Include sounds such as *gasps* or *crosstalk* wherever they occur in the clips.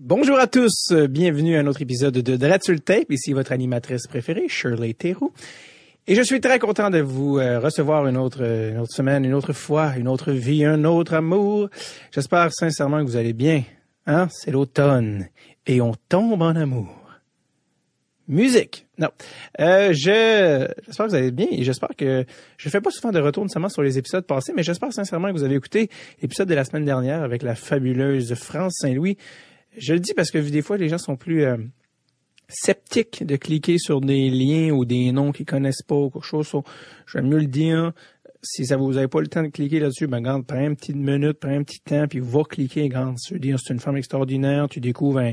Bonjour à tous, bienvenue à un autre épisode de le tape. Ici votre animatrice préférée, Shirley Theroux. Et je suis très content de vous euh, recevoir une autre, une autre semaine, une autre fois, une autre vie, un autre amour. J'espère sincèrement que vous allez bien. Hein? C'est l'automne et on tombe en amour. Musique. Non. Euh, je j'espère que vous allez bien et j'espère que je fais pas souvent de retour nécessairement sur les épisodes passés, mais j'espère sincèrement que vous avez écouté l'épisode de la semaine dernière avec la fabuleuse France Saint-Louis. Je le dis parce que des fois les gens sont plus euh, sceptiques de cliquer sur des liens ou des noms qu'ils connaissent pas ou quelque chose. vais mieux le dire. Si ça vous avez pas le temps de cliquer là-dessus, ben garde, prends une petite minute, prends un petit temps, puis va cliquer, garde. dire c'est une femme extraordinaire, tu découvres euh,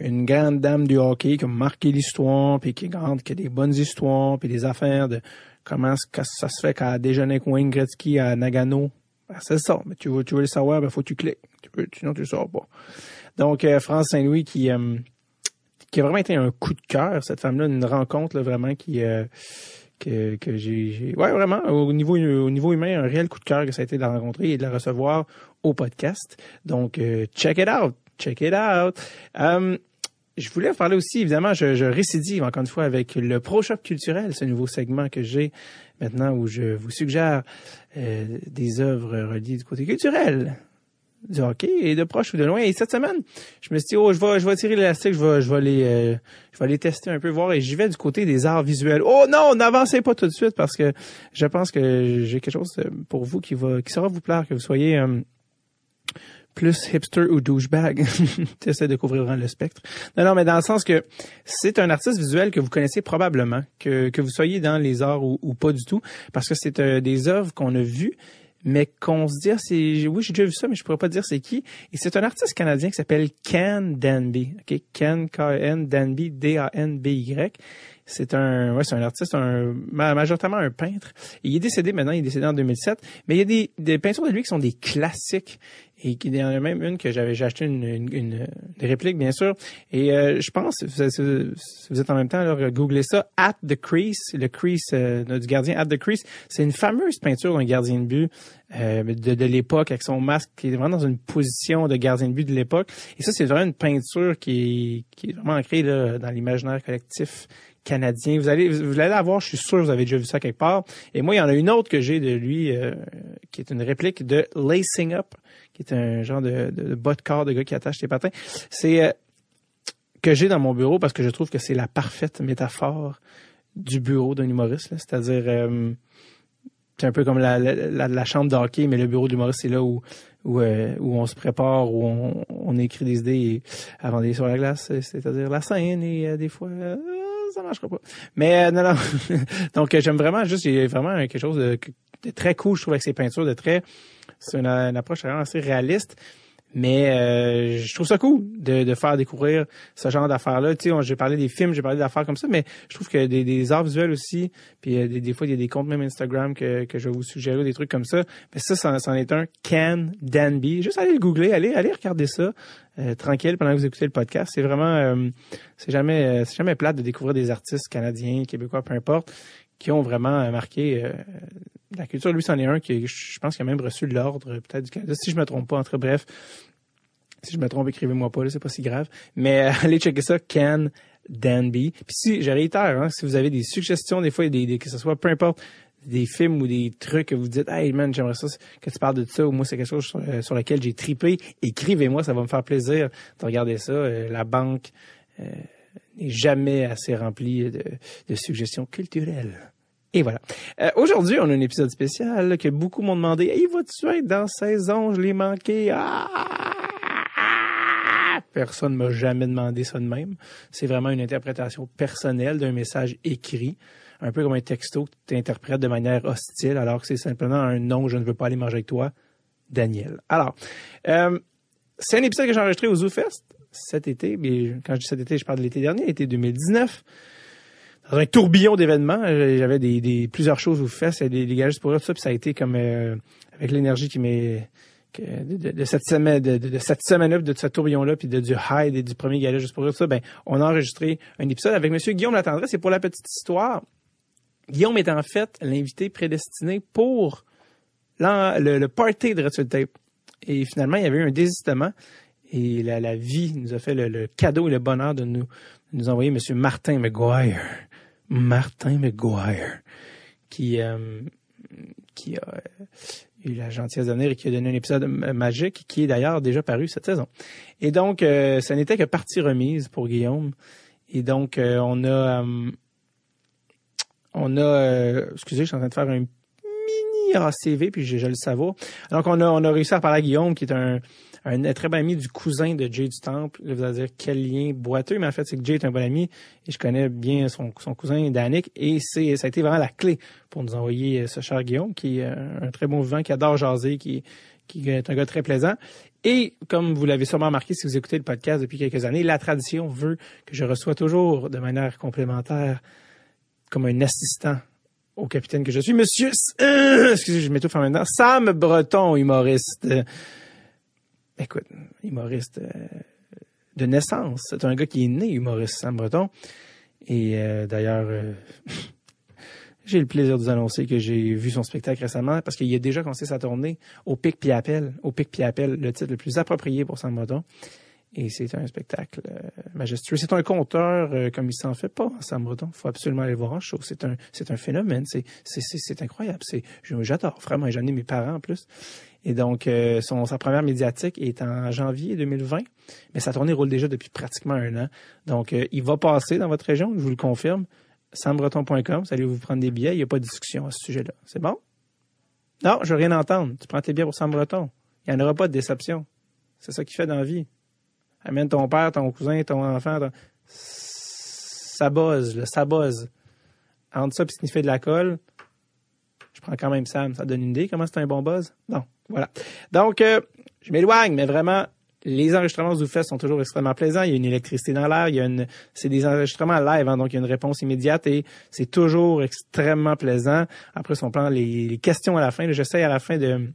une grande dame du hockey qui a marqué l'histoire, puis qui, grande, qui a des bonnes histoires, puis des affaires de comment ça se fait qu'elle a déjeuné avec Wayne Gretzky à Nagano. Ben, c'est ça, mais tu veux, tu veux le savoir, ben faut que tu cliques. Tu veux, sinon tu le sauras pas. Donc, euh, France Saint-Louis qui, euh, qui a vraiment été un coup de cœur, cette femme-là, une rencontre là, vraiment qui... que, que j'ai, ouais vraiment au niveau au niveau humain un réel coup de cœur que ça a été de la rencontrer et de la recevoir au podcast. Donc check it out check it out. Um, je voulais parler aussi, évidemment, je, récidive encore une fois avec le Pro Shop culturel, ce nouveau segment que j'ai maintenant où je vous suggère euh, des œuvres reliées du côté culturel du hockey et de proche ou de loin. Et cette semaine, je me suis dit, oh, je vais, je vais tirer l'élastique, je vais, je vais aller, euh, je vais aller tester un peu, voir, et j'y vais du côté des arts visuels. Oh non, n'avancez pas tout de suite parce que je pense que j'ai quelque chose pour vous qui va, qui saura vous plaire, que vous soyez euh, plus hipster ou douchebag. *laughs* tu de couvrir le spectre. Non, non, mais dans le sens que c'est un artiste visuel que vous connaissez probablement, que, que vous soyez dans les arts ou, pas du tout, parce que c'est euh, des œuvres qu'on a vues, mais qu'on se ah, c'est, oui, j'ai déjà vu ça, mais je pourrais pas dire c'est qui. Et c'est un artiste canadien qui s'appelle Ken Danby. OK? Ken, K-N, Danby, D-A-N-B-Y. C'est un, ouais, c'est un artiste, un, majoritairement un peintre. il est décédé maintenant, il est décédé en 2007. Mais il y a des, des peintures de lui qui sont des classiques et y en a même une que j'avais j'ai acheté une, une, une, réplique bien sûr et euh, je pense si vous, êtes en même temps alors googlez ça at the crease le crease euh, du gardien at the crease c'est une fameuse peinture d'un gardien de but euh, de, de l'époque avec son masque qui est vraiment dans une position de gardien de but de l'époque et ça c'est vraiment une peinture qui, qui est vraiment ancrée là, dans l'imaginaire collectif canadien. Vous allez, vous allez avoir, je suis sûr, vous avez déjà vu ça quelque part. Et moi, il y en a une autre que j'ai de lui, qui est une réplique de Lacing Up, qui est un genre de, de, bas de corps de gars qui attache ses patins. C'est euh, que j'ai dans mon bureau parce que je trouve que c'est la parfaite métaphore du bureau d'un humoriste. C'est-à-dire, euh, c'est un peu comme la, la, la chambre d'hockey, mais le bureau de l'humoriste, c'est là où où, euh, où on se prépare, où on, on écrit des idées avant d'aller sur la glace, c'est-à-dire la scène et des fois ça marchera pas. Mais non, non. *laughs* Donc j'aime vraiment juste, il y a vraiment quelque chose de, de, très cool, je trouve, avec ces peintures, de très c'est une, approche vraiment assez réaliste. Mais euh, je trouve ça cool de, de faire découvrir ce genre d'affaires-là. Tu sais, j'ai parlé des films, j'ai parlé d'affaires comme ça, mais je trouve que des, des arts visuels aussi, puis euh, des, fois, il y a des comptes même Instagram que, que je vais vous suggérer, des trucs comme ça. Mais ça, c'en est un Can Danby. Juste allez le googler, allez, allez regarder ça. Euh, tranquille pendant que vous écoutez le podcast. C'est vraiment, c'est jamais, c'est jamais plate de découvrir des artistes canadiens, québécois, peu importe, qui ont vraiment marqué la culture, lui, c'en est un qui, je pense, qu'il a même reçu l'ordre, peut-être du Canada, si je me trompe pas. Entre bref, si je me trompe, écrivez-moi pas, c'est pas si grave. Mais euh, *laughs* allez checker ça, Ken Danby. Puis si, je réitère, hein, si vous avez des suggestions, des fois, des, que ce soit, peu importe, des films ou des trucs que vous dites, hey man, j'aimerais ça que tu parles de ça, ou moi c'est quelque chose sur, euh, lequel j'ai tripé, écrivez-moi, ça va me faire plaisir de regarder ça. Euh, la banque n'est jamais assez remplie de, suggestions culturelles. Et voilà. Euh, aujourd'hui, on a un épisode spécial que beaucoup m'ont demandé. Hey, vas-tu être dans saison? Je l'ai manqué. Ah! Personne m'a jamais demandé ça de même. C'est vraiment une interprétation personnelle d'un message écrit, un peu comme un texto que tu interprètes de manière hostile, alors que c'est simplement un non, je ne veux pas aller manger avec toi, Daniel. Alors, euh, c'est un épisode que j'ai enregistré au ZooFest cet été. Mais quand je dis cet été, je parle de l'été dernier, l'été 2019 dans un tourbillon d'événements. Euh, j'avais des, plusieurs choses vous faites, des, des gages pour tout ça, puis ça a été comme euh, avec l'énergie qui m'est de, cette semaine, de, cette semaine-là, de ce tourbillon-là, puis de, du high et du premier gala juste pour ça, ben, on a enregistré un épisode avec Monsieur Guillaume Latendresse. C'est pour la petite histoire. Guillaume est en fait l'invité prédestiné pour le, party de Red. Et finalement, il y avait eu un désistement. Et la, la vie nous a fait le, le cadeau et le bonheur de nous, de nous envoyer Monsieur Martin McGuire. Martin McGuire, qui, euh, qui a eu la gentillesse de venir et qui a donné un épisode magique qui est d'ailleurs déjà paru cette saison. Et donc, euh, ça n'était que partie remise pour Guillaume. Et donc, euh, on a... euh, on a... euh, excusez, je suis en train de faire un mini ACV, puis je, je le savais. Donc, on a, on a réussi à parler à Guillaume, qui est un, un très bon ami du cousin de Jay du Temple. Vous allez dire quel lien boiteux, mais en fait, c'est que Jay est un bon ami et je connais bien son, son cousin Danick et c'est, ça a été vraiment la clé pour nous envoyer euh, ce cher Guillaume, qui est un très bon vivant, qui adore jaser, qui, qui est un gars très plaisant. Et comme vous l'avez sûrement remarqué si vous écoutez le podcast depuis quelques années, la tradition veut que je reçois toujours de manière complémentaire comme un assistant au capitaine que je suis, monsieur, *coughs* excusez, je m'étouffe en même temps, Sam Breton, humoriste. Écoute, humoriste euh, de naissance. C'est un gars qui est né humoriste, Sam Breton. Et euh, d'ailleurs, euh, *laughs* j'ai le plaisir de vous annoncer que j'ai vu son spectacle récemment parce qu'il a déjà commencé sa tournée au Pic Puis Appel. Au Pic Puis Appel, le titre le plus approprié pour Sam Breton. Et c'est un spectacle euh, majestueux. C'est un conteur euh, comme il s'en fait pas, Sam Breton. faut absolument aller voir en show. C'est un, c'est un phénomène. C'est, c'est, c'est, incroyable. C'est, j'adore vraiment. J'en ai mes parents en plus. Et donc, euh, son, sa première médiatique est en janvier 2020. Mais sa tournée roule déjà depuis pratiquement un an. Donc, il va passer dans votre région, je vous le confirme. sambreton.com, allez vous prendre des billets. Il n'y a pas de discussion à ce sujet-là. C'est bon? Non, je veux rien entendre. Tu prends tes billets pour Sam Breton. Il n'y en aura pas de déception. C'est ça qu'il fait dans la vie. Amène ton père, ton cousin, ton enfant. Ton... Ça buzz, là, ça buzz. Entre ça et sniffer de la colle, je prends quand même Sam. Ça donne une idée comment c'est un bon buzz? Non. Voilà. Donc, euh, je m'éloigne, mais vraiment, les enregistrements que vous faites sont toujours extrêmement plaisants. Il y a une électricité dans l'air. Il y a une, c'est des enregistrements live, hein, donc il y a une réponse immédiate et c'est toujours extrêmement plaisant. Après, si on prend les, les questions à la fin, j'essaie à la fin de,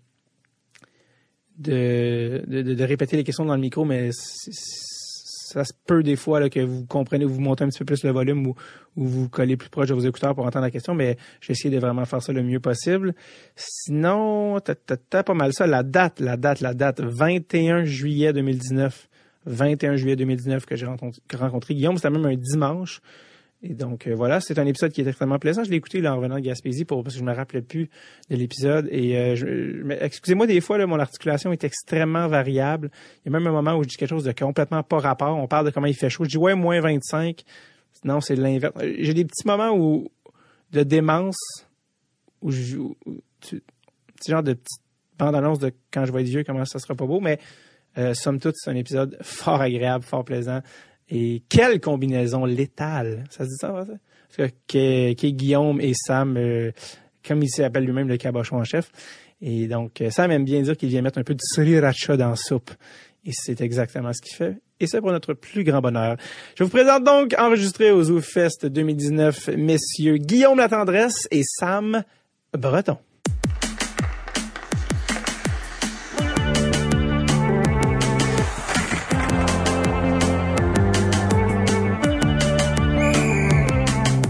de, de, de répéter les questions dans le micro, mais ça se peut des fois là, que vous comprenez, vous montez un petit peu plus le volume ou, ou vous collez plus proche de vos écouteurs pour entendre la question, mais j'ai essayé de vraiment faire ça le mieux possible. Sinon, t'as pas mal ça. La date, la date, la date, 21 juillet 2019. 21 juillet 2019 que j'ai rencontré, rencontré Guillaume. C'était même un dimanche. Et donc euh, voilà, c'est un épisode qui est extrêmement plaisant. Je l'ai écouté en revenant de Gaspésie pour, parce que je me rappelais plus de l'épisode. Et euh, excusez-moi des fois, mon articulation est extrêmement variable. Il y a même un moment où je dis quelque chose de complètement pas rapport. On parle de comment il fait chaud. Je dis ouais, moins 25. Non, c'est l'inverse. Euh, J'ai des petits moments où de démence où je petit genre de petite bande-annonce de quand je vais être vieux, comment ça sera pas beau, mais somme toute, c'est un épisode fort agréable, fort plaisant. Et quelle combinaison létale! Ça se dit ça, ça? Parce que, que, Guillaume et Sam, euh, comme il s'appelle lui-même le cabochon en chef. Et donc, euh, Sam aime bien dire qu'il vient mettre un peu de sriracha dans la soupe. Et c'est exactement ce qu'il fait. Et c'est pour notre plus grand bonheur. Je vous présente donc, enregistré au Zoo Fest 2019, messieurs Guillaume Latendresse et Sam Breton.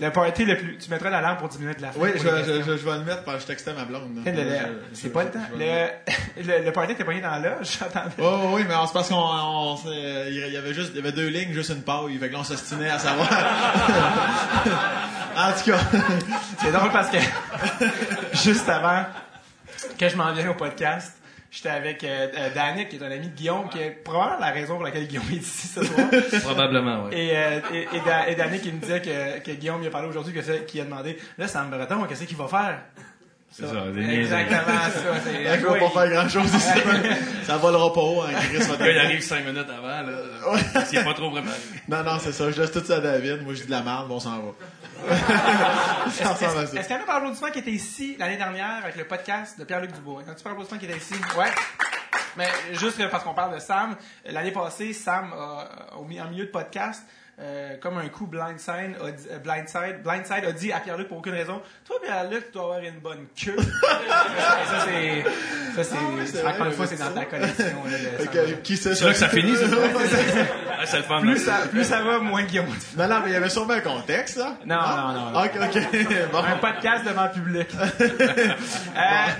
le party le plus. Tu mettras la lampe pour diminuer de la fin. Oui, je, je, je, je vais le mettre parce que je textais ma blonde. C'est pas le temps. Le, *laughs* le, le party était pogné dans la loge. *laughs* Oh, oui, mais c'est parce qu'on, il y avait juste, il y avait deux lignes, juste une paille, fait que là, on s'ostinait à savoir. *laughs* en tout cas. C'est drôle parce que juste avant que je m'en vienne au podcast, j'étais avec euh, euh, Danick, qui est un ami de Guillaume, qui est probablement la raison pour laquelle Guillaume est ici ce soir. *laughs* Probablement, oui. Et, euh, et, et, Da- et Danick, il me disait que, que Guillaume lui a parlé aujourd'hui, qu'il a demandé, là, Sam Breton, qu'est-ce qu'il va faire? C'est ça, des. Exactement ça. *laughs* c'est- qu'on *laughs* va pas faire grand chose ici. ça volera pas haut, hein, Chris. Le gars, il arrive cinq minutes avant, là. S'il est pas trop préparé. Non, non, c'est ça. Je laisse tout ça à David. Moi, je dis de la merde, bon, on s'en va. *laughs* Ça ressemble à ça. Est-ce qu'il y en a par applaudissement qui était ici l'année dernière avec le podcast de Pierre-Luc Dubois? Y en a-tu par applaudissement qui était ici? Ouais. Mais juste parce qu'on parle de Sam, l'année passée, Sam, a, au en milieu de podcast, euh, comme un coup blindside, a dit, euh, blindside, blindside a dit à Pierre-Luc pour aucune raison, toi Pierre-Luc, tu dois avoir une bonne queue. Ça c'est, ça c'est, encore une fois c'est dans ta ça. collection. là, que, qui c'est C'est là que ça finit, *laughs* ça? Ouais, c'est le fun. plus ça, plus ça va, moins Guillaume. Non, non, mais il y avait sûrement un contexte, là. Non, non, non. non. Ok, ok. *laughs* Bon. Un podcast devant le public. *laughs* euh,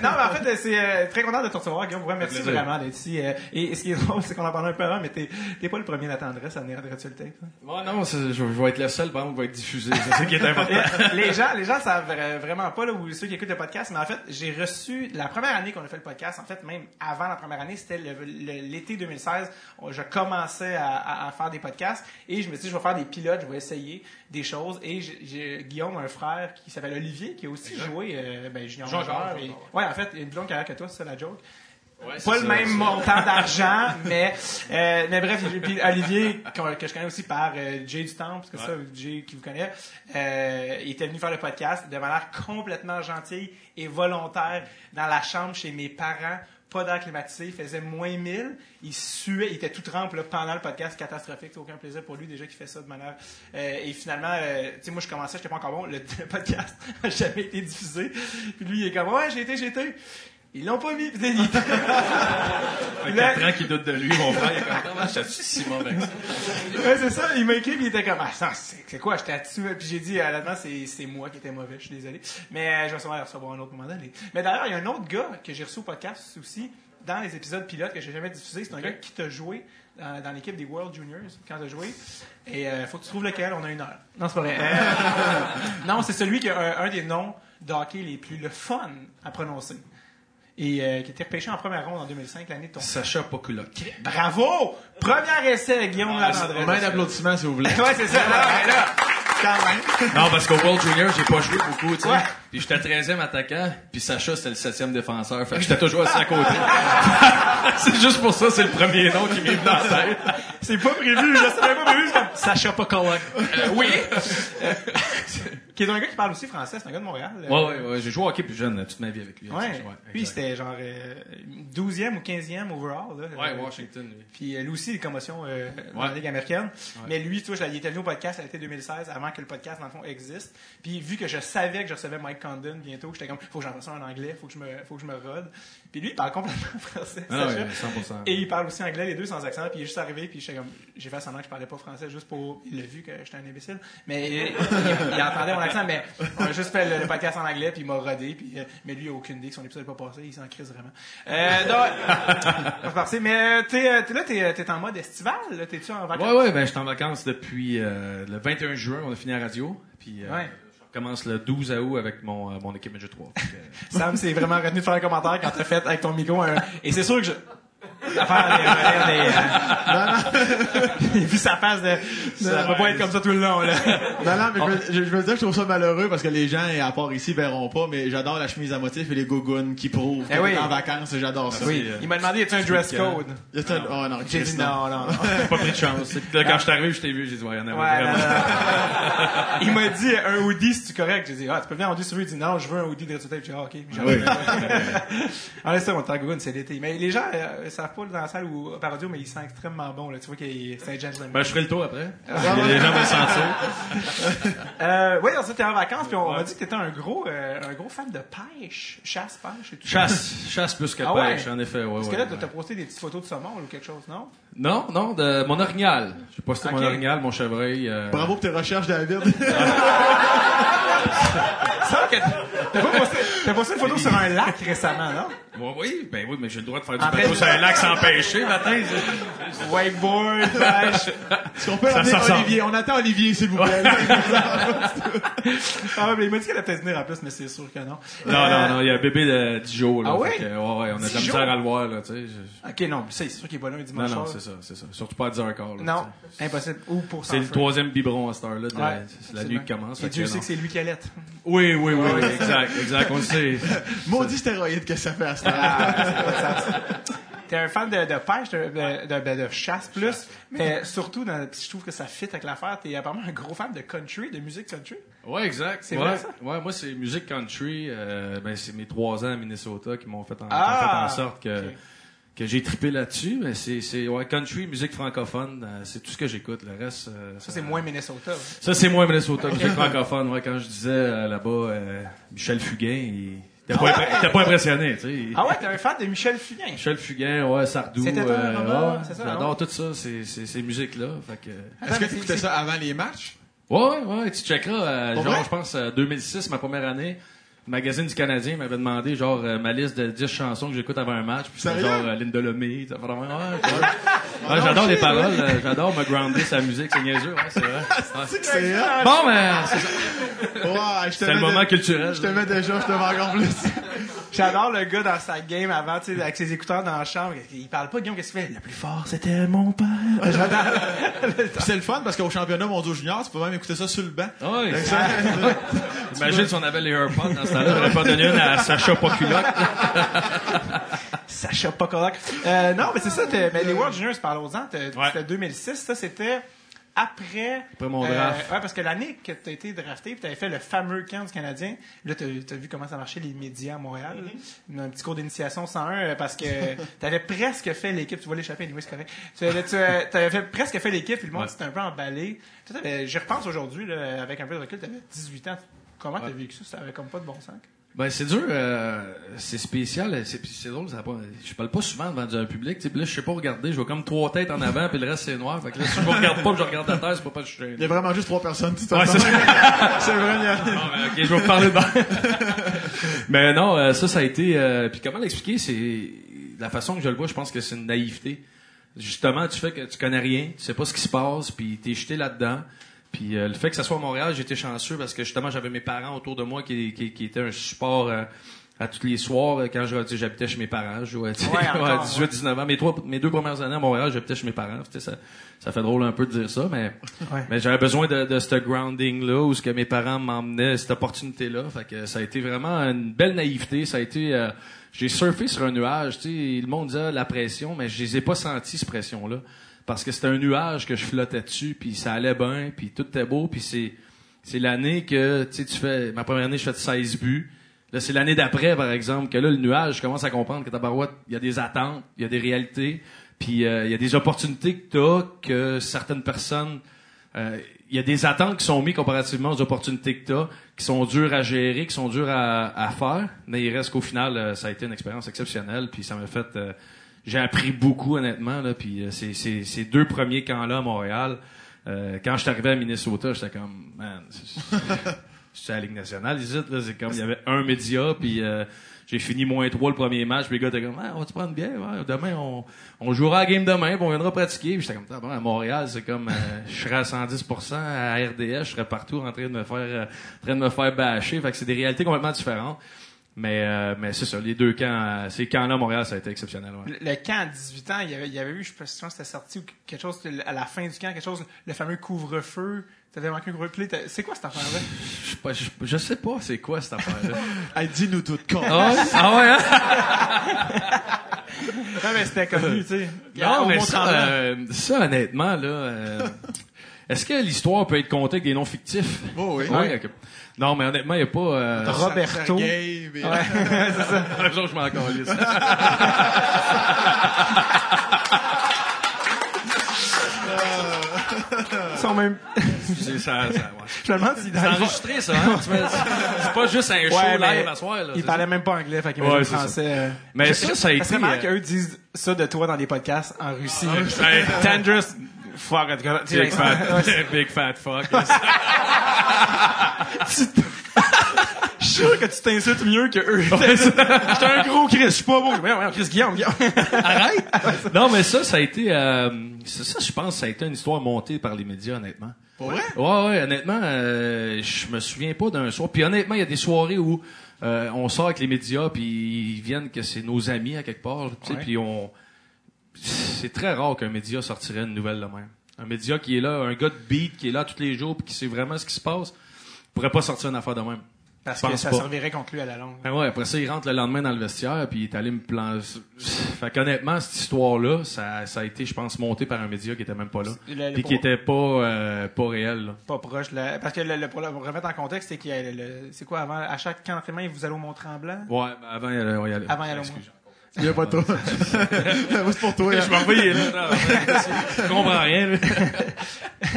non, mais en fait, c'est euh, très content de te recevoir, Guillaume. Ouais, merci vraiment d'être ici. Euh, et, ce qui est drôle, c'est qu'on en parlait un peu avant, mais t'es, t'es pas le premier la tendresse à venir à tape. Non, je, je vais être le seul, par exemple, va être diffusé. C'est ça qui est *laughs* important. Les gens, les gens savent vra- vraiment pas là, ou ceux qui écoutent le podcast, mais en fait, j'ai reçu la première année qu'on a fait le podcast. En fait, même avant la première année, c'était l'été 2016. on- Je commençais à, à- à faire des podcasts et je me suis dit, je vais faire des pilotes, je vais essayer des choses. Et j'ai- Guillaume, un frère qui s'appelle Olivier, qui a aussi joué euh, ben, junior majeur. et- Ouais, en fait, il a une plus longue carrière que toi, c'est ça la joke. Ouais, Pas le ça, même montant d'argent, *laughs* mais euh, mais bref, puis Olivier que je connais aussi par euh, Jay du Temple, parce que ça, Jay qui vous connaît, euh, il était venu faire le podcast de manière complètement gentille et volontaire dans la chambre chez mes parents. Pas d'air climatisé, il faisait moins 1000, il suait, il était tout trempe là, pendant le podcast, catastrophique, aucun plaisir pour lui déjà qu'il fait ça de manière... euh, et finalement, euh, tu sais, moi je commençais, j'étais pas encore bon, le, *laughs* le podcast n'a jamais été diffusé, puis lui il est comme, ouais j'ai été, j'ai été. Ils l'ont pas mis, *laughs* il- Ça fait 4 ans qu'il doute de lui, mon frère. Il est comme, comment je suis si mauvais? Ouais, c'est ça. Il m'a écrit, puis il était comme, ah, ça, c'est quoi, j'étais dessus. Puis j'ai dit, honnêtement, c'est c'est moi qui étais mauvais, je suis désolé. Mais euh, je vais sûrement le recevoir un autre moment donné. Mais d'ailleurs, il y a un autre gars que j'ai reçu au podcast aussi, dans les épisodes pilotes que j'ai jamais diffusé. C'est un gars qui t'a joué dans, dans l'équipe des World Juniors quand t'as joué. Et il faut que tu trouves lequel, on a une heure. Non, c'est pas vrai. Euh, *laughs* non, c'est celui qui a un, un des noms de hockey les plus le fun à prononcer. Et euh, qui était repêché en première ronde en 2005, l'année de ton. Sacha Pokulak. Bravo! Premier essai, Guillaume Lavandresse. Main d'applaudissement, si vous voulez. *laughs* Ouais, c'est ça. Non, mais là, quand même. Non, parce qu'au World Junior, j'ai pas joué beaucoup, tu sais. Ouais. Puis j'étais 13e attaquant, puis Sacha, c'était le 7e défenseur. Fait que *laughs* j'étais toujours assis à côté. *laughs* c'est juste pour ça, c'est le premier nom qui m'est venu dans la tête. C'est pas prévu, je savais pas prévu. comme Sacha Pokolak. Euh, oui. *laughs* Qui est un gars qui parle aussi français, c'est un gars de Montréal. Ouais, ouais, ouais. J'ai joué au hockey plus jeune, toute ma vie avec lui. Ouais. Lui, exact. c'était genre euh, 12e ou 15e overall. Là, Ouais, Washington, lui. Puis euh, lui aussi, des commotions euh, dans la Ligue américaine. Mais lui, tu vois, je l'ai- il était venu au podcast à l'été 2016, avant que le podcast, dans le fond, existe. Puis vu que je savais que je recevais Mike Condon bientôt, j'étais comme, faut que j'en fasse un en anglais, faut que je me, faut que je me rode. Puis lui, il parle complètement *laughs* français. Ah, Sacha. ouais, 100%. Et il parle aussi anglais, les deux sans accent. Puis il est juste arrivé, puis j'étais comme, j'ai fait semblant que je parlais pas français juste pour, il l'a vu que j'étais un imbécile. Mais il, entendait mon accent, mais on a juste fait le, le podcast en anglais, puis il m'a rodé, puis, euh, mais lui, il a aucune idée que son épisode n'est pas passé, il s'en crise vraiment. Euh, donc, parti. Mais t'es, euh, t'es là, t'es, t'es en mode estival, là, t'es-tu en vacances? Ouais, ouais, ben, j'étais en vacances depuis euh, le 21 juin, on a fini à radio. Puis, euh, Ouais. Je recommence le 12 août avec mon, euh, mon équipe Midget 3. Fait que, *laughs* Sam s'est vraiment retenu de faire un commentaire quand t'as fait avec ton micro. Et c'est sûr que je... L'affaire des... des, euh, *laughs* vu sa face de... Ça va pas être comme ça tout le long, là. Non, non, mais je, veux- je, je veux dire que je trouve ça malheureux parce que les gens, à part ici, verront pas, mais j'adore la chemise à motif et les gougounes qui prouvent Eh oui. est en vacances j'adore ça. Oui. Il m'a demandé, y a un dress code? Il y a un- oh non, J'ai dit non, non, *laughs* non. pas pris de chance. *laughs* Là, quand je suis arrivé, je t'ai vu, j'ai dit, ouais, il y en avait Ouais, vraiment. non, non. Il m'a dit un hoodie, si tu correct? J'ai dit, ah, tu peux venir en hoodie sur lui. Il dit, non, je veux un hoodie de. J'ai dit, ah, ok. Oui. Ah, ça, mon temps Gougoune, c'est l'été. Mais les gens, euh, savent pas dans la salle ou par radio, mais il sent extrêmement bon, là. Tu vois qu'il c'est un gentleman. Ben, je ferai le tour après. les gens vont le sentir. Euh, oui, ensuite, t'es en vacances, puis on, on m'a dit que t'étais un gros, euh, un gros fan de pêche. Chasse, pêche et tout. Chasse. Chasse plus que Ah ouais? pêche, en effet, ouais, Parce ouais. que là, t'as t'as posté des petites photos de saumon ou quelque chose, non? Non, non, de mon orignal. J'ai posté mon orignal, mon chevreuil. euh, Bravo pour tes recherches, David. *laughs* Ça, t'as posté, t'as posté une photo sur un lac récemment, non? Ouais, oui, ben oui, mais j'ai le droit de faire du bateau sur un lac sans *laughs* pêcher, matin. Wakeboard, pêche. Est-ce *laughs* qu'on peut Ça. Olivier? On attend Olivier, s'il vous plaît. *laughs* Ah mais il m'a dit qu'elle allait peut-être venir en plus, mais c'est sûr que non. Non, non, non, il y a un bébé de 10 jours, là. Ah ouais? Fait que, ouais, ouais, on a de la misère à le voir, là, tu sais. je- Ok, non, c'est sûr qu'il est pas là un Non, dimanche non, soir. c'est ça, c'est ça. Surtout pas à 10h15, là, Non, tu sais. impossible. Ou pour C'est le troisième biberon à cette heure-là, de la- Ouais, c'est la nuit qui commence. Et Dieu que sait non. que c'est lui qui allait. Oui, oui, oui, oui, exact, exact, on le sait. Maudit stéroïde que ça fait à ce temps. Ah, T'es un fan de, de pêche, de, de, de- de chasse plus, mais surtout, dans, je trouve que ça fit avec l'affaire. T'es apparemment un gros fan de country, de musique country. Ouais, exact. C'est ouais, vrai, ça? Ouais, moi, c'est musique country. euh, ben, c'est mes trois ans à Minnesota qui m'ont fait en, Ah! fait en sorte que, que j'ai trippé là-dessus. Mais c'est, c'est, ouais, country, musique francophone, euh, c'est tout ce que j'écoute. Le reste, euh, Ça, c'est moins Minnesota. ouais. Ça, c'est moi, Minnesota, musique *laughs* francophone. Ouais, quand je disais là-bas, euh, Michel Fugain, il T'es pas, t'es pas impressionné, tu sais. Ah ouais, t'es un fan de Michel Fugain. Michel Fugain, ouais, Sardou. C'était un euh, roman, ouais, c'est ça, J'adore non? tout ça, ces, ces, ces musiques-là. Fait que... Est-ce que mais tu c'est- écoutais ça avant les matchs? Ouais, ouais, ouais, tu checkeras, euh, genre, je pense, euh, 2006, ma première année, le magazine du Canadien m'avait demandé, genre, euh, ma liste de 10 chansons que j'écoute avant un match, puis genre, euh, Linda Lemay, ça fait vraiment, ouais, ouais. Ouais, j'adore les paroles, euh, j'adore me grounder sa musique, c'est niaiseux, ouais, c'est vrai. *laughs* Ouais. Bon, ben, c'est ça. C'était le moment culturel. Je te mets déjà, je te mets encore plus. J'adore le gars dans sa game avant, tu sais, avec ses écouteurs dans la chambre. Il parle pas, Guillaume, qu'est-ce qu'il fait? Le plus fort, c'était mon père. *laughs* C'est le fun parce qu'au championnat mondial junior, tu peux même écouter ça sur le banc. Ouais, Fait que ça- Imagine si on avait les AirPods dans ce temps-là, j'aurais pas donné une à Sacha Poculoc. *laughs* Sacha Pokolak. Euh, non, mais c'est ça, mais les World Juniors, parlons-en, Ouais. c'était 2006, ça c'était après... Après mon euh, draft. ouais, parce que l'année que t'as été drafté, puis t'avais fait le fameux camp du Canadien, là, t'as as vu comment ça marchait les médias à Montréal, Mm-hmm. un petit cours d'initiation 101, euh, parce que *laughs* t'avais presque fait l'équipe, tu vas l'échapper, anyway, c'est correct. Tu avais, tu, euh, t'avais fait, presque fait l'équipe, puis le monde Ouais. s'était un peu emballé. J'y repense aujourd'hui, là, avec un peu de recul, t'avais 18 ans. Comment t'as vécu ça? Ça avait comme pas de bon sens. Ben c'est dur, euh, c'est spécial, c'est drôle, ça a pas, je parle pas souvent devant un public, tu là je sais pas regarder, je vois comme trois têtes en avant, puis le reste c'est noir, fait que là si je regarde pas, je regarde à terre, c'est pas parce que je suis Il y a vraiment juste trois personnes, tu Ouais, c'est *laughs* vraiment... Ah, ben, ok, je vais vous parler de *laughs* Mais non, euh, ça, ça a été. euh, puis comment l'expliquer C'est la façon que je le vois. Je pense que c'est une naïveté. Justement, tu fais que tu connais rien, tu sais pas ce qui se passe, puis t'es jeté là-dedans. Puis euh, le fait que ça soit à Montréal, j'étais chanceux parce que justement j'avais mes parents autour de moi qui, qui, qui étaient un support euh, à tous les soirs euh, quand je- j'habitais chez mes parents. Je jouais, *laughs* Ouais, encore, 18, 19 ans. Mes, trois, mes deux premières années à Montréal, j'habitais chez mes parents. Tu sais, Ça, ça fait drôle un peu de dire ça, mais, Ouais. mais j'avais besoin de, de ce grounding-là où ce que mes parents m'emmenaient, cette opportunité-là. Fait que ça a été vraiment une belle naïveté. Ça a été... euh, j'ai surfé sur un nuage. Tu sais, le monde disait la pression, mais je les ai pas senti, cette pression-là. Parce que c'était un nuage que je flottais dessus, puis ça allait bien, puis tout était beau, puis c'est... C'est l'année que, tu sais, tu fais... Ma première année, je fais 16 buts. Là, c'est l'année d'après, par exemple, que là, le nuage, je commence à comprendre que ta barouette, il y a des attentes, il y a des réalités, puis euh, il y a des opportunités que tu as que certaines personnes... euh, Il y a des attentes qui sont mises comparativement aux opportunités que tu as, qui sont dures à gérer, qui sont dures à, faire, mais il reste qu'au final, euh, ça a été une expérience exceptionnelle, puis ça m'a fait... j'ai appris beaucoup, honnêtement, là, puis euh, ces, ces, deux premiers camps-là à Montréal, euh, quand je suis arrivé à Minnesota, j'étais comme, man, c'est- c'est à la Ligue nationale, ici, là, c'est comme, il y avait un média, puis euh, j'ai fini moins 3 le premier match, puis les gars étaient comme, ah, on va te prendre bien, ouais, demain, on, on jouera à la game demain, puis on viendra pratiquer, puis j'étais comme, Ah, bon, à Montréal, c'est comme, euh, je serais à 110%, à RDS, je serais partout en train de me faire, euh, en train de me faire bâcher, fait que c'est des réalités complètement différentes. Mais, euh, mais c'est ça, les deux camps, euh, ces camps-là Montréal, ça a été exceptionnel, ouais. Le, le camp à 18 ans, il y avait, il y avait eu, je sais pas si c'était sorti ou quelque chose à la fin du camp, quelque chose, le fameux couvre-feu. T'avais manqué un couvre-feu. T'as- C'est quoi cette affaire-là? Je sais pas, je, je sais pas c'est quoi cette affaire-là. *laughs* Hey, dis-nous tout, con. ah, ouais? ah ouais, hein? *laughs* non, mais c'était connu, tu sais. *laughs* Non, mais ça, euh, ça, honnêtement, là, euh, est-ce que l'histoire peut être contée avec des noms fictifs? Oh oui. Oui, ok. Non, mais honnêtement, il n'y a pas... Euh, Roberto. Sergei, mais- Un jour, *laughs* je m'en calisse. Ils sont même... C'est ça, ça, ouais. Je me demande s'ils C'est enregistré, ça, hein? C'est pas juste un show Ouais, live à soir, là. Ils c'est parlaient ça. même pas anglais, fait qu'ils Ouais, ouais, c'est ça. français. euh. Mais Je- ça, ça a été, serait marrant euh, qu'eux disent ça de toi dans des podcasts en Russie? Ouais. Dangerous fuck. tu sais, Big fat, *laughs* big fat fuck. Je suis sûr que tu t'insultes mieux que eux. J'étais *laughs* un gros Chris, je suis pas beau. Voyons, voyons, Chris Guillaume, Guillaume. *laughs* Arrête! Non, mais ça, ça a été... Euh, ça, je pense, ça a été une histoire montée par les médias, honnêtement. Pour vrai? Ouais, ouais, honnêtement, euh, je me souviens pas d'un soir. Puis honnêtement, il y a des soirées où euh, on sort avec les médias, puis ils viennent que c'est nos amis à quelque part, tu sais, puis on... C'est très rare qu'un média sortirait une nouvelle de même. Un média qui est là, un gars de beat qui est là tous les jours, puis qui sait vraiment ce qui se passe, pourrait pas sortir une affaire de même. Parce que ça pas. servirait contre lui à la longue. Ben ouais, après ça, il rentre le lendemain dans le vestiaire, puis il est allé me planter. Fait qu'honnêtement, cette histoire-là, ça, ça a été, je pense, monté par un média qui était même pas là. Le- le- Puis qui était pas, euh, pas réel, là. Pas proche. là. Parce que le, le- pour le remettre en contexte, c'est qu'il y a le- c'est quoi avant, à chaque camp d'entraînement, vous allez au Mont-Tremblant? Ouais, ben avant, il y allait, ouais, il y allait. Avant, il y allait au Excuse. Il y a pas trop. *laughs* c'est pour toi. Je m'en vais, là. *laughs* Je comprends rien, là.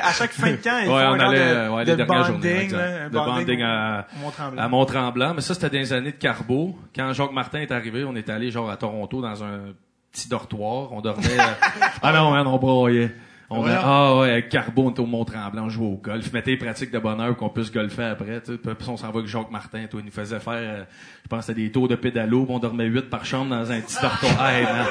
à chaque fin de camp, ils Ouais, font on allait, de, ouais, de les dernières bonding, journées, exact. là, de bonding à, Mont-Tremblant. à Mont-Tremblant. Mais ça, c'était dans les années de Carbeau. Quand Jacques Martin est arrivé, on est allé genre à Toronto dans un petit dortoir. On dormait... *laughs* ah non, man, on broyait. On a, Voilà. ah ouais, avec Carbeau, on était au Mont-Tremblant, on jouait au golf. Mettez les pratiques de bonheur qu'on puisse golfer après. tu sais. Puis on s'en va avec Jacques Martin. Toi, il nous faisait faire, euh, je pense, c'était des tours de pédalo. On dormait huit par chambre dans un petit dortoir. *laughs* Hey, man.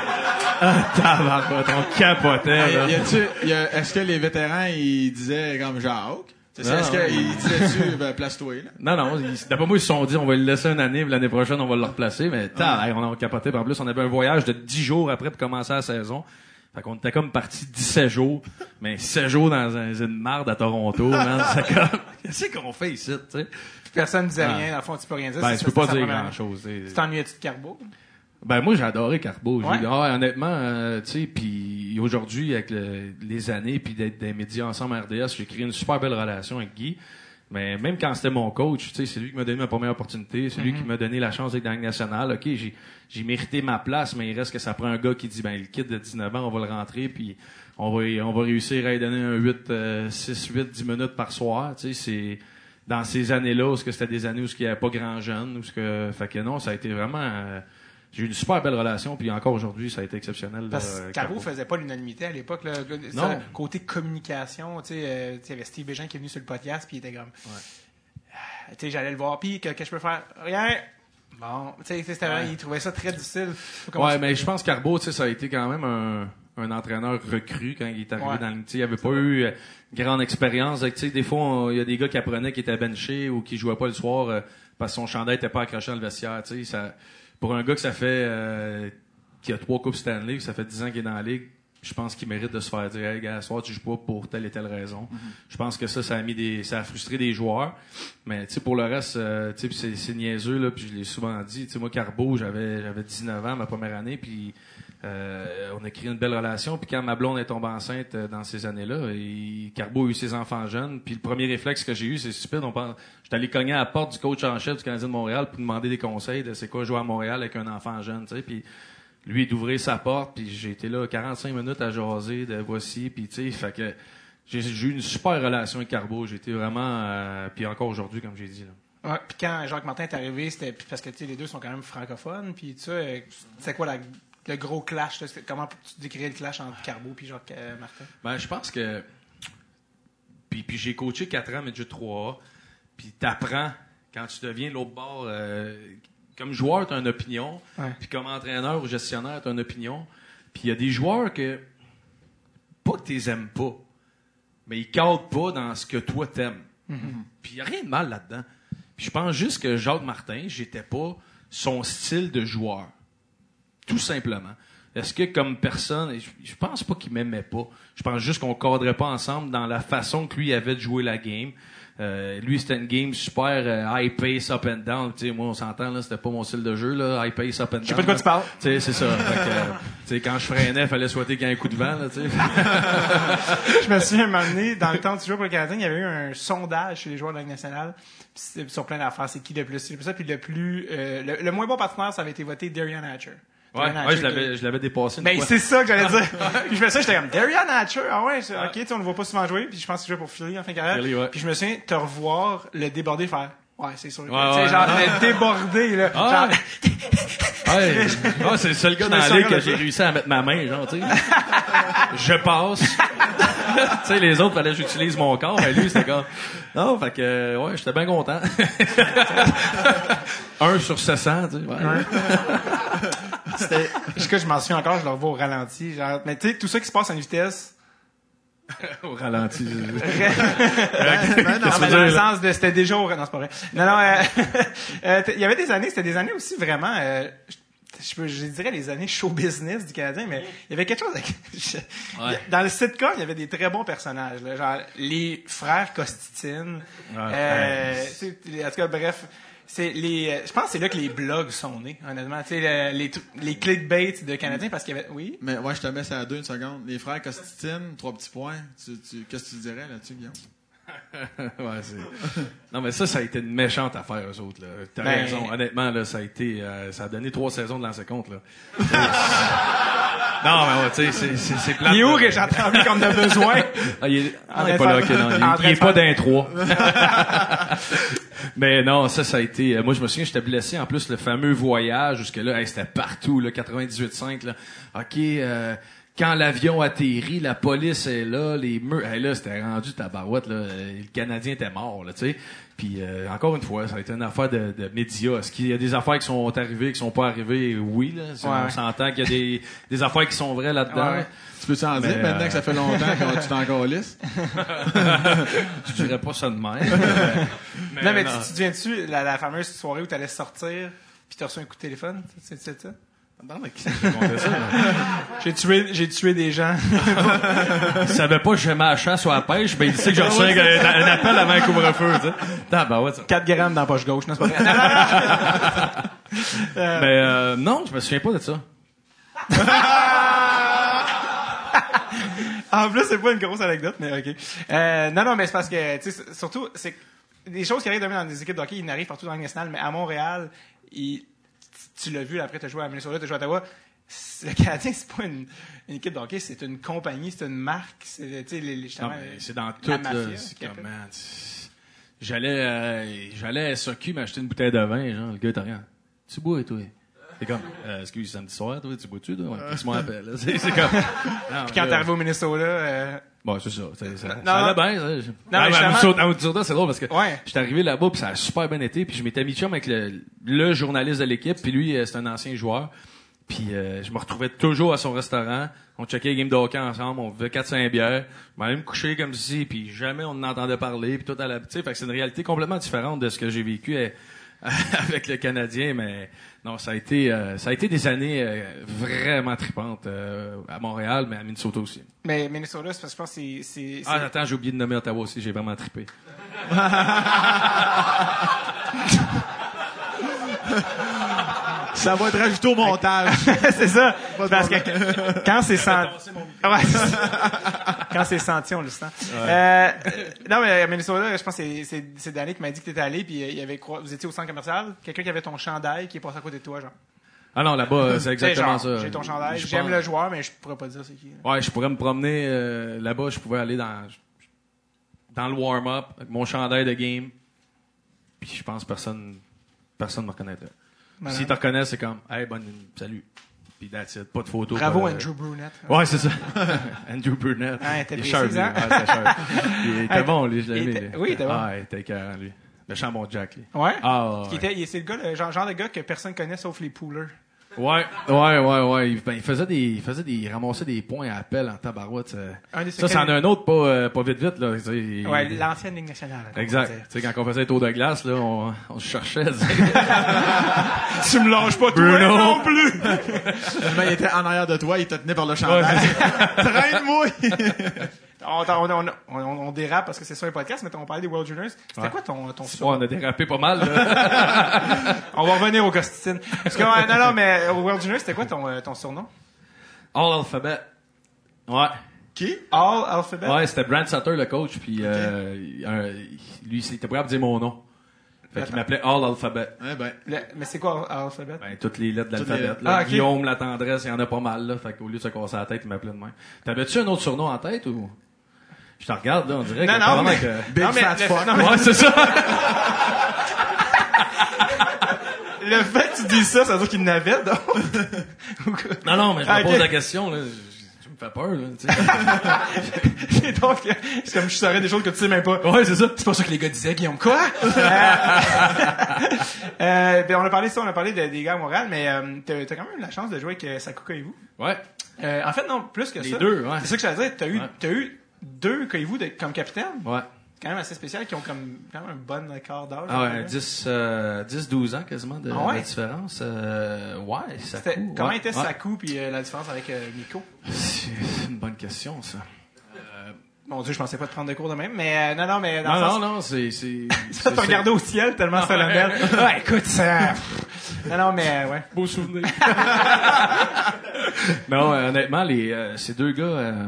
Ah, tabarouette, on capotait, là. Y a-tu- y a- Est-ce que les vétérans, ils disaient comme Jacques? Est-ce qu'ils disaient-tu, *laughs* ben, place-toi, là? Non, non, d'après moi, ils se sont dit, on va le laisser une année, puis l'année prochaine, on va le replacer. Mais tab, hey, on a capoté. Puis En plus, on avait un voyage de 10 jours après pour commencer la saison. Fait qu'on était comme parti 17 jours, mais 16 jours dans un- une marde à Toronto, man. C'est comme, *laughs* qu'est-ce qu'on fait ici, tu sais? Personne ne disait Ah. rien, dans le fond, tu peux rien dire. Ben, tu peux pas dire première grand année. chose. Tu t'ennuyais-tu de Carbo? Ben moi j'ai adoré Carbo. Ouais. ah, honnêtement, euh, tu sais, puis aujourd'hui avec le- les années puis d'être des médias ensemble à RDS, j'ai créé une super belle relation avec Guy. Mais même quand c'était mon coach, tu sais, c'est lui qui m'a donné ma première opportunité, c'est lui Mm-hmm. qui m'a donné la chance d'être dans la nationale. Ok, j'ai j'ai mérité ma place, mais il reste que ça prend un gars qui dit ben le kid de 19 ans, on va le rentrer puis on va on va réussir à lui donner un 8 euh, 6 8 10 minutes par soir, tu sais, c'est dans ces années-là, où ce que c'était des années où il n'y avait pas grand jeune, où ce que fait que non, ça a été vraiment euh, j'ai eu une super belle relation, puis encore aujourd'hui, ça a été exceptionnel. Parce que Carbo Carbo. faisait pas l'unanimité à l'époque. là. Ça. Côté communication, tu sais, euh, tu sais, il y avait Steve Bégin qui est venu sur le podcast, puis il était comme... Ah, Tu sais, j'allais le voir, puis que, que je peux faire? Rien! Bon, tu sais, il trouvait ça très difficile. Ouais, tu- mais je pense que Carbo, tu sais, ça a été quand même un, un entraîneur recru quand il est arrivé Ouais. dans le. Il avait pas eu euh, grande expérience. Tu sais, des fois, il y a des gars qui apprenaient qui étaient benchés ou qui jouaient pas le soir euh, parce que son chandail était pas accroché dans le vestiaire. Tu sais, ça, pour un gars que ça fait euh, qui a trois coupes Stanley, que ça fait dix ans qu'il est dans la ligue, je pense qu'il mérite de se faire dire, hey, gars, soir, tu joues pas pour telle et telle raison. Je pense que ça, ça a mis des, ça a frustré des joueurs. Mais, tu sais, pour le reste, euh, tu sais, c'est, c'est niaiseux, là, puis je l'ai souvent dit. Tu sais, moi, Carbo, j'avais, j'avais 19 ans, ma première année, puis euh, on a créé une belle relation. Puis quand ma blonde est tombée enceinte euh, dans ces années-là, Carbo a eu ses enfants jeunes. Puis le premier réflexe que j'ai eu, c'est stupide. Pense, j'étais allé cogner à la porte du coach en chef du Canadien de Montréal pour demander des conseils de c'est quoi jouer à Montréal avec un enfant jeune. Puis lui d'ouvrir sa porte, puis j'ai été là 45 minutes à jaser de voici, puis tu sais, fait que j'ai eu une super relation avec Carbo. Été vraiment, euh, puis encore aujourd'hui, comme j'ai dit. Là. Ouais, puis quand Jacques Martin est arrivé, c'était parce que les deux sont quand même francophones, puis tu sais, c'est quoi la- le gros clash? là? Comment tu décrirais le clash entre Carbo et Jacques euh, Martin? Ben, je pense que. Puis, puis j'ai coaché 4 ans Midget 3A. Puis t'apprends quand tu deviens de l'autre bord. euh, comme joueur, tu as une opinion. Ouais. Puis comme entraîneur ou gestionnaire, tu as une opinion. Puis il y a des joueurs que. Pas que tu les aimes pas, mais ils cadrent pas dans ce que toi t'aimes. Puis il n'y a rien de mal là-dedans. Puis je pense juste que Jacques Martin, j'étais pas son style de joueur. Tout simplement. Est-ce que comme personne, je, je pense pas qu'il m'aimait pas. Je pense juste qu'on cadrait pas ensemble dans la façon que lui avait de jouer la game. Euh, lui, c'était une game super euh, high pace up and down. Moi, on s'entend là, c'était pas mon style de jeu là, high pace up and down. sais pas de quoi tu parles. Tu sais, c'est ça. Fait que, euh, quand je freinais, fallait souhaiter qu'il y ait un coup de vent là, *laughs* je me moment donné, dans le temps tu jouais pour le Canadien, il y avait eu un sondage chez les joueurs de la Ligue nationale sur plein d'affaires. C'est qui le plus, c'est ça, puis le plus, euh, le, le moins bon partenaire, ça avait été voté Darian Hatcher. Ouais, je l'avais, je l'avais dépassé Ben, fois. c'est ça que j'allais *laughs* dire. puis je me souviens, j'étais comme, Darian Hatcher, ah ouais, c'est- ok, tu sais, on le voit pas souvent jouer, puis je pense qu'il jouait pour Philly en fin de carrière. Philly, ouais. Puis je me souviens te revoir le déborder faire, ouais, c'est sûr. Ouais, genre, le déborder, là. Ah, Genre, *laughs* Ouais, Ouais, c'est le seul gars dans la ligue que j'ai réussi à mettre ma main, genre, tu sais. Je passe. *laughs* tu sais, les autres, fallait que j'utilise mon corps, mais lui, c'était comme... Non, fait que, ouais, j'étais bien content. Un sur 700, tu sais. ouais. C'était, que je m'en souviens encore, je le revois au ralenti, genre, mais tu sais, tout ça qui se passe en vitesse, *laughs* Au ralenti. Ben, ben, *laughs* non, mais dans le sens de c'était déjà au... Non, c'est pas vrai. Non, non, euh, *laughs* euh, il y avait des années, c'était des années aussi vraiment... euh, je, je dirais les années show business du Canadien, mais il y avait quelque chose avec... je- Ouais. Dans le sitcom, il y avait des très bons personnages. là, genre les frères Costitine. Ouais. euh, en tout cas, bref... C'est les, euh, je pense que c'est là que les blogs sont nés, honnêtement. Tu sais, le- les, les clickbait de Canadiens, parce qu'il y avait... Oui? Mais ouais, je te mets ça à deux une seconde. Les frères Costitine, trois petits points. Tu, tu, qu'est-ce que tu dirais là-dessus, Guillaume? *laughs* ouais, c'est... *laughs* Non, mais ça, ça a été une méchante affaire, eux autres, là. T'as Ben- raison. Honnêtement, là, ça a été, euh, ça a donné trois saisons de lancer compte, là. *laughs* Non, mais ouais, tu sais, c'est, c'est, c'est plate. Il est où j'ai entendu qu'on a besoin? Ah, il est, ah, il est pas là, faire- ok, non, il, il est pas d'un trois. Mais non, ça, ça a été. euh, Moi, je me souviens, j'étais blessé. En plus, le fameux voyage jusque là, c'était partout, là, 98.5. Là. Ok, euh, quand l'avion atterrit, la police est là, les murs. Hey, là, c'était rendu tabarouette. Là, Euh, le Canadien était mort, là, tu sais. Puis euh, encore une fois, ça a été une affaire de, de médias. Est-ce qu'il y a des affaires qui sont arrivées, qui sont pas arrivées? Oui, là. Ouais. On s'entend qu'il y a des, *laughs* des affaires qui sont vraies là-dedans. Ouais. Tu peux t'en dire maintenant euh, que ça fait longtemps que tu t'en calisses? *laughs* Je dirais pas ça de même. *laughs* mais, non, mais tu, non. tu te souviens-tu la, la fameuse soirée où t'allais sortir puis t'as reçu un coup de téléphone? C'est ça? Non, mais qui c'est qui racontait ça, là? *laughs* J'ai tué, j'ai tué des gens. *laughs* Il savait pas que j'aimais la chasse ou la pêche, mais il sait que j'ai reçu un, un appel avant un couvre-feu, tu sais. Ah, ben ouais, ça. 4 grammes dans la poche gauche, non, c'est pas? Vrai. *laughs* Non. Mais euh, non, je me souviens pas de ça. En plus, c'est pas une grosse anecdote, mais ok. Euh, non, non, mais c'est parce que, tu sais, surtout, c'est des choses qui arrivent demain dans des équipes de hockey, ils n'arrivent partout dans la Ligue nationale, mais à Montréal, ils- tu l'as vu, après, t'as joué à Minnesota, t'as joué à Ottawa. Le Canadien, c'est pas une, une équipe de hockey, c'est une compagnie, c'est une marque, c'est, tu dans tout, J'allais, euh, j'allais à SOQ m'acheter une bouteille de vin, genre, le gars, t'as rien. Tu bois, toi? C'est comme, euh, excuse, samedi soir, toi, tu bois-tu, toi? Ouais, *laughs* qu'est-ce qu'on appelle, là? C'est, comme, non, Puis quand arrivé au Minnesota, euh, Bon, c'est ça. c'est- ça, Non, ça allait non. bien. ça. mais Ah, mais justement- à à Minnesota, c'est drôle parce que Ouais. j'étais arrivé là-bas puis ça a super bien été. Puis je m'étais mis chum avec le, le journaliste de l'équipe. Puis lui, euh, c'est un ancien joueur. Puis euh, je me retrouvais toujours à son restaurant. On checkait les games de hockey ensemble. On buvait 4-5 bières. Je m'allais me coucher comme si. Puis jamais on n'entendait parler. Puis tout à la... Tu sais, c'est une réalité complètement différente de ce que j'ai vécu euh, *laughs* avec le Canadien. Mais non, ça a été, euh, ça a été des années euh, vraiment tripantes euh, à Montréal, mais à Minnesota aussi. mais Minnesota, c'est parce que je pense que c'est, Ah, attends, j'ai oublié de nommer Ottawa aussi, j'ai vraiment trippé. *laughs* *laughs* Ça va être rajouté au montage. *laughs* c'est ça. Parce que quand c'est senti, quand c'est senti, on le sent. Euh, non, mais à Minnesota, je pense que c'est- c'est c'est Danny qui m'a dit que t'étais allé, puis euh, il y avait quoi, vous étiez au centre commercial, quelqu'un qui avait ton chandail qui est passé à côté de toi, genre. Ah non, là-bas, euh, c'est exactement genre, ça. J'ai ton chandail, j'aime pense- le joueur, mais je pourrais pas dire c'est qui. là. Ouais, je pourrais me promener euh, là-bas, je pouvais aller dans dans le warm-up avec mon chandail de game. Puis je pense que personne personne me reconnaîtrait. S'ils te reconnaissent, c'est comme Hey, bonne salut. Puis that's it, pas de photo. Bravo, pas de- Andrew Brunette. Ouais, c'est ça. *laughs* Andrew Burnett. Ah, il est sharp, lui. hein? Sharp. Il *laughs* était Ah, bon, lui, je oui, il était bon. Ah, il était écœurant, lui. Le chambon Jack, lui. Ouais. Ah, ouais. c'est le gars, le genre, genre de gars que personne connaît sauf les poolers. Ouais, ouais, ouais, ouais. Il, ben, il faisait des, il faisait des, il ramassait des points à appel en tabarouette. Ça, Un des ça, c'en a un autre pas, euh, pas vite, vite, là. Il- Ouais, l'ancienne Ligue nationale. Exact. Tu sais, quand on faisait les tours de glace, là, on, on se cherchait. tu *laughs* me lâches pas, toi Bruno. non plus! *laughs* Il était en arrière de toi, il te tenait par le chandail. *laughs* Traîne-moi! On, on, on, on, on dérape parce que c'est ça un podcast, mais on parlait des World Juniors. C'était Ouais. quoi ton, ton Ouais, surnom? on a dérapé pas mal. *laughs* On va revenir au Costitine. Parce que, ouais, non, non, mais au World Juniors, c'était quoi ton, euh, ton surnom? All alphabet. Ouais. Qui? All Alphabet? Ouais, c'était Brand Sutter, le coach, puis euh, lui, il était pas capable de dire mon nom. Fait qu'il m'appelait All Alphabet. Eh ben, Le- mais c'est quoi All Alphabet? Ben, toutes les lettres de l'alphabet. les. Ah, ok. Guillaume, la tendresse, il y en a pas mal, là. Fait qu'au lieu de se casser la tête, il m'appelait de même. T'avais-tu un autre surnom en tête ou? Je te regarde, là, on dirait Non, que non, mais- que- Big Non, mais fat le- fuck. non, mais- Ouais, c'est ça. *laughs* Le fait que tu dis ça, ça veut dire qu'il n'avait donc. Ou quoi? Non, non, mais je me Ah, pose la question, là. Tu me fais peur, là, tu sais. *laughs* Et donc, c'est comme je saurais des choses que tu sais même pas. ouais, c'est ça. C'est pas ça que les gars disaient, Guillaume. Quoi? *laughs* euh, euh, ben, on a parlé de ça, on a parlé de- des gars à Montréal, mais euh, t'as quand même eu la chance de jouer avec euh, Sakuka et vous. Ouais. Euh, en fait, non, plus que Les ça. deux, ouais. C'est ça que j'allais dire. T'as eu, Ouais. t'as eu deux Koivu comme capitaine? Ouais. Quand même assez spécial, qui ont comme, quand même un bon quart d'âge. Ah ouais, 10, euh, 10, 12 ans quasiment de, Ah ouais? de différence. Euh, ouais, ça C'était- coûte. comment ouais, était ouais. Saku puis euh, la différence avec euh, Miko? C'est une bonne question, ça. Mon dieu, je pensais pas te prendre de cours de même, mais euh, non, non, mais dans Non, sens- non, non, c'est, c'est, *laughs* Ça te regardait au ciel tellement solennel. ouais, écoute, ça. non, non, mais euh, ouais. beau souvenir. *laughs* *laughs* non, euh, honnêtement, les, euh, ces deux gars, euh,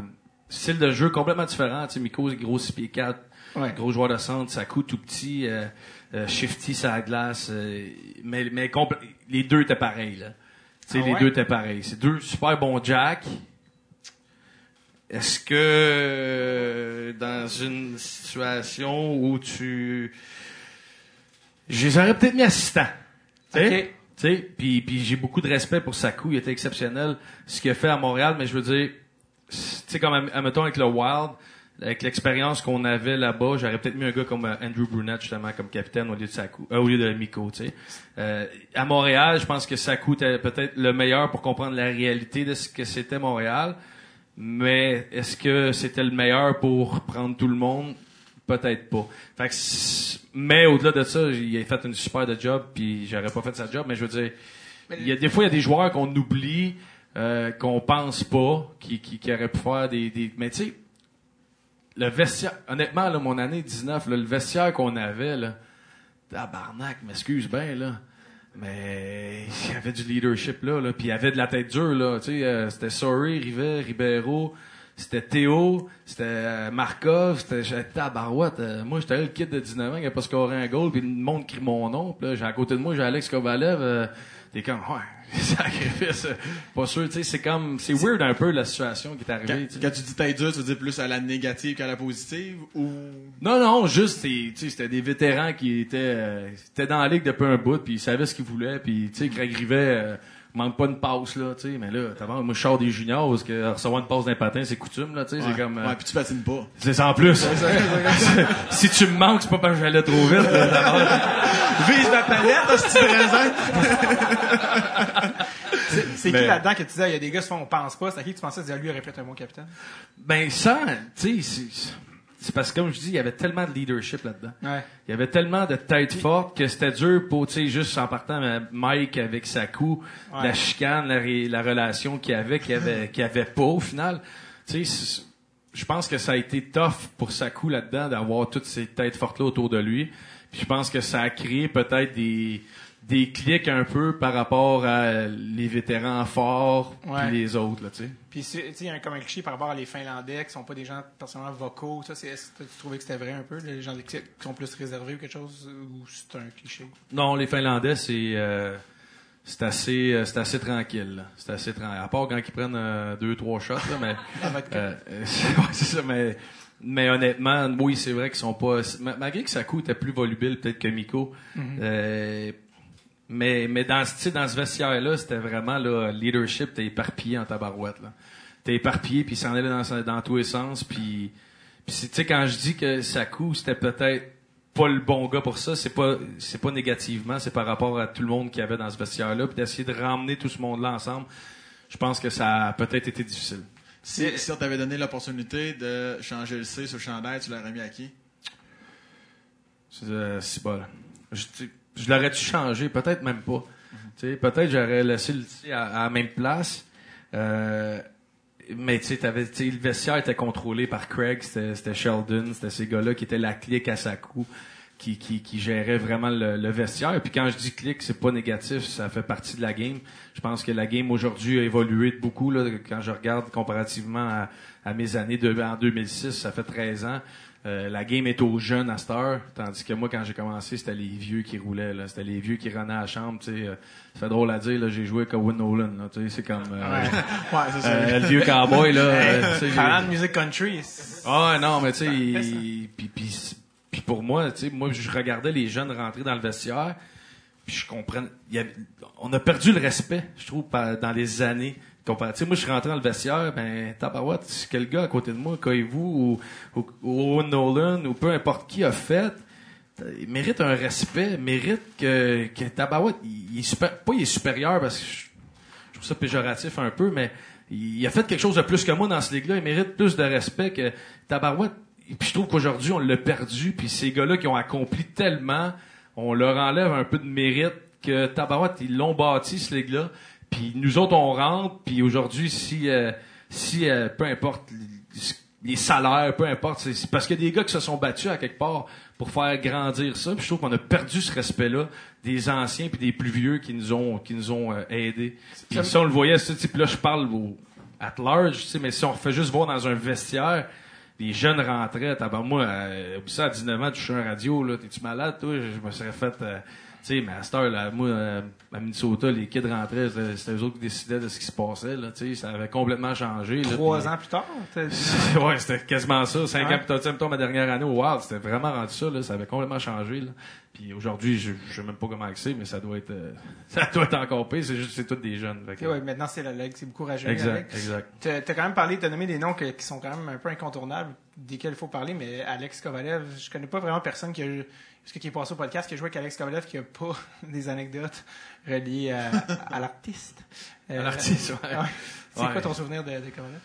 style de jeu complètement différent. Tu sais, Miko, gros 6 pieds 4, Ouais. gros joueur de centre, Saku tout petit, euh, euh, shifty la glace, euh, mais, mais les deux étaient pareils, là. Tu sais, Ah les deux étaient pareils. C'est deux super bons Jack. Est-ce que euh, dans une situation où tu... Je les aurais peut-être mis assistants. Tu sais? Ok. Tu sais, puis, puis j'ai beaucoup de respect pour Sakou. Il était exceptionnel ce qu'il a fait à Montréal, mais je veux dire, tu sais, comme, admettons, avec le Wild, avec l'expérience qu'on avait là-bas, j'aurais peut-être mis un gars comme euh, Andrew Brunette, justement, comme capitaine au lieu de Sakou, euh, au lieu de Miko, tu sais. Euh, à Montréal, je pense que Sakou était peut-être le meilleur pour comprendre la réalité de ce que c'était Montréal. Mais est-ce que c'était le meilleur pour prendre tout le monde? Peut-être pas. Fait que mais au-delà de ça, il a fait une super de job, puis j'aurais pas fait sa job, mais je veux dire, il y a des fois il y a des joueurs qu'on oublie, euh, qu'on pense pas, qui, qui, qui auraient pu faire des, des mais tu sais, le vestiaire, honnêtement là, mon année 19, là, le vestiaire qu'on avait là, tabarnak, m'excuse bien là. Mais il y avait du leadership là, là puis il y avait de la tête dure là, tu sais, euh, c'était Sorry, Rivet, Ribeiro, c'était Théo, c'était euh, Markov, c'était tabarouette. euh, moi j'étais le kid de 19 ans qui a pas scoré un goal puis le monde crie mon nom, puis là j'ai à côté de moi j'ai Alex Kovalev, euh, t'es comme ouais, *laughs* sacrifice, pas sûr, tu sais, c'est comme c'est weird un peu la situation qui est Quand, arrivée. tu sais. quand tu dis taille dure, tu veux dire plus à la négative qu'à la positive ou? Non, non, juste, tu sais, c'était des vétérans qui étaient, euh, étaient dans la ligue depuis un bout, puis ils savaient ce qu'ils voulaient, puis tu sais, Greg Rivet euh, manque pas une passe, là, tu sais, mais là, t'as moi, je sors des juniors, parce que recevoir une passe d'un patin, c'est coutume, là, tu sais, ouais, c'est comme... euh, ouais, puis tu patines pas. c'est ça en plus. *laughs* si tu me manques, c'est pas parce que j'allais trop vite. Vise ma palette, ce petit raisin. C'est Mais- qui là-dedans que tu disais, il y a des gars qui se font, on pense pas, c'est à qui tu pensais, tu disais, lui, être un bon capitaine? ben ça, tu sais, c'est- parce que comme je dis, il y avait tellement de leadership là-dedans. Ouais. Il y avait tellement de tête forte que c'était dur pour, tu sais, juste en partant euh, Mike avec Sakou, Ouais. la chicane, la, ré- la relation qu'il y avait, qu'il avait, qu'il avait pas au final. Tu sais, je pense que ça a été tough pour Sakou là-dedans d'avoir toutes ces têtes fortes-là autour de lui. Puis je pense que ça a créé peut-être des, des clics un peu par rapport à les vétérans forts Ouais. les autres, là, tu sais. Puis, tu sais, il y a un- comme un cliché par rapport à les Finlandais qui sont pas des gens personnellement vocaux. Ça, c'est, est-ce que tu trouvais que c'était vrai un peu, les gens qui sont plus réservés ou quelque chose, ou c'est un cliché? Non, les Finlandais, c'est euh, c'est assez euh, c'est assez tranquille. C'est assez tranquille. À part quand ils prennent euh, deux trois shots, là, mais *laughs* euh, *laughs* c'est ça. Mais mais honnêtement, oui, c'est vrai qu'ils sont pas. ma- Malgré que Sakou était plus volubile peut-être que Miko. euh, mais mais dans ce dans ce vestiaire là, c'était vraiment là leadership, t'es éparpillé en tabarouette là. T'es éparpillé puis s'en allait dans dans tous les sens puis tu sais quand je dis que Sakou c'était peut-être pas le bon gars pour ça, c'est pas c'est pas négativement, c'est par rapport à tout le monde qu'il y avait dans ce vestiaire là puis d'essayer de ramener tout ce monde là ensemble. Je pense que ça a peut-être été difficile. Si, si on t'avait donné l'opportunité de changer le C sur le chandail, tu l'aurais mis à qui? C'est euh, c'est bol. Je, je l'aurais-tu changé? Peut-être même pas. Peut-être j'aurais laissé le sais, à, à la même place. Euh, mais le vestiaire était contrôlé par Craig, c'était Sheldon, c'était ces gars-là qui étaient la clique à sa cou, qui, qui, géraient vraiment le, vestiaire. Et puis quand je dis clique, c'est pas négatif, ça fait partie de la game. Je pense que la game aujourd'hui a évolué beaucoup. Là, quand je regarde comparativement à, à mes années de, en 2006, ça fait 13 ans. Euh, la game est aux jeunes à cette heure, tandis que moi, quand j'ai commencé, c'était les vieux qui roulaient. là. C'était les vieux qui renaient à la chambre. tu sais. Euh, ça fait drôle à dire, là, j'ai joué avec Owen Nolan. là, tu sais, C'est comme euh, Ouais, *laughs* c'est ça. euh, le vieux cowboy. Là, j'ai- Parlant de musique country, c'est- ah non, mais tu sais, puis, pour moi, tu sais, moi je regardais les jeunes rentrer dans le vestiaire, puis je comprends, il y avait- on a perdu le respect, je trouve, par- dans les années. Comparé- moi je suis rentré dans le vestiaire, ben tabarouette, quel gars à côté de moi, vous ou, ou, Nolan ou peu importe qui a fait, il mérite un respect, mérite que, que il, pas il est supérieur parce que je, trouve ça péjoratif un peu, mais il a fait quelque chose de plus que moi dans ce ligue-là. Il mérite plus de respect que Tabarouette. Et Puis je trouve qu'aujourd'hui, on l'a perdu. Puis ces gars-là qui ont accompli tellement, on leur enlève un peu de mérite que Tabarouette, ils l'ont bâti, ce ligue-là. Puis nous autres, on rentre. Puis aujourd'hui, si, euh, si euh, peu importe les- salaires, peu importe, c'est parce qu'il y a des gars qui se sont battus à quelque part pour faire grandir ça. Puis je trouve qu'on a perdu ce respect-là des anciens puis des plus vieux qui nous ont qui nous ont euh, aidés. Puis ça, on le voyait, sais, puis là, je parle au, at large, tu sais, mais si on refait juste voir dans un vestiaire, les jeunes rentraient, tabarnak, moi, euh, ça, à 19 ans, tu touches un radio, là, t'es-tu malade, toi? Je me serais fait, euh, Tu sais, mais à cette heure, là, moi, euh, à Minnesota, les kids rentraient, c'était eux autres qui décidaient de ce qui se passait, là, tu sais, ça avait complètement changé. Trois ans plus tard, *laughs* ouais, c'était quasiment ça. Cinq Ouais. ans plus tard, tu sais, ma dernière année au Wild, c'était vraiment rendu ça, là. Ça avait complètement changé, là. Puis aujourd'hui, je, je sais même pas comment c'est, mais ça doit être, euh, *laughs* ça doit être encore pire. C'est juste, c'est tous des jeunes. Fait que- ouais, maintenant c'est la Ligue, c'est beaucoup rajeuni. exact, exact. T'as t'as quand même parlé, t'as nommé des noms que- qui sont quand même un peu incontournables, desquels il faut parler, mais Alex Kovalev, je connais pas vraiment personne qui a, parce que qui est passé au podcast, qui a joué avec Alex Kovalev, qui a pas *laughs* des anecdotes reliées à, à l'artiste. Euh, À l'artiste, ouais. C'est Ouais. quoi ton souvenir de, de Kovalev?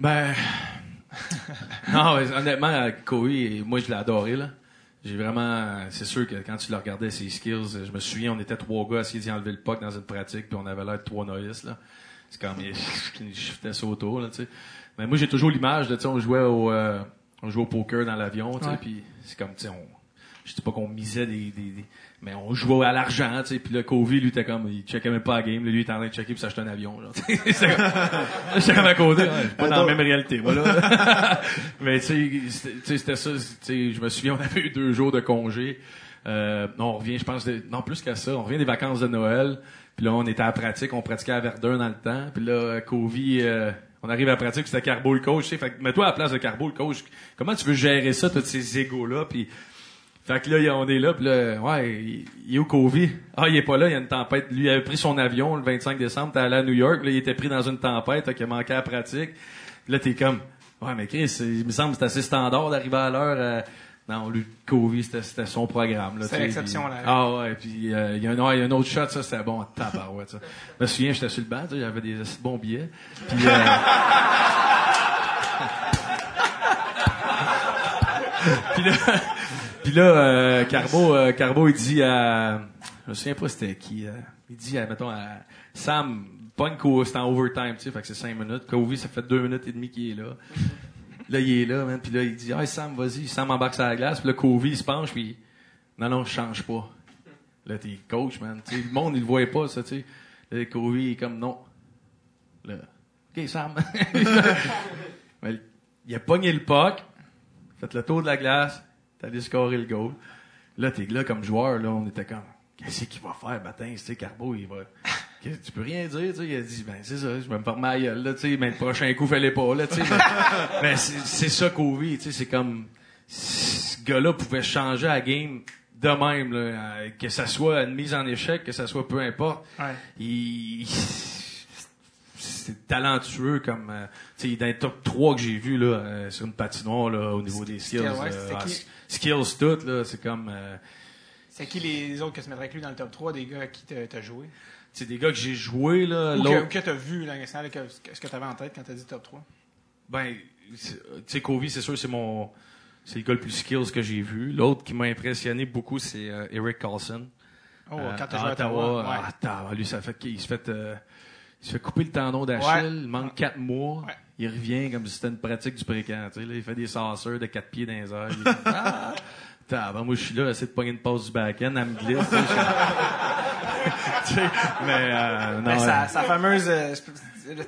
Ben, *laughs* non, honnêtement, euh, Kobe, moi, je l'ai adoré, là. J'ai vraiment, c'est sûr que quand tu le regardais, ses skills, je me souviens, on était trois gars à essayer d'y enlever le puck dans une pratique, puis on avait l'air de trois novices, là. C'est comme, *laughs* il shiftait ça autour, là, tu sais. Mais moi, j'ai toujours l'image de, tu sais, on jouait au, euh, on jouait au poker dans l'avion, tu sais, puis c'est comme, tu sais, on, je dis pas qu'on misait des, des, des- mais on jouait à l'argent, tu sais, puis le Kobe, lui, était comme, il checkait même pas la game, lui, il était en train de checker puis s'acheter un avion, genre. *laughs* Comme, *laughs* j'étais comme à côté, ouais, pas dans la même réalité, voilà. *laughs* mais tu sais, c'était- ça, tu sais, je me souviens, on avait eu deux jours de congé, euh, non, on revient, je pense, de- non, plus qu'à ça, on revient des vacances de Noël, puis là, on était à la pratique, on pratiquait à Verdun dans le temps, puis là, Kobe, euh, on arrive à la pratique, c'était Carbo le coach, fait que mets-toi à la place de Carbo le coach, comment tu veux gérer ça, tous ces égos-là, puis fait que là, on est là, puis là, ouais, il, est où Kobe? Ah, il est pas là, il y a une tempête. Lui, il avait pris son avion le 25 décembre, t'es allé à New York, là, il était pris dans une tempête, fait qu'il a manqué à la pratique. Là, t'es comme, ouais, mais Chris, il me semble que c'est assez standard d'arriver à l'heure. Non, lui, Kobe, c'était, c'était son programme. Sais, l'exception, là. Ah ouais, puis euh, il y, a un- ouais, il y a un autre shot, ça, c'était bon, tabarouette, ça. Je me souviens, j'étais sur le banc, j'avais des bons billets. Puis, euh, *laughs* Puis là, puis là euh, Carbo, euh, Carbo, il dit à... Je me souviens pas c'était qui. il dit, à, mettons, à Sam, pogne c'est en overtime, tu sais, fait que c'est cinq minutes. Kobe, ça fait deux minutes et demie qu'il est là. Là, il est là, man. Puis là, il dit, ah, Sam, vas-y. Sam embarque sur la glace. Puis là, Kobe, il se penche, puis non, non, je change pas. Là, t'es coach, man. Tu sais, le monde, il le voyait pas, ça, tu sais. Là, Kobe, il est comme, non. Là, OK, Sam. *laughs* Mais il a pogné le puck, fait le tour de la glace, t'as allé scorer le goal. Là, t'es là comme joueur, là, on était comme, qu'est-ce qu'il va faire, Batin? Tu sais, Carbo, il va. Tu peux rien dire, tu sais? Il a dit, ben, c'est ça, je vais me faire ma gueule, là, tu sais, mais le prochain coup, fallait pas, là, tu sais. Mais, *laughs* mais c'est c'est ça, Kobe, tu sais, c'est comme, ce gars-là pouvait changer la game de même, là, que ça soit une mise en échec, que ça soit peu importe. Ouais. Il, c'est talentueux comme euh, tu sais dans les top 3 que j'ai vu là euh, sur une patinoire là au niveau des skills Skill, ouais, euh, ah, qui? skills tout là c'est comme euh, C'est qui les autres que tu mettrais avec lui dans le top 3 des gars à qui t'as joué? C'est des gars que j'ai joué là Ou que, que t'as vu dans le national, que- ce que t'avais en tête quand t'as dit top 3? ben c'est- tu sais Kobe c'est sûr c'est mon c'est le gars le plus skills que j'ai vu l'autre qui m'a impressionné beaucoup c'est euh, Eric Carlson Oh, Euh, quand t'as joué à Ottawa. ouais. ah, attends, lui, ça fait qu'il se fait, euh, il se fait couper le tendon d'Achille, Ouais. il manque quatre mois, Ouais. il revient comme si c'était une pratique du sais, là, il fait des sauceurs de quatre pieds dans les airs. *laughs* ah, Tabarnak, moi, je suis là, essayer de pogner une passe du back-end, elle me glisse, *laughs* *laughs* tu sais, mais, euh, non, Mais sa, euh, sa fameuse, euh,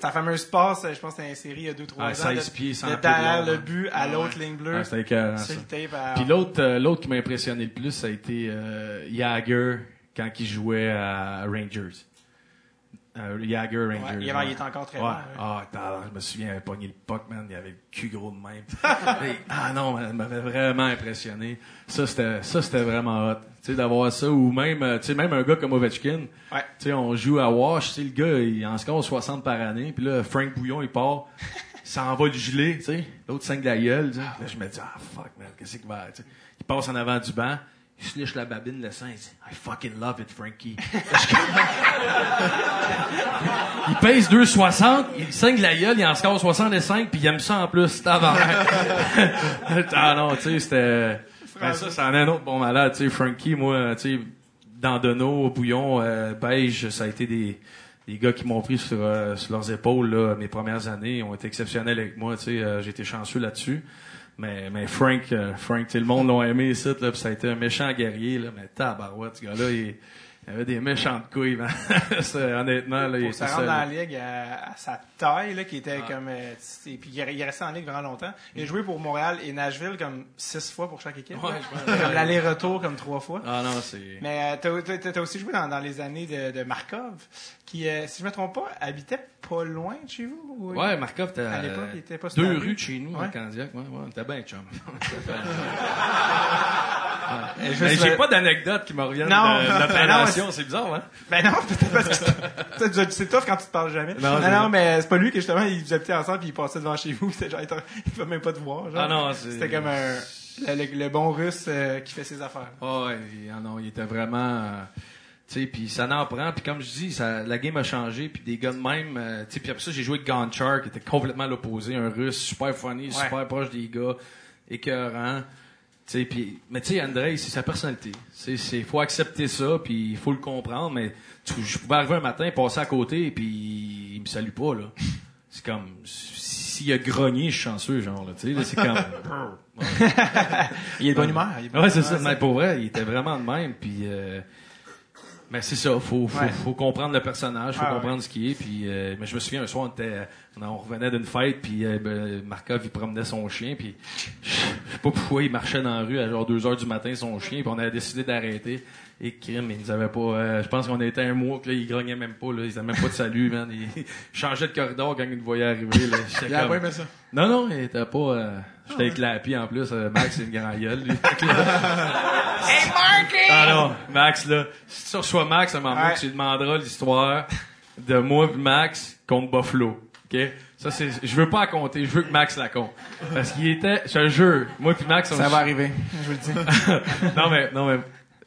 sa fameuse passe, je pense que une série il y a 2-3 Ah, ans. 16 de- pieds, 100 de derrière de le but à l'autre ligne bleue. ah, c'était à- Puis l'autre, euh, l'autre qui m'a impressionné le plus, ça a été euh, Jagger quand il jouait à Rangers. Euh, Jagger Rangers. Ouais, il, avait- il était encore très Ouais. bon. ouais. Ah, attends, je me souviens, il avait pogné le puck, man. Il avait le cul gros de même. *laughs* Ah non, ça m'avait vraiment impressionné. Ça, c'était, ça, c'était vraiment hot. Tu sais, d'avoir ça, ou même, euh, tu sais, même un gars comme Ovechkin. Ouais. Tu sais, on joue à Wash, tu sais, le gars, il en score 60 par année. Puis là, Frank Bouillon, il part. Il s'en va le geler, tu sais. L'autre 5 de la gueule, sais. Là, je me dis, ah, fuck, man, qu'est-ce qu'il va, tu sais. Il passe en avant du banc. Il se lèche la babine, le sang, il dit, I fucking love it, Frankie. *laughs* Il pèse 2,60, il saigne la gueule, il en score 65, puis il aime ça en plus, tabarnak. *laughs* ah non, tu sais, c'était... Ben ça, c'en est un autre bon malade, tu sais, Frankie, moi, tu sais, Dandonneau, Bouillon, euh, Beige, ça a été des, des gars qui m'ont pris sur, euh, sur leurs épaules, là, mes premières années, ils ont été exceptionnels avec moi, tu sais, euh, j'ai été chanceux là-dessus. Mais, mais Frank, euh, Frank, tu sais, le monde l'a aimé ici, là, puis ça a été un méchant guerrier, là, mais tabarouette, ce gars-là, il, Il avait des méchantes couilles, man. *laughs* Honnêtement, là, il était se rendre dans la ligue à, à sa taille, là, qui était comme. euh, et puis il est resté en ligue vraiment longtemps. Il a joué pour Montréal et Nashville comme six fois pour chaque équipe. Ouais, comme l'aller-retour comme trois fois. Ah non, c'est... Mais euh, t'as- t'as t'as aussi joué dans, dans les années de, de Markov, qui, euh, si je me trompe pas, habitait pas loin de chez vous. ou- Ouais, Markov, t'as À l'époque, il était pas sur deux rues rue. de chez nous, Ouais. à Candiac. Ouais, ouais, t'es bien chum. *laughs* Mais j'ai le- pas d'anecdote qui me reviennent Non. de notre *laughs* Non, relation, c'est bizarre, hein? Ben non, *laughs* peut-être parce que c'est- c'est tough quand tu te parles jamais. Non, Non, mais c'est pas lui que justement, ils vous habitaient ensemble puis il passait devant chez vous. *laughs* C'était genre, il peut même pas te voir. Genre. Ah non, c'est- C'était comme un, le, le- le bon russe euh, qui fait ses affaires. Ah ouais, il- ah non, il était vraiment... euh, tu sais, puis ça n'en prend. Puis comme je dis, ça, la game a changé. Puis des gars de même... euh, tu sais, puis après ça, j'ai joué avec Gonchar, qui était complètement l'opposé. Un russe super funny, super proche des gars, écœurant. Tu sais, puis... Mais tu sais, André, c'est sa personnalité. C'est, faut accepter ça, puis il faut le comprendre. Mais tu- je pouvais arriver un matin, passer à côté, puis il me salue pas, là. C'est comme... S'il a grogné, je suis chanceux, genre, là. Là, c'est comme... Il est de bonne humeur. il est de bonne Ouais, c'est ça. Mais pour vrai, il était vraiment de même. Puis, euh, mais c'est ça. Faut, faut, Ouais. faut comprendre le personnage, faut Ah, comprendre ce qui est. Puis, euh, mais je me souviens un soir, on était, on, revenait d'une fête, puis euh, ben, Markov il promenait son chien, puis je sais pas pourquoi il marchait dans la rue à genre 2 heures du matin son chien, puis on avait décidé d'arrêter. Et crime, il nous avait pas. euh, je pense qu'on était un mois que là, il grognait même pas. Là, il avait même pas de salut, man. Il *laughs* changeait de corridor quand il nous voyait arriver. Là. Il a comme- pas aimé ça. non, non, il était pas. euh, J'étais avec Lappy en plus. euh, Max, c'est une grande gueule, lui. *laughs* Hey, Marky! Ah non, Max, là, si tu reçois Max, à un moment Ouais. tu lui demanderas l'histoire de moi et Max contre Buffalo. OK? Ça, c'est, je veux pas la compter, je veux que Max la compte. Parce qu'il était, je te jure, moi puis Max, on Ça va arriver, je vous le dis. *laughs* non, mais, non, mais,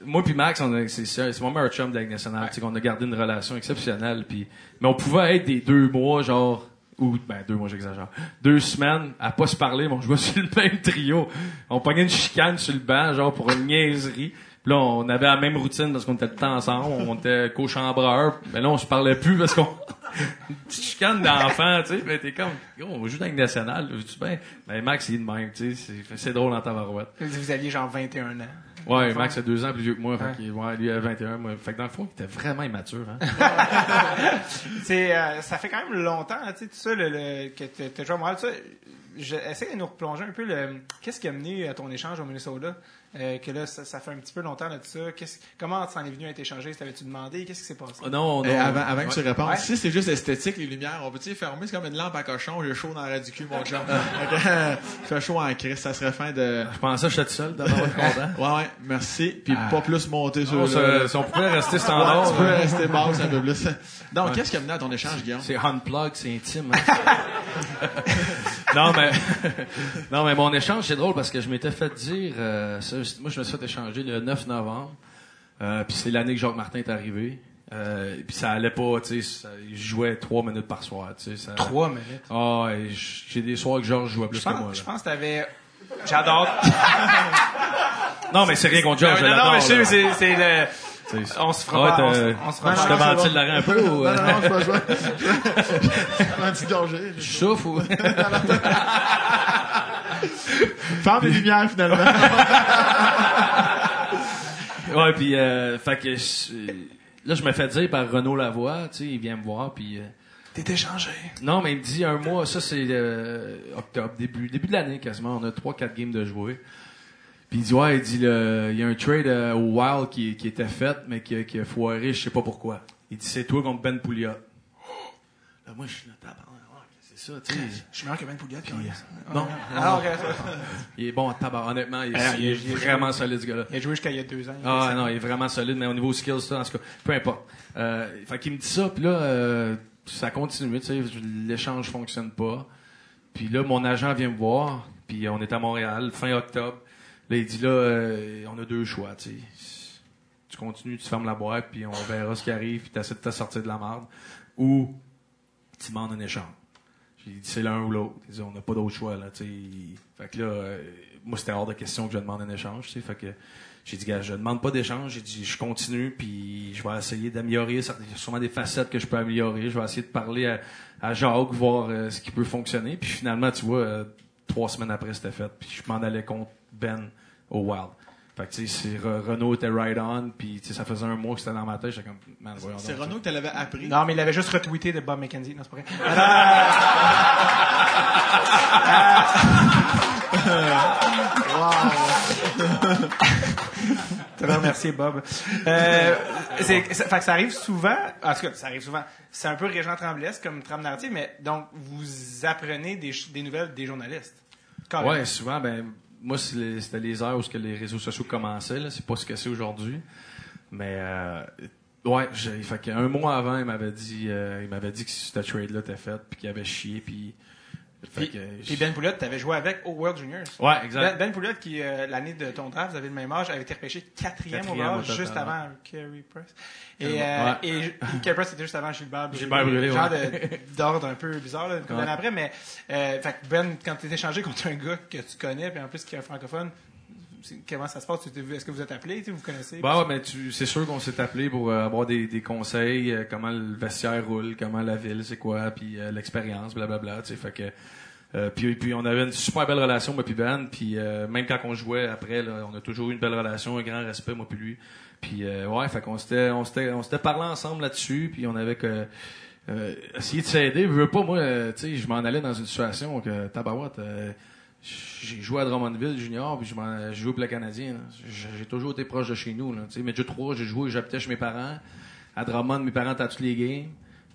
moi puis Max, on a, c'est, c'est c'est mon meilleur chum de Ligue nationale. Tu sais, qu'on a gardé une relation exceptionnelle. Puis, mais on pouvait être des deux mois, genre, ou, ben, deux mois, j'exagère. Deux semaines à pas se parler, mais on jouait *laughs* sur le même trio. On pognait une chicane sur le banc, genre, pour une niaiserie. Puis là, on avait la même routine parce qu'on était tout le temps ensemble. On était co-chambreurs. Mais là, on se parlait plus parce qu'on, *laughs* une petite chicane d'enfant, tu sais. Mais t'es comme, Yo, on joue dans la Ligue nationale. Tu ben, ben, Max, il est de même, tu sais. C'est, c'est drôle en tabarouette. Vous aviez genre 21 ans. Ouais, Max a deux ans plus vieux que moi. Ouais. Fait ouais, lui a 21. Moi. Fait que dans le fond, il était vraiment immature. Hein? *laughs* C'est, euh, ça fait quand même longtemps, tu sais, tout ça, le, le- que tu as joué à Montréal. tout Ça, je, essaie de nous replonger un peu le, qu'est-ce qui a mené à ton échange au Minnesota? Euh, que là, ça, ça fait un petit peu longtemps de ça. Qu'est-ce, comment t'en es venu à t'échanger? T'avais-tu demandé? Qu'est-ce qui s'est passé? Ah non, non. Eh, avant, avant que tu répondes, Ouais. si c'est juste esthétique, les lumières, on peut-tu les fermer? C'est comme une lampe à cochon, j'ai chaud dans la du cul, mon chum. *laughs* Fait que, euh, fait chaud en crise, ça serait fin de... Je pensais que j'étais tout seul d'abord être *laughs* content. Ouais, ouais, merci. Puis pas plus monter sur Oh, le... ça- si on pouvait rester standard. Ouais, tu peux hein. rester basse un peu plus. *laughs* Donc, Ouais. qu'est-ce qui a mené à ton échange, Guillaume? C'est unplug, c'est intime. hein. Non, mais, *laughs* non, mais mon échange, c'est drôle parce que je m'étais fait dire, euh, ça, moi, je me suis fait échanger le 9 novembre. Euh, puis c'est l'année que Jacques Martin est arrivé. Euh, puis ça allait pas, tu sais, je jouais trois minutes par soir, tu sais. ça- Trois minutes? Ah, j'ai des soirs que Georges jouait plus que moi. je pense que t'avais. J'adore. *laughs* Non, mais c'est rien contre Georges, non, mais c'est le. On se fera Ouais, pas. On, on se fera Je pas. te ventile l'arrêt un peu ou... Non, euh, non, non, je peux pas. Gorgée. *laughs* Je ou... *laughs* Ferme les lumières, finalement. *laughs* Ouais, puis euh, fait que je- là je me fais dire par Renaud Lavoie, tu sais, il vient me voir puis euh, T'es échangé. non, mais il me dit un mois, ça c'est euh, octobre, début début de l'année quasiment, on a trois quatre games de jouer. Puis il dit ouais, il dit le- il y a un trade euh, au Wild qui, qui était fait mais qui, a- qui a foiré, je sais pas pourquoi. Il dit c'est toi contre Ben Pouliot. *gasps* Là, moi je suis c'est ça, tu sais. Je suis meilleur que Ben Pouliot. puis- Non, Ah, ok. il est bon, tabarnak, honnêtement, il est, Ah, il est il est- vraiment solide ce gars-là. Il a joué jusqu'à il y a deux ans. Ah non, il est vraiment solide, mais au niveau skills, ça, en tout cas, peu importe. Euh, fait qu'il me dit ça, puis là, euh, ça continue, tu sais, l'échange fonctionne pas. Puis là, mon agent vient me voir, puis on est à Montréal, fin octobre. Là, il dit là, euh, on a deux choix, tu sais. Tu continues, tu fermes la boîte, puis on verra ce qui arrive, puis tu essaies de te sortir de la merde. Ou tu demandes un échange. J'ai dit, c'est l'un ou l'autre. On n'a pas d'autre choix, là, tu. Fait que là, euh, moi, c'était hors de question que je demande un échange, tu sais. Fait que j'ai dit, gars, je demande pas d'échange. J'ai dit, je continue, puis je vais essayer d'améliorer. Il y a sûrement des facettes que je peux améliorer. Je vais essayer de parler à, à Jacques, voir euh, ce qui peut fonctionner. Puis finalement, tu vois, euh, trois semaines après, c'était fait. Puis je m'en allais contre Ben au Wild. Fait que, tu sais, Renault était right on, puis tu sais, ça faisait un mois que c'était dans ma tête. J'étais comme, man, voyons C'est Renaud que tu l'avais appris. Non, mais il avait juste retweeté de Bob McKenzie. Non, c'est pas vrai. *laughs* Tu vas remercier Bob. Euh, c'est, fait que ça arrive souvent. En tout cas, ça arrive souvent. C'est un peu Régent Tremblesque comme trame narrative, mais donc vous apprenez des, nouvelles des journalistes. Carrément. Ouais, souvent, ben, moi, c'était les heures où que les réseaux sociaux commençaient, là. C'est pas ce que c'est aujourd'hui. Mais, euh, ouais, j'ai, fait qu'un mois avant, il m'avait dit, euh, il m'avait dit que ce trade-là était fait, puis qu'il avait chié, puis, Puis, puis Ben Poulotte, tu avais joué avec au World Juniors. Ouais, Ben, exact. ben Poulotte, qui, euh, l'année de ton draft, vous avez le même âge, avait été repêché quatrième, Quatrième au total, juste avant Kerry Price. Et, Ouais. euh, et Kerry Price, c'était juste avant Gilbert Brûlé. Gilbert Brûlé, Genre ouais. d'ordre un peu bizarre, là, une couple Ouais. d'années après. Mais, euh, fait que Ben, quand tu échangé contre un gars que tu connais, puis en plus qui est un francophone, comment ça se passe? Est-ce que vous êtes appelé? tu sais, Vous connaissez? Bah ouais, mais tu, c'est sûr qu'on s'est appelé pour euh, avoir des, des conseils, euh, comment le vestiaire roule, comment la ville, c'est quoi, puis euh, l'expérience, blablabla, tu sais, fait que... euh, puis, puis on avait une super belle relation, moi puis Ben, puis euh, même quand on jouait après, là, on a toujours eu une belle relation, un grand respect, moi puis lui. Puis euh, ouais, fait qu'on s'était, on s'était, on s'était parlé ensemble là-dessus, puis on avait que euh, essayé de s'aider. Je veux pas, moi, euh, tu sais, je m'en allais dans une situation que tabarouette. euh, j'ai joué à Drummondville junior, puis je joué pour le Canadien. J'ai toujours été proche de chez nous. Là, tu sais. mais Dieu 3, j'ai joué, j'habitais chez mes parents. À Drummond, mes parents étaient à toutes les games.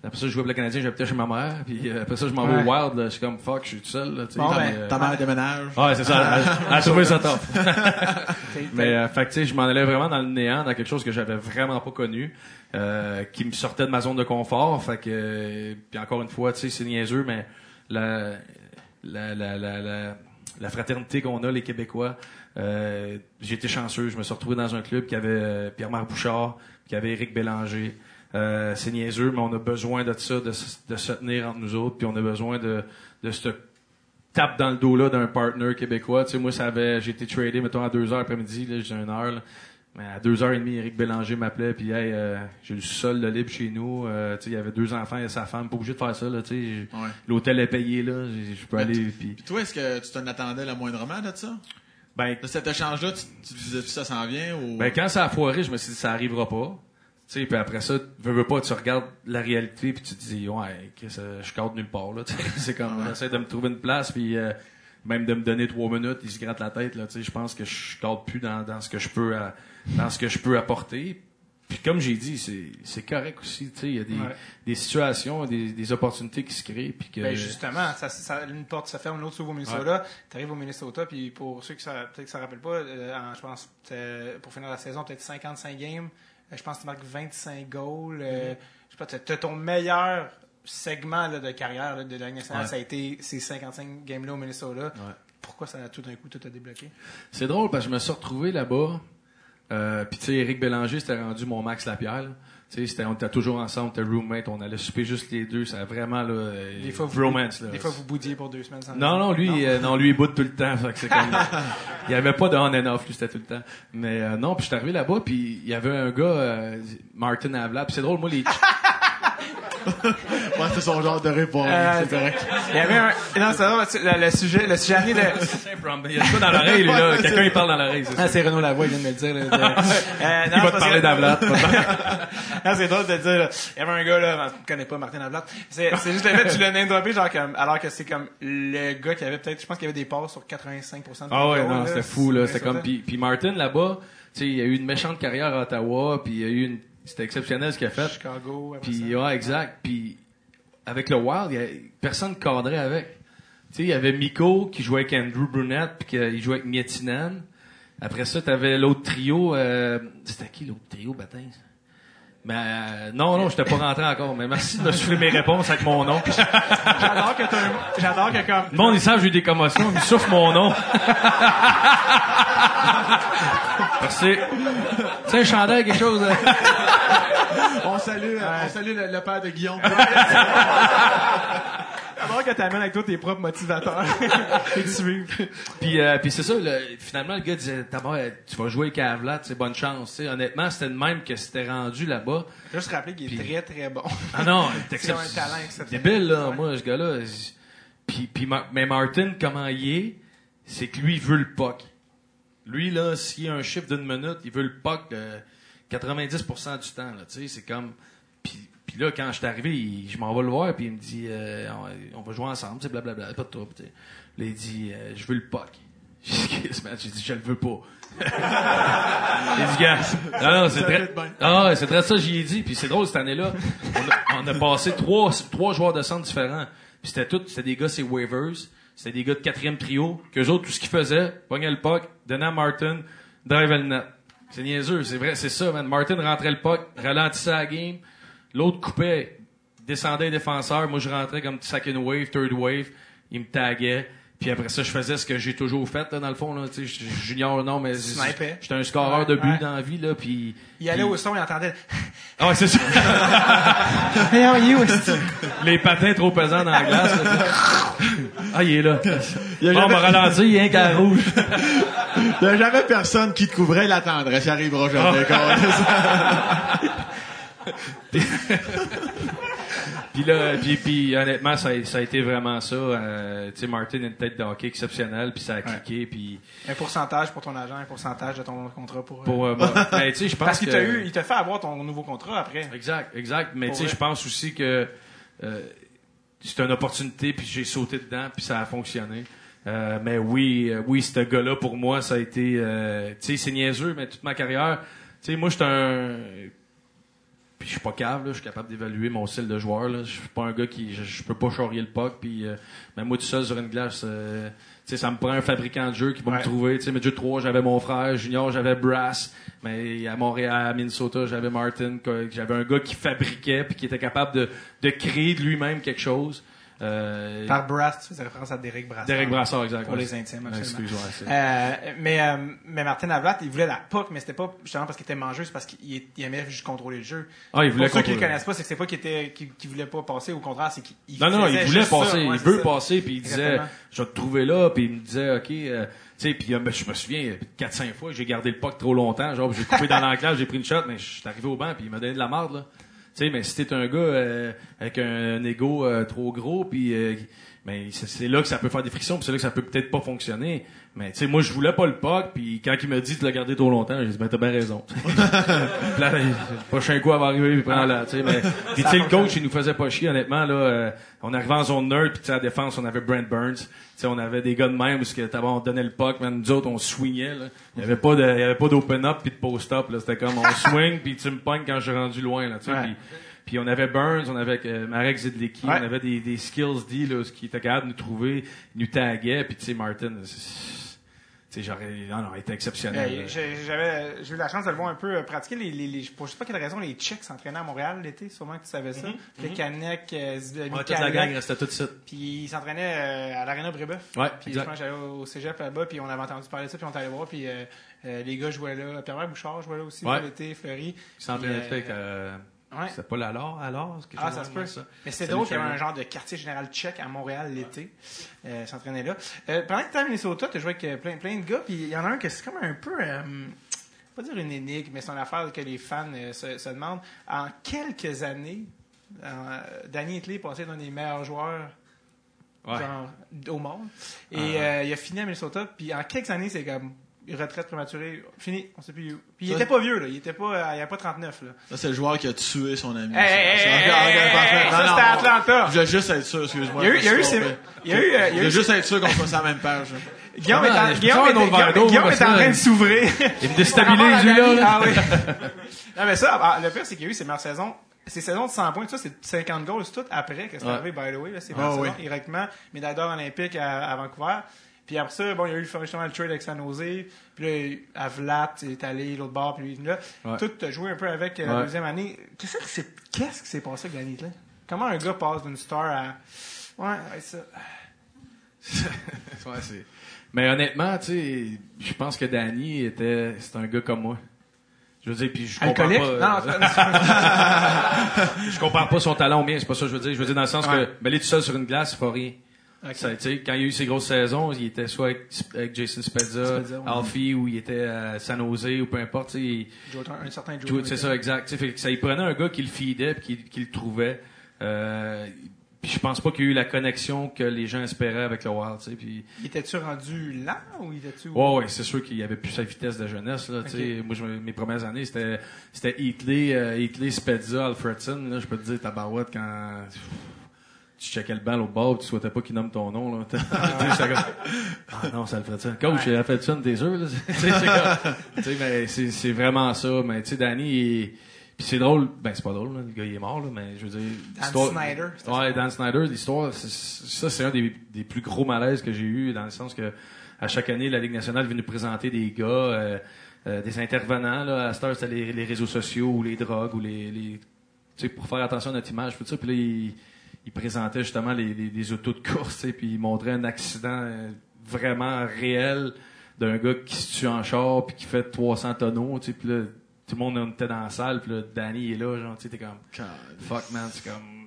Après ça, je jouais pour le Canadien, j'habitais chez ma mère. Puis euh, après ça, je m'en vais au Wild. là. Je suis comme fuck, je suis tout seul. Là. Bon, ben, euh, Ta mère déménage. Ouais, c'est ça. Elle, a *laughs* trouvé ça top. *laughs* Mais euh, fait tu sais, je m'en allais vraiment dans le néant, dans quelque chose que j'avais vraiment pas connu, euh, qui me sortait de ma zone de confort. Fait que, puis encore une fois, tu sais, c'est niaiseux, mais la la la la, la, la fraternité qu'on a les Québécois, euh, j'ai été chanceux. Je me suis retrouvé dans un club qui avait euh, Pierre-Marc Bouchard, qui avait Éric Bélanger. Euh, c'est niaiseux, mais on a besoin de ça, de, se- de se tenir entre nous autres, puis on a besoin de de se tape dans le dos là d'un partner québécois. Tu sais, moi, ça avait, j'ai été tradé, mettons, à 2 heures après-midi, là, j'ai une heure, là. Mais à 2h30, Éric Bélanger m'appelait, puis hey, euh, j'ai le sol de libre chez nous. Euh, tu sais, il y avait deux enfants et sa femme, pas obligé de faire ça, là, tu sais. j'ai- Ouais. L'hôtel est payé, là, je peux aller, puis... Toi, est-ce que tu t'en attendais le moindrement de ça? Ben, De cet échange-là, tu, tu disais-tu ça s'en vient ou... Ben, quand ça a foiré, je me suis dit, ça arrivera pas. Tu sais, puis après ça, veux, veux pas, tu regardes la réalité, puis tu te dis, ouais, euh, je cadre nulle part, là. *laughs* C'est comme, j'essaie de me trouver une place, puis euh, même de me donner trois minutes, il se gratte la tête, là. Tu sais, je pense que je cadre plus dans, dans ce que je peux, à- dans ce que je peux apporter. Puis comme j'ai dit, c'est, correct aussi, tu sais, il y a des, Ouais. des situations, des, des opportunités qui se créent, puis que... Ben justement, ça, ça- une porte se ferme, l'autre s'ouvre au Minnesota. Tu arrives au Minnesota, puis pour ceux qui ça, peut-être que ça rappelle pas, euh, en- je pense pour finir la saison, peut-être 55 games. Euh, je pense que tu marques 25 goals. euh, Je sais pas, tu as ton meilleur segment là, de carrière là, de la nationale, Ouais. ça a été ces 55 games-là au Minnesota. Ouais. Pourquoi ça a tout d'un coup tout a débloqué? C'est drôle parce que je me suis retrouvé là-bas. Euh, puis tu sais, Éric Bélanger, c'était rendu mon Max Lapierre. là. Tu sais, c'était- on était toujours ensemble, était roommate, on allait souper juste les deux. Ça a vraiment là, Des fois, vous, romance. Là. des fois, vous boudiez pour deux semaines sans Non, non, lui, euh, non, lui, il boude tout le temps. fait que c'est comme, *laughs* il y avait pas de on and off, lui, c'était tout le temps. Mais euh, non, puis je suis arrivé là-bas, puis il y avait un gars, euh, Martin Avla. Puis c'est drôle, moi, les, *laughs* *laughs* Ouais, c'est son genre de réponse, Euh, c'est correct. Il y avait un. Non, c'est vrai, le, le sujet, le sujet amené de. il y a ça dans l'oreille, lui, là. Quelqu'un, il parle dans l'oreille, c'est ça. Ah, c'est Renaud Lavoie, il vient de me le dire. là. *laughs* Euh, non, Il va te parler que- d'Avlat. *laughs* non, c'est drôle de dire, là, il y avait un gars, là, je connais pas Martin Avlat. C'est, c'est juste le fait que tu l'as name droppé, genre, comme, alors que c'est comme le gars qui avait peut-être, je pense qu'il y avait des passes sur 85% de Ah ouais, non, c'était fou, là. C'était C'est comme, puis, puis Martin, là-bas, tu sais, il a eu une méchante carrière à Ottawa, puis il a eu une, c'était exceptionnel ce qu'il a fait. Chicago, Puis, ouais, exact. Puis, avec le Wild, il y a, personne cadrait avec. Tu sais, il y avait Miko qui jouait avec Andrew Brunette, puis qu'il jouait avec Mietinen. Après ça, t'avais l'autre trio, euh, c'était qui l'autre trio, bâtin? Mais, euh, non, non, j'étais pas rentré encore, mais merci de me souffler mes réponses avec mon nom. J'adore que t'as un- j'adore que comme, Le monde, ils savent j'ai eu des commotions, ils me soufflent mon nom. Merci. Tu sais, un chandail, quelque chose. euh? On salue, euh, on salue le, le père de Guillaume. *laughs* j'adore que t'amènes avec toi tes propres motivateurs. *laughs* Et tu suives. Puis, euh, puis c'est ça, le- finalement, le gars disait, D'abord, tu vas jouer avec Avlat, c'est bonne chance. Honnêtement, c'était de même que c'était rendu là-bas. Juste rappeler qu'il est Puis- très très bon. Ah non, *laughs* C'est un talent exceptionnel. débile, là, Ouais. moi, ce gars-là. Puis, puis Mar- mais Martin, comment il est, c'est que lui, il veut le puck. Lui, là, s'il y a un chiffre d'une minute, il veut le puck euh, 90% du temps, là, tu sais, c'est comme... Puis, puis là, quand je suis arrivé, il- je m'en vais le voir, puis il me dit, euh, on, on va jouer ensemble, sais, blablabla, pas de trouble, tu sais. Là, il dit, euh, je veux le puck. *laughs* J'ai dit, Qu'est-ce, man? J'ai dit, je le veux pas. *laughs* J'ai dit, gars, non, non, c'est très, fait bien. ah ouais, c'est très ça, j'y ai dit. Puis c'est drôle, cette année-là, on a, on a passé trois, trois joueurs de centre différents. Puis c'était tout, c'était des gars, c'est waivers. C'était des gars de quatrième trio. Qu'eux autres, tout ce qu'ils faisaient, pognaient le puck, donnaient à Martin, drive le net. C'est niaiseux, c'est vrai, c'est ça, man. Martin rentrait le puck, ralentissait la game. L'autre coupait, descendait les défenseurs. Moi, je rentrais comme second wave, third wave. Il me taguait. Puis après ça, je faisais ce que j'ai toujours fait, là, dans le fond, là. Tu sais, je- je- junior, non, mais j'étais un scoreur de but Ouais. dans la vie, là. Puis. Il allait puis- au son, il entendait. *laughs* ah ouais, c'est ça. *laughs* Hey, how are you, esti? Les patins trop pesants dans la glace. là. *laughs* ah, il est là. Il y a Bon, on jamais- m'a ralenti, il y a un qu'à rouge. Il y a jamais personne qui te couvrait la tendresse. Ça arrivera jamais. *laughs* Puis là, puis, puis honnêtement, ça, a- ça a été vraiment ça. Euh, tu sais, Martin a une tête de hockey exceptionnelle, puis ça a cliqué, puis Un pourcentage pour ton agent, un pourcentage de ton contrat pour. euh, pour euh, *laughs* ben, tu sais, je pense Parce qu'il t'a eu, il t'a fait avoir ton nouveau contrat après. Exact, exact. Mais tu sais, je pense aussi que euh, c'est une opportunité, puis j'ai sauté dedans, puis ça a fonctionné. Euh, mais oui, euh, oui, ce gars-là, pour moi, ça a été... euh, tu sais, c'est niaiseux, mais toute ma carrière... Tu sais, moi, j'étais un... Puis je suis pas cave, là, je suis capable d'évaluer mon style de joueur. Là. Je suis pas un gars qui... Je, je peux pas charrier le puck, puis... euh, mais moi, tout seul sur une glace... euh, tu sais, ça me prend un fabricant de jeu qui va Ouais. me trouver. Tu sais, mais jeu 3, j'avais mon frère. Junior, j'avais Brass. Mais à Montréal, à Minnesota, j'avais Martin. J'avais un gars qui fabriquait puis qui était capable de, de créer de lui-même quelque chose. Euh, Par Brass, tu faisais référence à Derek Brass. Derek Brassard, exact. Pour les intimes, absolument. Euh, mais, euh, mais Martin Avlat, il voulait la puck, mais c'était pas justement parce qu'il était mangeux, c'est parce qu'il il aimait juste contrôler le jeu. Ah, il voulait Pour ceux qui le connaissent pas, c'est que c'est pas qu'il était, qu'il, voulait pas passer, au contraire, c'est qu'il il Non, non, il voulait ça. passer, Ouais, il veut ça. passer, puis il disait, Exactement. je vais te trouver là, puis il me disait, OK, euh, tu sais, puis euh, je me souviens, 4-5 fois, j'ai gardé le puck trop longtemps, genre, j'ai coupé dans *laughs* l'enclave, j'ai pris une shot, mais je suis arrivé au banc, puis il m'a donné de la marde, là. Tu sais, mais si t'es un gars euh, avec un, un ego euh, trop gros, puis euh, c'est c'est là que ça peut faire des frictions, puis c'est là que ça peut peut-être pas fonctionner. Mais tu sais, moi, je voulais pas le puck, puis quand il m'a dit de le garder trop longtemps, j'ai dit, ben t'as bien raison. *laughs* Puis là, le prochain coup, va arriver, puis prends la, tu sais, mais *laughs* puis tu sais, le coach, il nous faisait pas chier, honnêtement, là, euh, on arrivait en zone nerd, puis tu sais, à la défense, on avait Brent Burns, tu sais, on avait des gars de même, parce que on donnait le puck, man, nous autres, on swingait, là. Il y avait pas de, il y avait pas d'open up puis de post up, là. C'était comme, on *laughs* swing, puis tu me pognes quand je suis rendu loin, là, tu sais, Ouais. puis- on avait Burns, on avait euh, Marek Zidlicki, Ouais. on avait des, des skills D là, ce qui était capable de nous trouver, nous taguait, puis tu sais Martin, j'aurais non non, était exceptionnel. Euh, j'ai- J'avais, j'ai eu la chance de le voir un peu euh, pratiquer les, les, les pour je sais pas quelle raison, les Tchèques s'entraînaient à Montréal l'été, sûrement que tu savais ça. Les Canek, euh, Z- Ouais, toute la gang restait tout de suite. Puis ils s'entraînaient euh, à l'Arena Brébeuf. Ouais, Puis exact. je pense j'allais au cégep là-bas, puis on avait entendu parler de ça, puis on est allé voir, puis euh, euh, les gars jouaient là. Pierre Bouchard jouait là aussi Ouais. l'été, Fleury. Il s'entraînait Puis, avec euh, Ouais. c'était pas l'alors, alors Ah, ça se peut. ça. Mais c'est drôle qu'il y avait un genre de quartier général tchèque à Montréal l'été. Euh, s'entraînait là. Euh, pendant que tu étais à Minnesota, tu joué avec euh, plein, plein de gars, puis il y en a un que c'est comme un peu. euh, pas dire une énigme, mais c'est une affaire que les fans se, se demandent. En quelques années, Danny Hitley est passé d'un des meilleurs joueurs Ouais. genre, au monde. Et Ah. euh, il a fini à Minnesota, puis en quelques années, c'est comme retraite prématurée, fini, on sait plus où. Puis il était pas vieux, là. Il était pas, euh, il avait pas 39, là. Ça, c'est le joueur qui a tué son ami. Hey, hey, Ça, hey, c'est- hey, ça, c'était à Atlanta. Je voulais juste être sûr, excuse-moi. Il y a eu- il y a eu ces- il y a eu, euh, il y a eu juste être sûr qu'on soit sur la même page. là. Guillaume est en, Guillaume est- en train de s'ouvrir. Il me déstabilise, lui, là. là. Ah oui. *laughs* non, mais ça, ah, le pire, c'est qu'il y a eu ses meilleures saisons. Ses saisons de 100 points, ça, c'est 50 goals, tout après que c'est Ouais. arrivé, by the way. Là, c'est saison, oui. directement. Médaille d'or olympique à, à Vancouver. Puis après ça, bon, il y a eu justement le trade avec San Jose. Puis là, il est allé l'autre bord, puis lui, là. Ouais. Tout a joué un peu avec euh, la deuxième année. Qu'est-ce qui s'est, qu'est-ce qui s'est passé avec Danny Hitley? Comment un gars passe d'une star à. Ouais, ouais, ça. *laughs* Ouais, c'est- Mais honnêtement, tu sais, je pense que Danny était, c'est un gars comme moi. Je veux dire, puis je Alcoolique? pas. Non, *laughs* je compare pas son talent au mien, c'est pas ça que je veux dire. Je veux dire dans le sens Ouais. que, ben, est tout seul sur une glace, il faut rien. Quand il y a eu ses grosses saisons, il était soit avec, avec Jason Spezza. Alfie, ou il était à San Jose, ou peu importe, il- un certain c'est ça, exact. Fait que ça, il prenait un gars qui le feedait, puis qui, qui le trouvait. Euh, Puis je pense pas qu'il y a eu la connexion que les gens espéraient avec le Wild, tu sais. Puis Il était-tu rendu lent ou il était-tu. Ouais, ouais, c'est sûr qu'il y avait plus sa vitesse de jeunesse. Là, tu sais. Moi, je- mes premières années, c'était c'était Heatley, euh, Heatley, Spezza, Alfredson. Là, je peux te dire, tabarouette, quand pff, tu checkais le banc au bord, tu souhaitais pas qu'il nomme ton nom. Là. *laughs* Ah non, c'est Alfredson. Coach, c'est Alfredson, t'es sûr? Là? *laughs* Tu sais, c'est comme- tu sais, mais c'est c'est vraiment ça. Mais tu sais, Danny, il- puis c'est drôle, ben c'est pas drôle, là, le gars il est mort, là, mais je veux dire... Dan Snyder, Ouais, Dan Snyder, l'histoire, c'est- ça c'est un des, des plus gros malaises que j'ai eu dans le sens que à chaque année, la Ligue nationale vient nous présenter des gars, euh, euh, des intervenants. Là, à cette heure, c'était les, les réseaux sociaux ou les drogues ou les, les tu sais, pour faire attention à notre image, tout ça. Puis là, il, il présentait justement les, les, les autos de course, sais, puis il montrait un accident euh, vraiment réel d'un gars qui se tue en char puis qui fait 300 tonneaux, tu sais, puis là, tout le monde on était dans la salle, puis là, Danny est là, genre, tu sais, t'es comme, fuck man, c'est comme,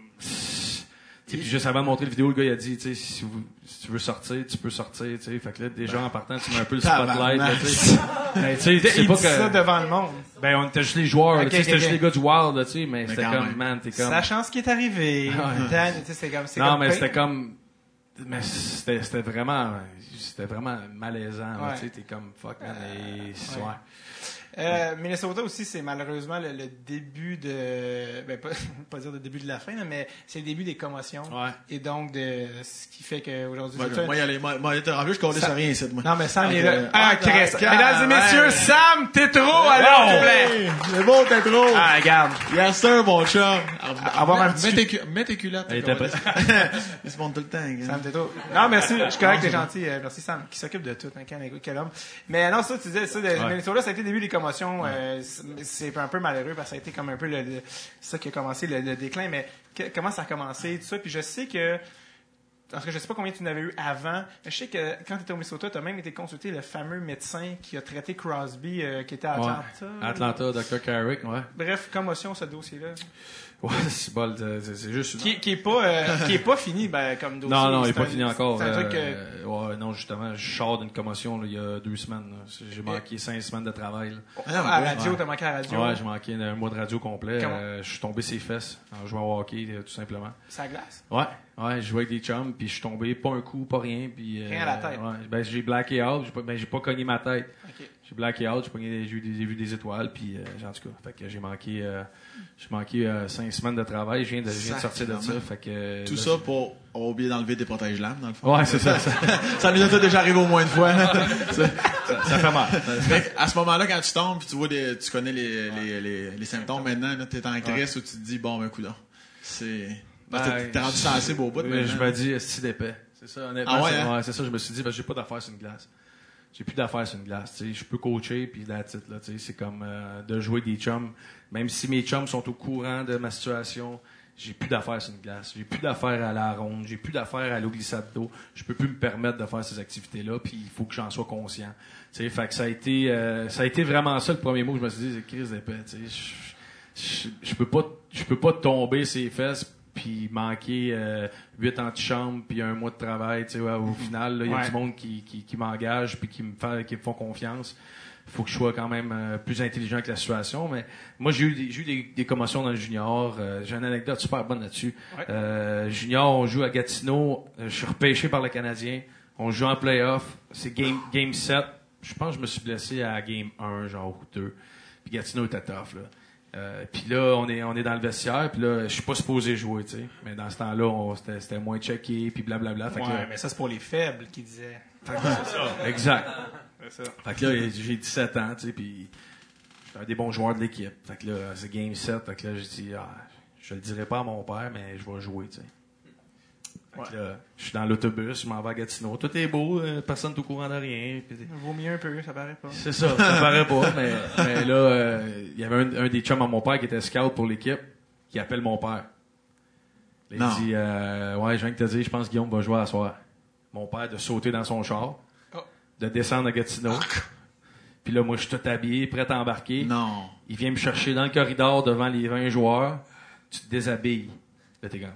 puis juste avant de montrer la vidéo, le gars il a dit, tu sais, si, vous- si tu veux sortir, tu peux sortir, tu sais, fait que là, déjà en partant, tu mets un peu le spotlight, là, tu sais. Mais tu sais, c'est il pas dit ça que, devant le monde. ben on était juste les joueurs, là, Ok, tu sais, c'était juste les gars du Wild, là, tu sais, mais c'était comme, même. man, t'es comme, Sachant ce qui est arrivé. Dan, tu sais, c'est comme. c'est non, comme mais c'était comme. Mais c'était c'était vraiment. C'était vraiment malaisant. Ouais. Tu sais, t'es comme fuck, man. et- ouais. ouais. Euh, Minnesota aussi, c'est malheureusement le, le début de. Ben, pas, *laughs* pas dire le début de la fin, là, mais c'est le début des commotions. Ouais. Et donc, de ce qui fait qu'aujourd'hui. Un- moi, y aller, moi, moi, en plus, je connais Ça- rien ici, moi. Non, mais Sam Ok. est là. Ah, Ah, Chris. d'accord. Mesdames et messieurs, Ouais. Sam Tétro, alors, s'il vous plaît. Hey, C'est beau, t'es trop. Ah, regarde. Yes, sir, mon chum. Avoir un petit- Mets tes, cu- mets tes culottes. Elle était. *laughs* Ils se montent tout le temps. gars. Sam Tétro. Non, merci. Je suis correct, t'es gentil. Euh, Merci, Sam, qui s'occupe de tout. Hein, quel, quel homme. Mais non, ça, tu disais, ça, Minnesota, ça a été le début des commotions. Euh, c'est- un peu malheureux parce que ça a été comme un peu le, le- ça qui a commencé le, le déclin. Mais que- comment ça a commencé, tout ça? Puis je sais que. Parce que je sais pas combien tu en avais eu avant. mais Je sais que quand tu étais au Minnesota, tu as même été consulté le fameux médecin qui a traité Crosby, euh, qui était à Ouais. Atlanta. Atlanta, Dr. Carrick, ouais. Bref, commotion, ce dossier-là. Ouais, c'est juste. Qui, qui est pas, euh, qui est pas fini, ben, comme *laughs* dossier. non, non, il est pas un- fini encore. C'est un truc que. Euh, ouais, non, justement, je sors d'une commotion là, il y a deux semaines. J'ai manqué cinq semaines de travail. là. Ah, à ouais. la radio, ouais. t'as manqué à la radio? Ouais, j'ai manqué un mois de radio complet. Euh, je suis tombé ses fesses en jouant au hockey, tout simplement. Ça glace? Ouais, ouais, je jouais avec des chums, puis je suis tombé, pas un coup, pas rien, puis... Rien à la tête? Ouais, ben j'ai blacké out, j'ai pas, ben j'ai pas cogné ma tête. J'ai blacké out, j'ai eu des- vu des étoiles, puis euh, en tout cas, fait que j'ai manqué, euh, j'ai manqué euh, cinq semaines de travail, je viens de, je viens de sortir de ça, fait que... Tout là, ça pour oublié d'enlever des protège-lames, dans le fond. Ouais, c'est ça, ça, *laughs* Ça nous est déjà arrivé au moins une fois. ça, ça fait mal. Mais à ce moment-là, quand tu tombes, puis tu vois des, tu connais les, les, les, les symptômes maintenant, là, t'es en crise où tu te dis, bon, ben, coudonc. C'est, Ben, t'es- rendu sensible au bout, Mais je maintenant. me dis, c'est d'épais. C'est ça, honnêtement. Ah ouais, c'est, hein? ça, je me suis dit, ben, j'ai pas d'affaires sur une glace. J'ai plus d'affaires sur une glace. Je peux coacher, puis la titre, là, c'est comme euh, de jouer des chums. Même si mes chums sont au courant de ma situation, j'ai plus d'affaires sur une glace. J'ai plus d'affaires à la ronde. J'ai plus d'affaires à l'eau glissade d'eau. Je peux plus me permettre de faire ces activités-là, puis il faut que j'en sois conscient. Tu sais, fait que ça a été, euh, ça a été vraiment ça le premier mot que je me suis dit, c'est crise d'épais. Je peux pas, je peux pas tomber ses fesses puis manquer euh, huit antichambres puis un mois de travail, tu sais, ouais, au final, il y a Ouais. du monde qui, qui, qui m'engage puis qui me fait, qui me font confiance. faut que je sois quand même euh, plus intelligent que la situation. Mais moi, j'ai eu des, j'ai eu des, des commotions dans le junior. Euh, j'ai une anecdote super bonne là-dessus. Ouais. Euh, junior, on joue à Gatineau. Je suis repêché par le Canadien. On joue en playoff. C'est game, game 7. Je pense que je me suis blessé à game 1, genre, ou 2. Puis Gatineau était tough, là. Euh, puis là, on est, on est dans le vestiaire, puis là, je suis pas supposé jouer, tu sais. Mais dans ce temps-là, c'était, moins checké, puis blablabla. Fait que Ouais, là- mais ça, c'est pour les faibles qui disaient. *laughs* exact. Ça. Fait que là, j'ai 17 ans, tu sais, puis j'étais un des bons joueurs de l'équipe. Fait que là, c'est game 7. Fait que là, j'ai dit, ah, je le dirai pas à mon père, mais je vais jouer, tu sais. Fait que là, je suis dans l'autobus, je m'en vais à Gatineau. Tout est beau, euh, personne n'est au courant de rien. puis- Vaut mieux un peu, ça paraît pas. c'est ça, ça paraît pas, *laughs* mais, mais là, euh, il y avait un, un des chums à mon père qui était scout pour l'équipe, qui appelle mon père. Non. il dit, euh, ouais, je viens de te dire, je pense que Guillaume va jouer à soir. Mon père de sauter dans son char, Oh. de descendre à Gatineau. Puis là, moi, je suis tout habillé, prêt à embarquer. Non. Il vient me chercher dans le corridor devant les 20 joueurs. Tu te déshabilles. Là, t'es comme,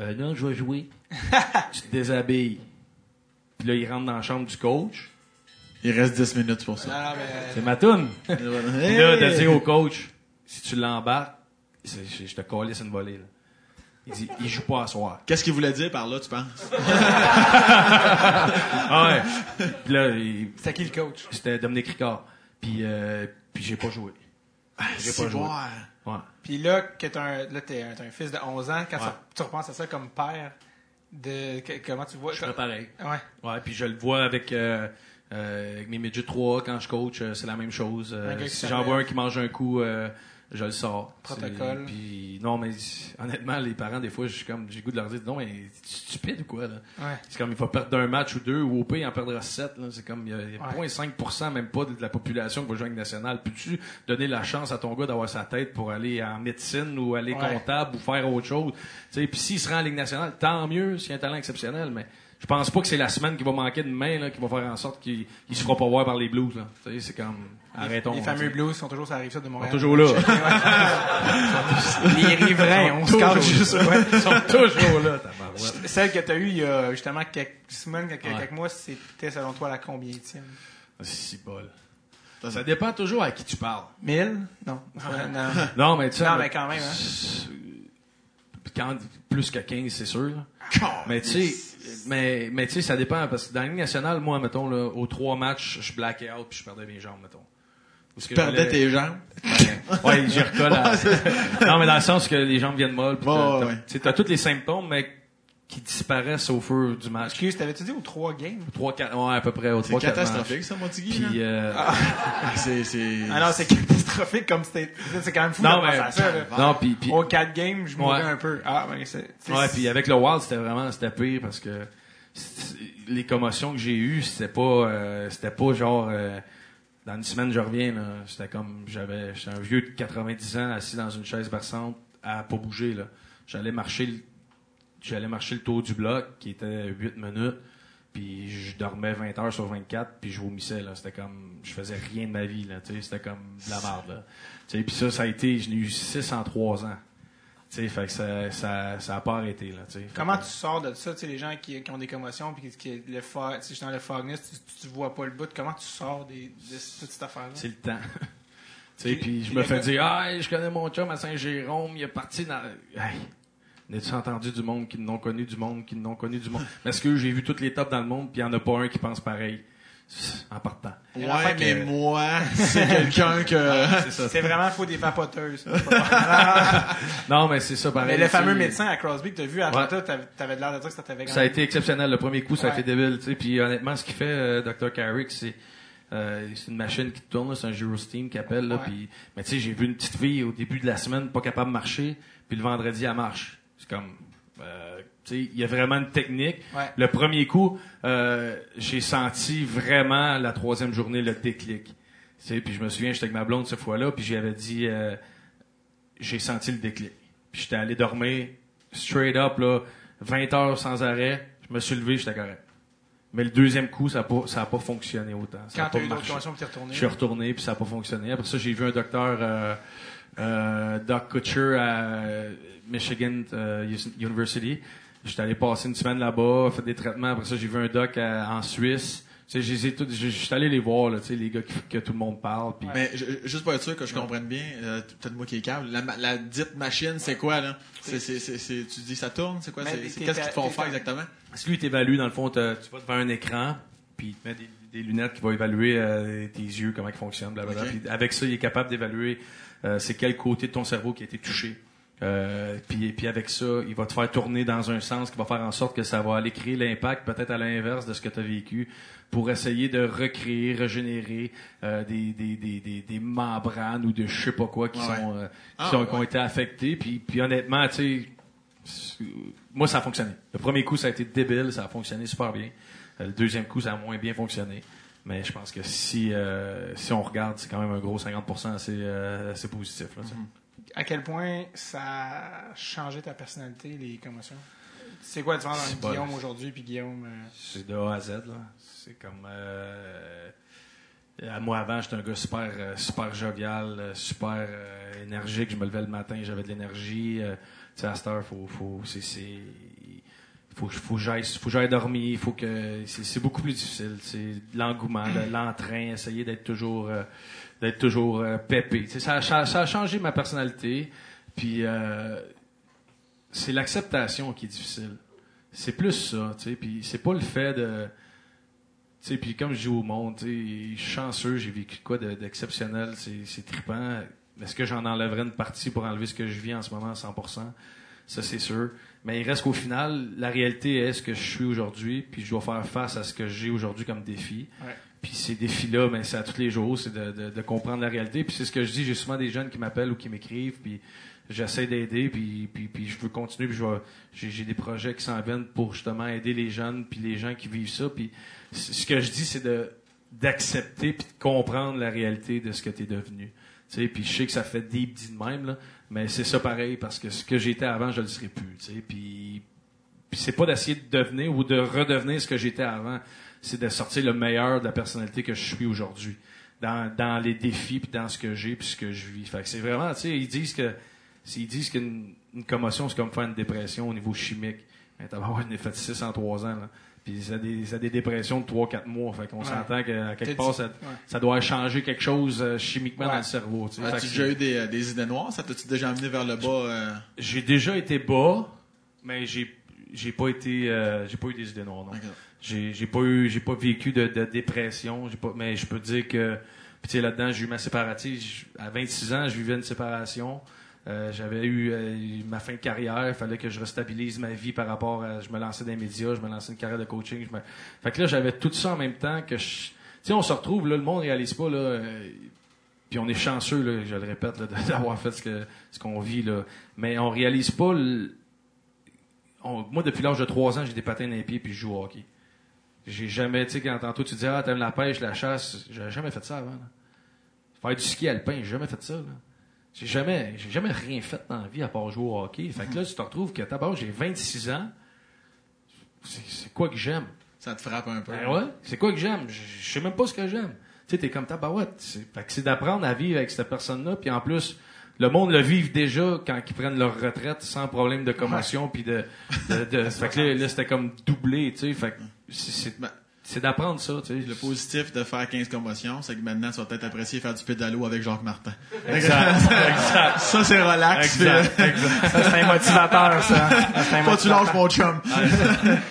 euh, non, je vais jouer. *laughs* tu te déshabilles. Puis là, il rentre dans la chambre du coach. Il reste 10 minutes pour ça. Non, non, mais. C'est ma toune. *laughs* Puis là, de Hey! dire au coach, si tu l'embarques, je je te calisse une volée. Là. Il dit, il joue pas à soir. Qu'est-ce qu'il voulait dire par là, tu penses? *laughs* Ah ouais. Puis là, il- C'était qui le coach? c'était Dominique Ricard. Puis, euh, puis j'ai pas joué. J'ai C'est pas joué. voir. Puis là, que t'as un, là, t'es un, fils de 11 ans, quand Ouais. tu repenses à ça comme père, de, que- comment tu vois? Je ferais pareil. Ouais. Ouais, puis je le vois avec, euh, euh, avec mes midgets 3 quand je coach, euh, c'est la même chose. Euh, Un gars qui si s'en j'en vois un qui mange un coup, euh, je le sors. Protocole. Puis non, mais honnêtement, les parents, des fois, je suis comme, j'ai goût de leur dire, non, mais tu stupide ou quoi, là? Ouais. C'est comme, il faut perdre d'un match ou deux, ou au pire, il en perdra sept, là. C'est comme, il y a, Ouais. 0.5% même pas de la population qui va jouer avec nationale. Peux-tu donner la chance à ton gars d'avoir sa tête pour aller en médecine ou aller Ouais. comptable ou faire autre chose? Tu sais, puis s'il se rend en Ligue nationale, tant mieux s'il y a un talent exceptionnel, mais je pense pas que c'est la semaine qui va manquer de main, là, qui va faire en sorte qu'il il se fera pas voir par les Blues, là. Tu sais, c'est comme, arrêtons. Les fameux tu sais. blues sont toujours sur la rive sud de Ils Montréal. sont toujours là. *laughs* Les riverains, on se cache juste. ouais. Ils sont toujours là. Celle que tu as eue il y a justement quelques semaines, quelques, Ouais. quelques mois, c'était selon toi la combienième? Si bol. Ça dépend toujours à qui tu parles. 1000? Non. Ouais, non. *laughs* Non, mais tu sais. Non, mais quand même, hein. Quand, plus que 15, c'est sûr. là. Mais tu sais, mais, mais tu sais, ça dépend parce que dans la Ligue nationale, moi, mettons, là, aux trois matchs, je blackais out puis je perdais mes jambes, mettons. Parce Tu perdais tes jambes? Ouais, j'y recolle. à- *laughs* non, mais dans le sens que les jambes viennent molles. Ouais, t'as- ouais, tu t'as tous les symptômes, mais qui disparaissent au fur du match. Excuse, t'avais-tu dit aux trois games? 3, 4, ouais, à peu près, aux C'est 3, 4 catastrophique, ça, mon petit Guy, Puis, euh, Ah, *laughs* C'est, c'est... Ah non, c'est catastrophique comme c'était. C'est quand même fou non, mais, penser à ça. Là. non, puis, puis, Aux quatre games, je mourais Ouais. un peu. Ah, ben c'est. c'est- Ouais, puis avec le Wild, c'était vraiment c'était pire parce que c'est- les commotions que j'ai eues, c'était pas euh, c'était pas genre euh, dans une semaine je reviens là, c'était comme j'avais j'étais un vieux de 90 ans assis dans une chaise berçante à pas bouger là. J'allais marcher j'allais marcher le tour du bloc qui était 8 minutes puis je dormais 20 heures sur 24 puis je vomissais là, c'était comme je faisais rien de ma vie là, tu sais, c'était comme de la merde là. Tu sais, puis ça ça a été je n'ai eu 6 en 3 ans. Tu sais, fait que ça, ça, ça a pas arrêté, là, tu sais. Fait Comment que- tu sors de ça, tu sais, les gens qui, qui ont des commotions, puis qui, qui le fog, tu sais, je suis dans le fogness, tu, tu, vois pas le bout, comment tu sors des, de toute cette affaire-là? C'est le temps. *laughs* tu sais, puis je me fais dire, ah, hey, je connais mon chum à Saint-Jérôme, il est parti dans. Hey, n'as-tu entendu du monde qui n'ont connu du monde, qui n'ont connu du monde? Parce que j'ai vu toutes les tops dans le monde, puis il n'y en a pas un qui pense pareil. En partant. Ouais, mais que- moi, *laughs* c'est quelqu'un que... C'est ça. C'est vraiment faux des vapoteuses. *laughs* Non, mais c'est ça, pareil. Mais le fameux médecin à Crosby que t'as vu à Atlanta, t'avais- t'avais l'air de dire que ça t'avait Ça a été exceptionnel. Le premier coup, ça a Ouais. été débile. tu sais. Puis honnêtement, ce qu'il fait, euh, Dr. Carrick, c'est euh, c'est une machine qui tourne, là, c'est un Gyrosteam qui appelle. Là, Ouais. puis, mais tu sais, j'ai vu une petite fille au début de la semaine pas capable de marcher, puis le vendredi, elle marche. Comme... euh, tu sais, il y a vraiment une technique. Ouais. Le premier coup, euh, j'ai senti vraiment la troisième journée le déclic. Tu sais, puis je me souviens, j'étais avec ma blonde cette fois-là, puis j'avais dit, euh, j'ai senti le déclic. Puis j'étais allé dormir straight up là, 20 heures sans arrêt. Je me suis levé, j'étais correct. Mais le deuxième coup, ça n'a pas, ça a pas fonctionné autant. Ça Quand pas t'as eu t'es retourné. Je suis retourné, puis ça n'a pas fonctionné. Après ça, j'ai vu un docteur, euh, euh, Doc Kutcher à Michigan euh, University. J'étais allé passer une semaine là-bas, fait des traitements. Après ça, j'ai vu un doc à- en Suisse. Tu sais, suis allé les voir, là, tu sais, les gars qui- que tout le monde parle. Mais je- juste pour être sûr que je comprenne bien, euh, peut-être moi qui est câble, la, la dite machine, c'est quoi, là? C'est, c'est, c'est, c'est- tu dis ça tourne, c'est quoi? C'est- qu'est-ce qu'ils te font faire exactement? Si lui t'évalue, dans le fond, tu vas devant un écran, puis il te met des, des lunettes qui vont évaluer euh, tes yeux, comment ils fonctionnent, blablabla. Ok. Puis avec ça, il est capable d'évaluer euh, c'est quel côté de ton cerveau qui a été touché. Euh, puis, puis avec ça, il va te faire tourner dans un sens qui va faire en sorte que ça va aller créer l'impact peut-être à l'inverse de ce que tu as vécu pour essayer de recréer, régénérer euh, des, des, des, des, des membranes ou de je sais pas quoi qui, Ouais. sont, euh, qui, Ah, sont- qui ont été affectés. Puis, puis honnêtement, tu sais, c'est- moi, ça a fonctionné. Le premier coup, ça a été débile, ça a fonctionné super bien. Euh, Le deuxième coup, ça a moins bien fonctionné. Mais je pense que si, euh, si on regarde, c'est quand même un gros 50% assez, euh, assez positif. Là, sais. À quel point ça a changé ta personnalité, les commotions? C'est quoi la différence entre Guillaume aujourd'hui puis Guillaume... euh, C'est de A à Z. là. C'est comme... Euh, à moi, avant, j'étais un gars super, euh, super jovial, euh, super euh, énergique. Je me levais le matin, j'avais de l'énergie. Euh, tu sais, à cette heure, faut, faut, c'est, c'est, faut, faut que j'aille, faut j'aille dormir. Faut que, c'est, beaucoup plus difficile. C'est l'engouement, de *clears throat* l'entrain, essayer d'être toujours, d'être toujours euh, pépé. Ça, a ça a changé ma personnalité. Puis, euh, c'est l'acceptation qui est difficile. C'est plus ça, tu sais. Puis c'est pas le fait de. Tu sais, puis comme je dis au monde, chanceux, j'ai vécu quoi de- d'exceptionnel, c'est c'est trippant. Est-ce que j'en enlèverais une partie pour enlever ce que je vis en ce moment à 100%? Ça, c'est sûr. Mais il reste qu'au final, la réalité est ce que je suis aujourd'hui, puis je dois faire face à ce que j'ai aujourd'hui comme défi. Ouais. Puis ces défis-là, ben, c'est à tous les jours, c'est de, de- de comprendre la réalité. Puis c'est ce que je dis, j'ai souvent des jeunes qui m'appellent ou qui m'écrivent, puis j'essaie d'aider, puis, puis, je veux continuer, puis j'ai, des projets qui s'en viennent pour justement aider les jeunes, puis les gens qui vivent ça. Puis ce que je dis, c'est de d'accepter puis de comprendre la réalité de ce que tu es devenu. Tu sais, puis je sais que ça fait deep dit de même, là, mais c'est ça pareil, parce que ce que j'étais avant, je le serai plus. Tu sais, puis c'est pas d'essayer de devenir ou de redevenir ce que j'étais avant, c'est de sortir le meilleur de la personnalité que je suis aujourd'hui. Dans, dans les défis, puis dans ce que j'ai, puis ce que je vis. Fait que c'est vraiment, tu sais, ils disent que ils disent qu'une une commotion, c'est comme faire une dépression au niveau chimique. Ben, t'as avoir une fait 6 en 3 ans, là. Puis ça a des, ça a des dépressions de 3-4 mois. Fait qu'on s'entend qu'à quelque part, ça, ouais. ça doit changer quelque chose euh, chimiquement Ouais. dans le cerveau. tu sais. As-tu déjà eu des, euh, des idées noires? Ça t'a-tu déjà amené vers le bas? euh? J'ai déjà été bas, mais j'ai j'ai pas été euh, j'ai pas eu des idées noires non. Ok. J'ai pas eu j'ai pas vécu de, de dépression, j'ai pas mais je peux dire que puis tu là-dedans, j'ai eu ma séparation à 26 ans, je vivais une séparation. Euh, j'avais eu euh, ma fin de carrière, il fallait que je restabilise ma vie par rapport à je me lançais dans les médias, je me lançais une carrière de coaching, fait que là j'avais tout ça en même temps que je tu sais on se retrouve là, le monde réalise pas là euh, puis on est chanceux, là, je le répète, *laughs* d'avoir fait ce que ce qu'on vit là. Mais on réalise pas. on- moi, depuis l'âge de 3 ans, j'ai des patins dans les pieds puis je joue au hockey. J'ai jamais, tu sais, quand tantôt tu dis ah t'aimes la pêche, la chasse, j'ai jamais fait ça avant. là. Faire du ski alpin, j'ai jamais fait ça. Là. J'ai jamais, j'ai jamais rien fait dans la vie à part jouer au hockey. Fait que là, tu te retrouves que d'abord j'ai 26 ans. C'est quoi que j'aime? Ça te frappe un peu. Ben ouais, c'est quoi que j'aime? Je sais même pas ce que j'aime. Tu sais, t'es comme tabarouette. Fait que c'est d'apprendre à vivre avec cette personne-là, puis en plus, le monde le vive déjà quand ils prennent leur retraite sans problème de commotion, puis de, de, de- *laughs* fait que là, là, c'était comme doublé, tu sais. Fait que c'est, d'apprendre ça, tu sais. le positif de faire 15 commotions, c'est que maintenant, tu vas peut-être apprécier faire du pédalo avec Jacques Martin. Exact, exact. *laughs* Ça, c'est relax. Exact. Ça, c'est un motivateur, ça. Ça, c'est un Pas tu lâches mon chum.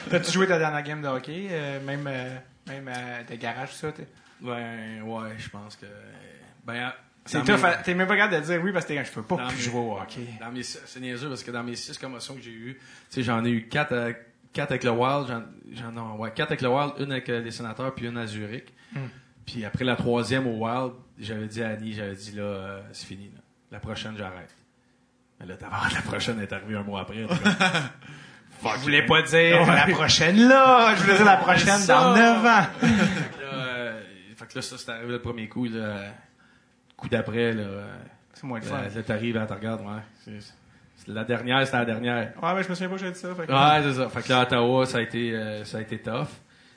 T'as-tu joué ta dernière game de hockey? euh, même euh, même euh, de garage, tout ça? t'es- Ben, ouais, je pense que. Ben, C'est tough. mes- T'es même pas capable de dire oui parce que t'es je peux pas dans plus mes- jouer au hockey. Dans mes, c'est niaiseux parce que dans mes six commotions que j'ai eues, tu sais, j'en ai eu quatre, à- quatre avec le Wild, j'en, j'en ai, ouais, quatre avec le Wild, une avec euh, les sénateurs, puis une à Zurich. Puis après la troisième au Wild, j'avais dit à Annie, j'avais dit là, euh, c'est fini, là. La prochaine, j'arrête. Mais là, d'abord, *laughs* la prochaine est arrivée un mois après. *laughs* Fuck, Je voulais pas dire la prochaine là, je voulais dire la *laughs* prochaine dans 9 ans. Fait que là, euh, fait que là, ça, c'est arrivé le premier coup, là. Coup d'après, là. C'est moins le fun. Là, là, t'arrives, là, tu regardes, ouais. C'est- la dernière, c'était la dernière. Ouais, mais je me souviens pas que j'ai dit ça. fait que- Ouais, c'est ça. Fait que là, à Ottawa, ça a été, euh, ça a été tough.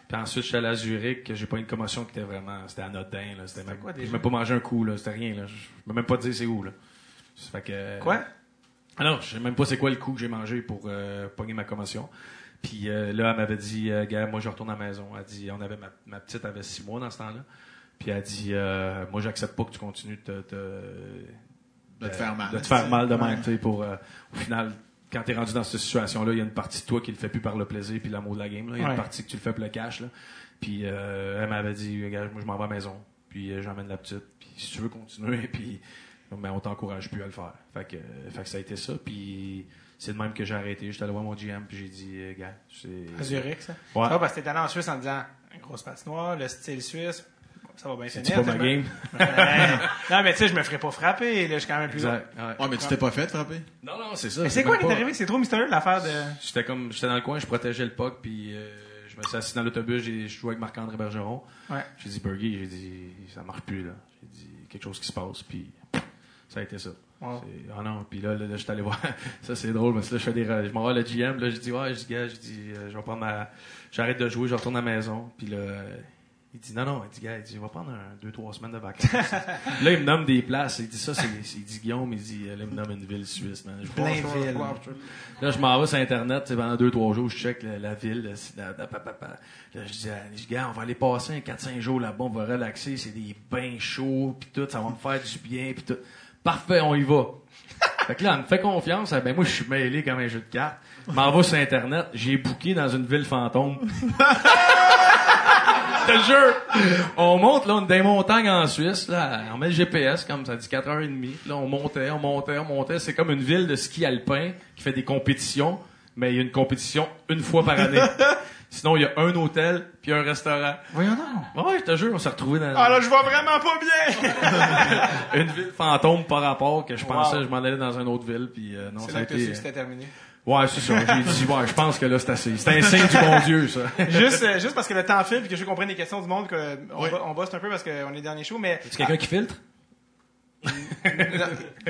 Puis ensuite, je suis allé à Zurich, que j'ai pas eu une commotion qui était vraiment, c'était anodin, là. C'était même, quoi, déjà? même pas mangé un coup, là. C'était rien, là. Je je peux même pas dire c'est où, là. Fait que. Quoi? Ah non, je sais même pas c'est quoi le coup que j'ai mangé pour euh, pogner ma commotion. Puis euh, là, elle m'avait dit, euh, gars, moi je retourne à la maison. Elle dit, on avait ma, ma petite avait six mois dans ce temps-là. Puis elle dit, euh, moi j'accepte pas que tu continues de te- De te faire mal. de te faire mal de même, tu sais, pour euh, au final. Quand t'es rendu dans cette situation-là, il y a une partie de toi qui le fait plus par le plaisir puis l'amour de la game. là. Il y a Ouais. une partie que tu le fais pour le cash. Là. Puis euh, elle m'avait dit, gars, moi je m'en vais à la maison. Puis euh, j'emmène la petite. Puis si tu veux continuer, *laughs* puis ben, on t'encourage plus à le faire. Fait que, euh, fait que ça a été ça. Puis c'est de même que j'ai arrêté. J'étais allé voir mon GM, puis j'ai dit, euh, gars, c'est. À Zurich, ça? Ouais. Ça, parce que t'es allé en Suisse en disant, une grosse patinoire, le style suisse, ça va bien C'est finir. pas ma game? *laughs* Non, mais tu sais, je me ferais pas frapper, là, je suis quand même plus Exact. ouais. Ouais, mais tu t'es pas fait frapper? Non, non, c'est ça. Mais c'est quoi qui est arrivé? C'est trop mystérieux l'affaire de. J'étais comme, j'étais dans le coin, je protégeais le puck, puis euh, je me suis assis dans l'autobus, j'ai je jouais avec Marc-André Bergeron. Ouais. J'ai dit, Bergie, j'ai dit, ça marche plus, là. J'ai dit, quelque chose qui se passe, puis ça a été ça. Wow. C'est- Ah non, puis là, là, là, j'étais allé voir. *laughs* ça, c'est drôle, parce que là, je fais des. Je m'en vais à le GM, là, je dis, ouais, je dis, gars, je dis, euh, je vais prendre ma. J'arrête de jouer, je retourne à la maison, puis là. Euh, Il dit non, non, il dit, gars, il dit, on va prendre un, deux, trois semaines de vacances. *laughs* là, il me nomme des places. Il dit ça, c'est, il dit Guillaume, il dit, là, il me nomme une ville suisse, man. Je Blainville. Là, je m'en vais sur Internet, pendant deux, trois jours, je check la, la ville. Là. Là, je dis, à- je dis, gars, on va aller passer un 4-5 jours là-bas, on va relaxer, c'est des bains chauds, puis tout, ça va me faire du bien, puis tout. Parfait, on y va. *laughs* Fait que là, elle me fait confiance. Ben, moi, je suis mêlé comme un jeu de cartes. Je m'en vais sur Internet. J'ai booké dans une ville fantôme. *laughs* *laughs* Je te jure. On monte, là, on est dans les montagnes en Suisse, là. On met le GPS, comme ça dit 4h30. Là, on montait, on montait, on montait. C'est comme une ville de ski alpin qui fait des compétitions. Mais il y a une compétition une fois par année. *laughs* Sinon, il y a un hôtel puis un restaurant. Voyons donc. Ouais, je te jure, on s'est retrouvés dans Ah là, je vois vraiment pas bien! *laughs* une ville fantôme par rapport que je pensais Wow. je m'en allais dans une autre ville puis euh, non C'est ça a été que c'était terminé. Ouais c'est ça. J'ai dit ouais je pense que là c'est assez. C'est un signe du bon Dieu ça. Juste, euh, juste parce que le temps file puis que je veux qu'on prenne les questions du monde, que euh, on, bo- on bosse un peu parce qu'on est dernier show, mais. c'est quelqu'un qui filtre?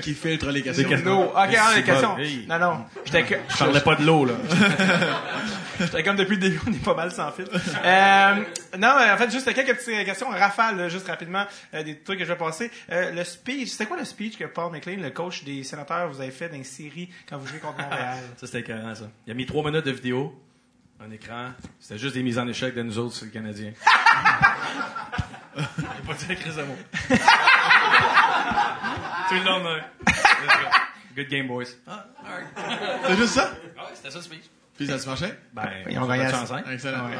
Qui filtre les questions. questions. No. Ok, ah, les questions. hey. Non, non. J'étais que- je parlais pas de l'eau là *laughs* J'étais comme depuis le début, on est pas mal sans fil. Euh, non, en fait, juste quelques petites questions rafales, là, juste rapidement, euh, des trucs que je vais passer. Euh, le speech, c'était quoi le speech que Paul McLean, le coach des sénateurs, vous avez fait dans une série quand vous jouez contre Montréal? *laughs* ça c'était écœurant ça il a mis trois minutes de vidéo un écran c'était juste des mises en échec de nous autres c'est le Canadien *laughs* j'ai pas dit la crise de mots tout le long *laughs* good game boys ah, *laughs* C'est juste ça? ouais, c'était ça le speech Puis ça se marchait? ben Ils ont gagné? Excellent. Ouais.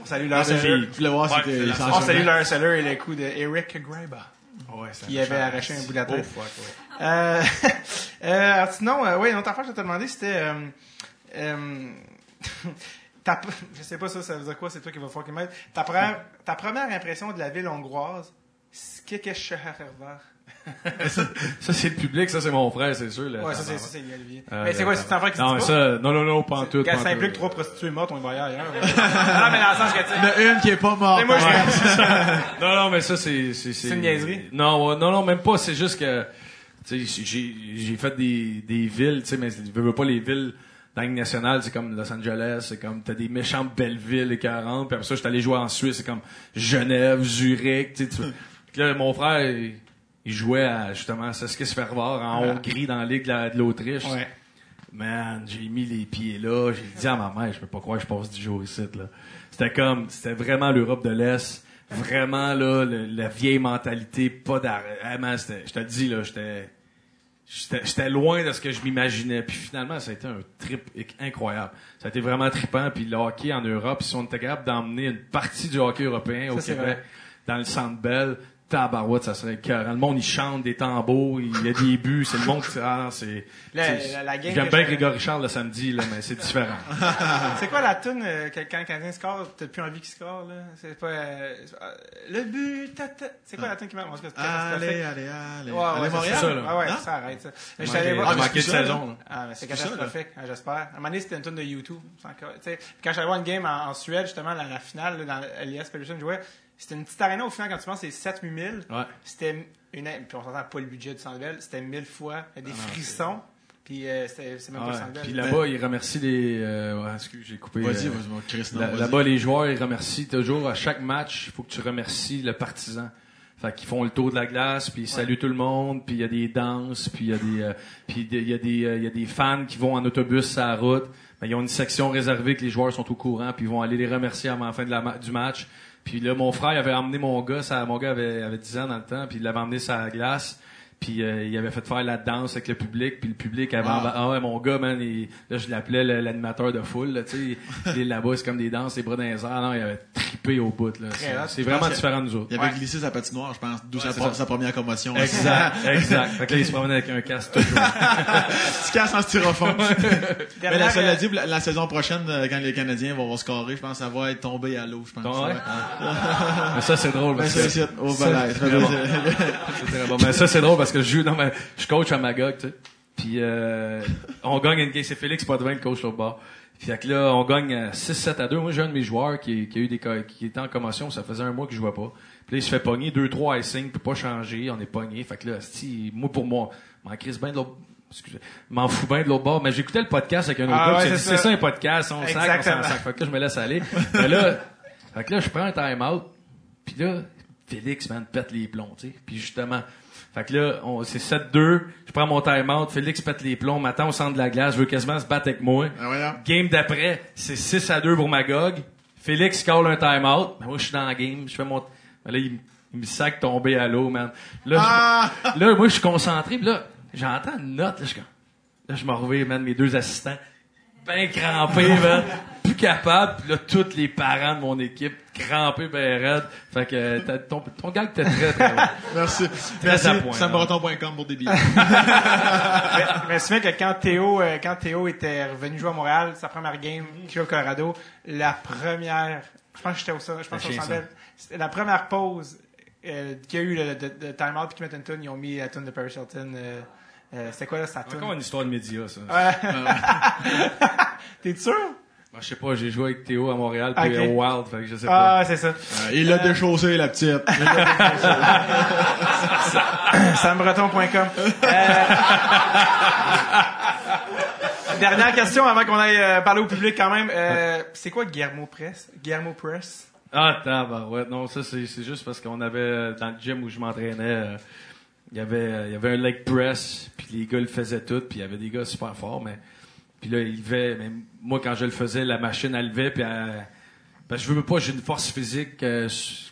On salue Ah, leur c'est- seller. Je voulais voir si Ouais, t'es- c'est la- ça On salue leur seller et le coup de Eric Graba, ouais qui avait arraché un bout de la oh tête. fuck ouais. Euh, *laughs* euh, alors sinon, euh, oui, une autre affaire que je te demandé, c'était... Euh, euh, ta, je sais pas ça, ça veut dire quoi, c'est toi qui va falloir qu'il m'aide. Ta, première- ta première impression de la ville hongroise, c'est que *laughs* Ça, c'est le public, ça, c'est mon frère, c'est sûr. là. Ouais, ça, c'est, ça, c'est Olivier. Euh, mais c'est quoi, c'est un frère qui se Non, dit mais pas? ça, non, non, non, pas en tout. Quand ça implique trois prostituées mortes, on va y aller ailleurs. *laughs* ouais. non, mais dans le sens que, tu sais... Il y en a une qui est pas morte. Mais moi, je Ouais. *laughs* Non, non, mais ça, c'est... C'est C'est une niaiserie? Non, non, non, même pas. C'est juste que, tu sais, j'ai j'ai fait des, des villes, tu sais, mais je veux pas les villes dans la Ligue nationale, c'est comme Los Angeles, c'est comme, t'as des méchantes belles villes écœurantes, puis après ça, je suis allé jouer en Suisse, c'est comme Genève, Zurich, tu sais, là, mon frère, il, il jouait à, justement, c'est ce qui se fait revoir en Hongrie, dans la Ligue de la- de l'Autriche. Ouais. Man, j'ai mis les pieds là. J'ai dit à ma mère, je peux pas croire que je passe 10 jours ici, là. C'était comme, c'était vraiment l'Europe de l'Est. Vraiment, là, le- la vieille mentalité, pas d'arrêt. Ah, je te le dis, là, j'étais, j'étais loin de ce que je m'imaginais. Puis finalement, ça a été un trip incroyable. Ça a été vraiment trippant. Puis le hockey en Europe, si on était capable d'emmener une partie du hockey européen au Québec, dans le Centre Bell, tabarouette, ça serait écœurant. Le monde, il chante des tambours, il y a des buts, c'est le monde qui... Ah, c'est... J'aime bien Grégory Charles le samedi, là, mais c'est différent. *laughs* C'est quoi la tune euh, que quand le Canadien score, t'as plus envie qu'il score, là? C'est pas, euh, le but, ta, ta. C'est quoi la tune qui m'a, Allez, catastrophique. allez, allez. Ouais, ouais, allez, c'est Montréal? ça, là. Ah ouais, Non? ça arrête, ça. Mais je allé voir. mais manqué de saison. là. Ah, mais c'est catastrophique, hein, j'espère. À un moment donné, c'était une tune de YouTube. quand j'allais voir une game en, en Suède, justement, la, la finale, là, dans Elias Pettersson jouait, c'était une petite arena au final, quand tu penses, c'est 7-8 000. Ouais. C'était une, puis on s'entend pas le budget du Centre Bell, c'était 1000 fois, il y a des Ah non, frissons. Puis euh, c'était- c'est même pas le. Puis là-bas, ils remercient les... Euh, ouais, excuse, j'ai coupé. Vas-y, euh, vas-y, Chris. là- vas-y. Là-bas, les joueurs, ils remercient toujours à chaque match. Il faut que tu remercies le partisan. Fait qu'ils font le tour de la glace, puis ils saluent tout le monde, puis il y a des danses, puis il y a des, euh, puis il y a des, euh, il y a des fans qui vont en autobus sur la route. Ben, ils ont une section réservée que les joueurs sont au courant, puis ils vont aller les remercier avant la fin de la du match. Puis là, mon frère il avait emmené mon gars, ça, mon gars avait, avait 10 ans dans le temps, puis il l'avait emmené la glace. Puis euh, il avait fait faire la danse avec le public, puis le public avait Ah. ah ouais mon gars man, il- là je l'appelais l'animateur de foule, là, tu sais, *laughs* il est là-bas c'est comme des danses, les bras dans les airs, non, il avait trippé au bout là. C'est- vraiment différent de nous autres. Il avait Ouais. glissé sa patinoire, je pense, d'où Ouais, sa, première commotion. Exact, *laughs* exact. Fait que là il se promenait avec un casque toujours. *laughs* Petit casse en styrofoam. Mais Dernière, la, cela euh, dit, la, la saison prochaine, euh, quand les Canadiens vont scorer, je pense que ça va être tombé à l'eau, je pense. Ton- ouais? Mais ça c'est drôle parce c'est que Ça, c'est bon. Mais ça, c'est drôle parce que je joue dans ma, je coach à Magog, tu sais. Puis, euh, on gagne une game. C'est Félix Potvin, le coach l'autre bord. Puis, fait que là, on gagne euh, 6-7 à 2. Moi, j'ai un de mes joueurs qui, qui a eu des, co- qui était en commotion. Ça faisait un mois que je jouais pas. Puis là, il se fait pogner 2-3 icing, peut pas changer. On est pogné. Fait que là, sti, moi, pour moi, m'en crisse bien de l'autre, m'en fous bien de l'autre bord. Mais j'écoutais le podcast avec un autre Ah gars. ouais, c'est ça. ça un podcast. On sac, on s'en sac. Fait que là, je me laisse aller. Mais là, fait que là, je prends un time-out. Puis là, Félix, man, pète les plombs, tu sais. Puis justement, fait que là, c'est 7-2. Je prends mon time-out. Félix pète les plombs. M'attend au centre de la glace. Je veux quasiment se battre avec moi. Ah, voyons. Game d'après, c'est 6 à 2 pour Magog. Félix call un time-out. Mais moi, je suis dans la game. Je fais mon... Mais là, il, me sac tomber à l'eau, man. Là, Ah! là, moi, je suis concentré. Puis là, j'entends une note, là, je là, je me reviens, man, mes deux assistants, ben crampés, man, plus capable, puis là, tous les parents de mon équipe, crampés, ben raides. Fait que, euh, t'as- ton, ton gars était très, très bon. *laughs* Merci. Très Merci. à point, SamBreton.com pour des billets. *laughs* Je me souviens que quand Théo, euh, quand Théo était revenu jouer à Montréal, sa première game, qui joue au Colorado, la première, je pense que j'étais au ça, je pense C'est au. C'était la première pause euh, qu'il y a eu le, de, de time out puis qu'ils mettent une tune, ils ont mis la tune de Paris Hilton. euh, euh, c'était quoi là, sa tune? Encore une histoire de médias, ça. *laughs* T'es sûr? Moi, je sais pas, j'ai joué avec Théo à Montréal, puis au Wild, fait que je sais pas. Ah, c'est ça. Euh, il l'a déchaussé, la petite. *laughs* SamBreton.com. Euh, Dernière question avant qu'on aille euh, parler au public quand même. Euh, c'est quoi Guillermo Press? Guillermo Press? Ah, tabarouette. Non, ça, c'est, c'est juste parce qu'on avait, euh, dans le gym où je m'entraînais, euh, il y avait, euh, il y avait un leg press, puis les gars le faisaient tout, puis il y avait des gars super forts, mais, puis là, il levait, mais moi, quand je le faisais, la machine, elle levait, puis elle, parce que je veux pas, j'ai une force physique euh,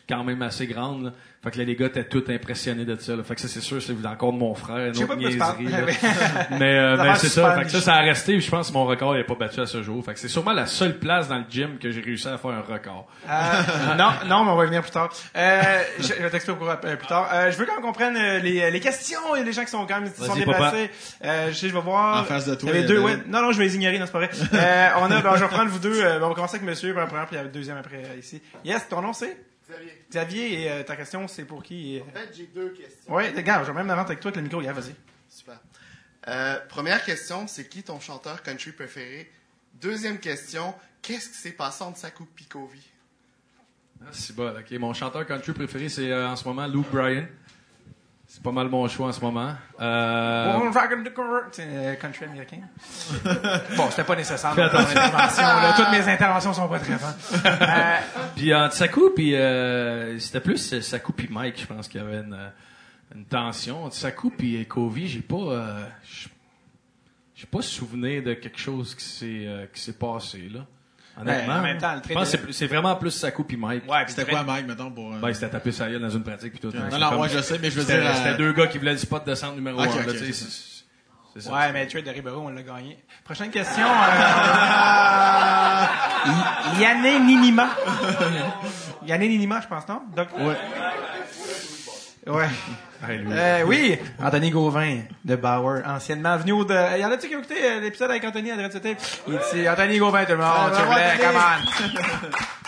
quand même assez grande, là. Fait que là, les gars étaient tous impressionnés de ça, là. Fait que ça, c'est sûr, c'est encore de mon frère, une autre niaiserie, là. *laughs* *laughs* mais, euh, mais va c'est ça. Fait que ça, ça a resté. puis Je pense que mon record n'est pas battu à ce jour. Fait que c'est sûrement la seule place dans le gym que j'ai réussi à faire un record. Euh, *laughs* non, non, mais on va y venir plus tard. Euh, je, je vais t'expliquer pourquoi euh, plus tard. Euh, je veux qu'on comprenne euh, les, les questions. Il y a des gens qui sont quand même qui sont déplacés. Euh, je sais, je vais voir. En face de toi, Il y avait deux. avait- Ouais. Non, non, je vais les ignorer. Non, c'est pas vrai. Euh, on a. ben, je vais prendre vous deux. Euh, ben, on va commencer avec Monsieur pour la première, puis il y a le deuxième après ici. Yes, ton nom c'est? Xavier. Xavier et euh, ta question c'est pour qui En fait, j'ai deux questions. Ouais, regarde, je vais même avant avec toi avec le micro. Yeah, vas-y. Super. Euh, première question, c'est qui ton chanteur country préféré? Deuxième question, qu'est-ce qui s'est passé entre Sakou et Kovi? Ah, c'est bon. OK. Mon chanteur country préféré, c'est euh, en ce moment Luke Bryan. C'est pas mal mon choix en ce moment. Euh, euh, country américain. *laughs* bon, c'était pas nécessaire dans ton intervention. là. Toutes mes interventions sont pas très bonnes. Euh, Puis entre Sakou puis euh, c'était plus euh, Sakou puis Mike, je pense qu'il y avait une, euh, une tension entre Sakou puis Kovi. J'ai pas, euh, j'ai pas souvenir de quelque chose qui s'est euh, qui s'est passé là. Honnêtement, Ben, en même temps, le je pense que c'est vraiment plus Sakou puis Mike. ouais, puis C'était quoi, Mike, mettons, pour... euh, Ben, c'était tapé sa gueule dans une pratique puis tout. Non, C'est non, comme- moi, je sais, mais je veux C'était dire... c'était euh, deux gars qui voulaient le spot de centre numéro Ok, un. ok, ok. c'est- c'est ça. Ouais, mais le trade de Ribeiro, on l'a gagné. Prochaine question. Euh... *laughs* Yanné Ninima. Yanné Ninima, je pense, non? Doc- Ouais. Ouais. Euh, oui, Anthony Gauvin de Bauer, anciennement venu au de... Y en a-tu qui ont écouté euh, l'épisode avec Anthony à Dread Il dit Anthony Gauvin, tout le monde, tu voulais, come on. *laughs*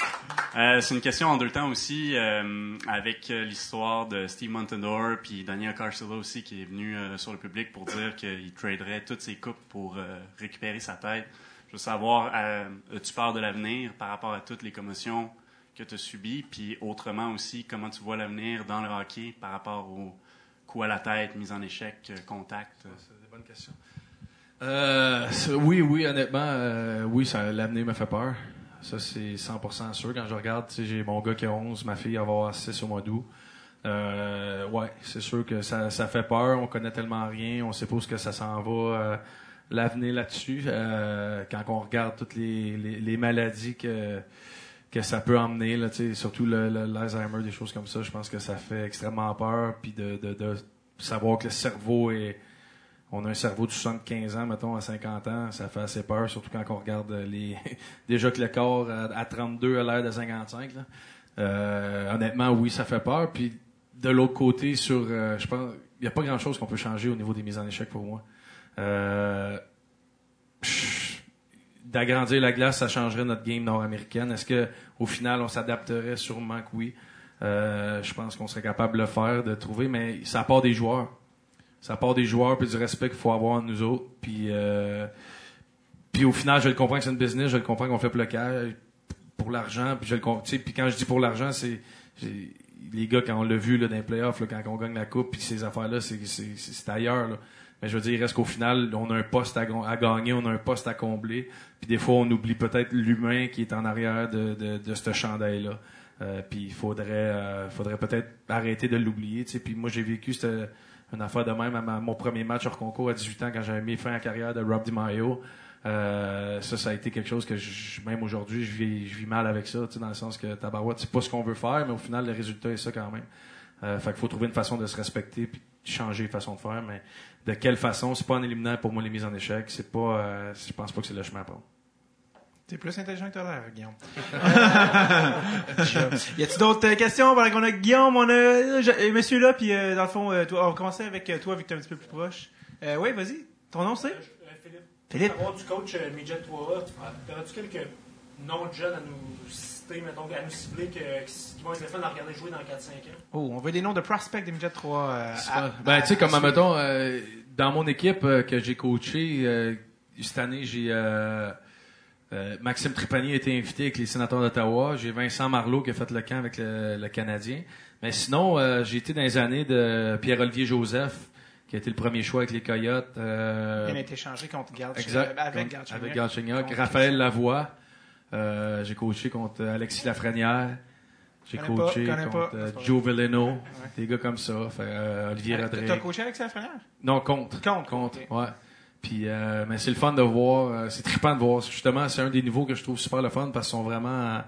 Euh, c'est une question en deux temps aussi, euh, avec euh, l'histoire de Steve Montador puis Daniel Carcillo aussi qui est venu euh, sur le public pour dire qu'il traderait toutes ses coupes pour euh, récupérer sa tête. Je veux savoir, euh, as-tu peur de l'avenir par rapport à toutes les commotions que tu as subies, puis autrement aussi, comment tu vois l'avenir dans le hockey par rapport au coup à la tête, mise en échec, euh, contact? C'est des bonnes questions. Euh, oui, oui, honnêtement, euh, oui, l'avenir me fait peur. Ça, c'est 100% sûr. Quand je regarde, j'ai mon gars qui a 11, ma fille va avoir 6 au mois d'août. Euh, ouais, c'est sûr que ça, fait peur. On connaît tellement rien. On sait pas où que ça s'en va. l'avenir là-dessus. Quand on regarde toutes les maladies que que ça peut emmener, là, surtout l'Alzheimer, des choses comme ça, je pense que ça fait extrêmement peur. Puis de, de, de savoir que le cerveau est, on a un cerveau de 75 ans, mettons, à 50 ans, ça fait assez peur, surtout quand on regarde les. *laughs* Déjà que le corps à, à 32 a l'air de 55. Là. Euh, honnêtement, oui, ça fait peur. Puis de l'autre côté, sur, euh, je pense, il n'y a pas grand chose qu'on peut changer au niveau des mises en échec pour moi. Euh, D'agrandir la glace, ça changerait notre game nord-américaine. Est-ce que au final, on s'adapterait sûrement que oui? Euh, je pense qu'on serait capable de le faire, de trouver, mais ça part des joueurs ça part des joueurs puis du respect qu'il faut avoir nous autres puis euh, puis au final je le comprends que c'est une business je le comprends qu'on fait pour le pour l'argent puis je le com- tu sais puis quand je dis pour l'argent c'est les gars quand on l'a vu là dans les playoffs quand on gagne la coupe puis ces affaires là c'est c'est c'est c'est ailleurs là. Mais je veux dire il reste qu'au final on a un poste à, gagner on a un poste à combler puis des fois on oublie peut-être l'humain qui est en arrière de de, de ce chandail là euh, puis il faudrait euh, faudrait peut-être arrêter de l'oublier puis moi j'ai vécu cette une affaire de même à ma- mon premier match hors concours à 18 ans quand j'avais mis fin à la carrière de Rob DiMaio. Euh, ça, ça a été quelque chose que je- même aujourd'hui, je vis, je vis mal avec ça, dans le sens que tabarouette, c'est pas ce qu'on veut faire, mais au final, le résultat est ça quand même. Euh, fait qu'il faut trouver une façon de se respecter. Puis changer les façons de faire, mais de quelle façon, c'est pas en éliminant pour moi les mises en échec. C'est pas, euh, je pense pas que c'est le chemin à prendre. T'es plus intelligent que t'as l'air, Guillaume. *laughs* y a-tu d'autres euh, questions? Pendant qu'on a Guillaume, on a euh, je- monsieur là, puis euh, dans le fond, euh, toi, on va commencer avec euh, toi, vu que t'es un petit peu plus proche. Euh, oui, vas-y. Ton nom c'est? Euh, Philippe. Philippe. Avoir du coach euh, Midget 3A, aurais-tu quelques noms de jeunes à nous citer, mettons, à nous cibler, que, qui vont être le fun à regarder jouer dans 4-5 ans? Oh, on veut des noms de prospects des Midget 3. euh, à- ben, tu sais, comme, mettons, euh, dans mon équipe euh, que j'ai coaché, euh, cette année, j'ai euh, euh, Maxime Trépanier a été invité avec les sénateurs d'Ottawa. J'ai Vincent Marleau qui a fait le camp avec le, le Canadien. Mais sinon, euh, j'ai été dans les années de Pierre-Olivier Joseph, qui a été le premier choix avec les Coyotes. euh, Il a été changé contre euh, Avec avec Galchenyuk. Raphaël Lavoie. Euh, j'ai coaché contre Alexis Lafrenière. J'ai pas, coaché contre pas. euh, Joe Veleno. Des gars comme ça. Fait, euh, Olivier Rodrigue. T'as coaché avec Lafrenière? Non, contre. Contre, Contre, ouais. Puis, euh, mais c'est le fun de voir. euh, c'est trippant de voir. Justement, c'est un des niveaux que je trouve super le fun parce qu'ils sont vraiment. euh,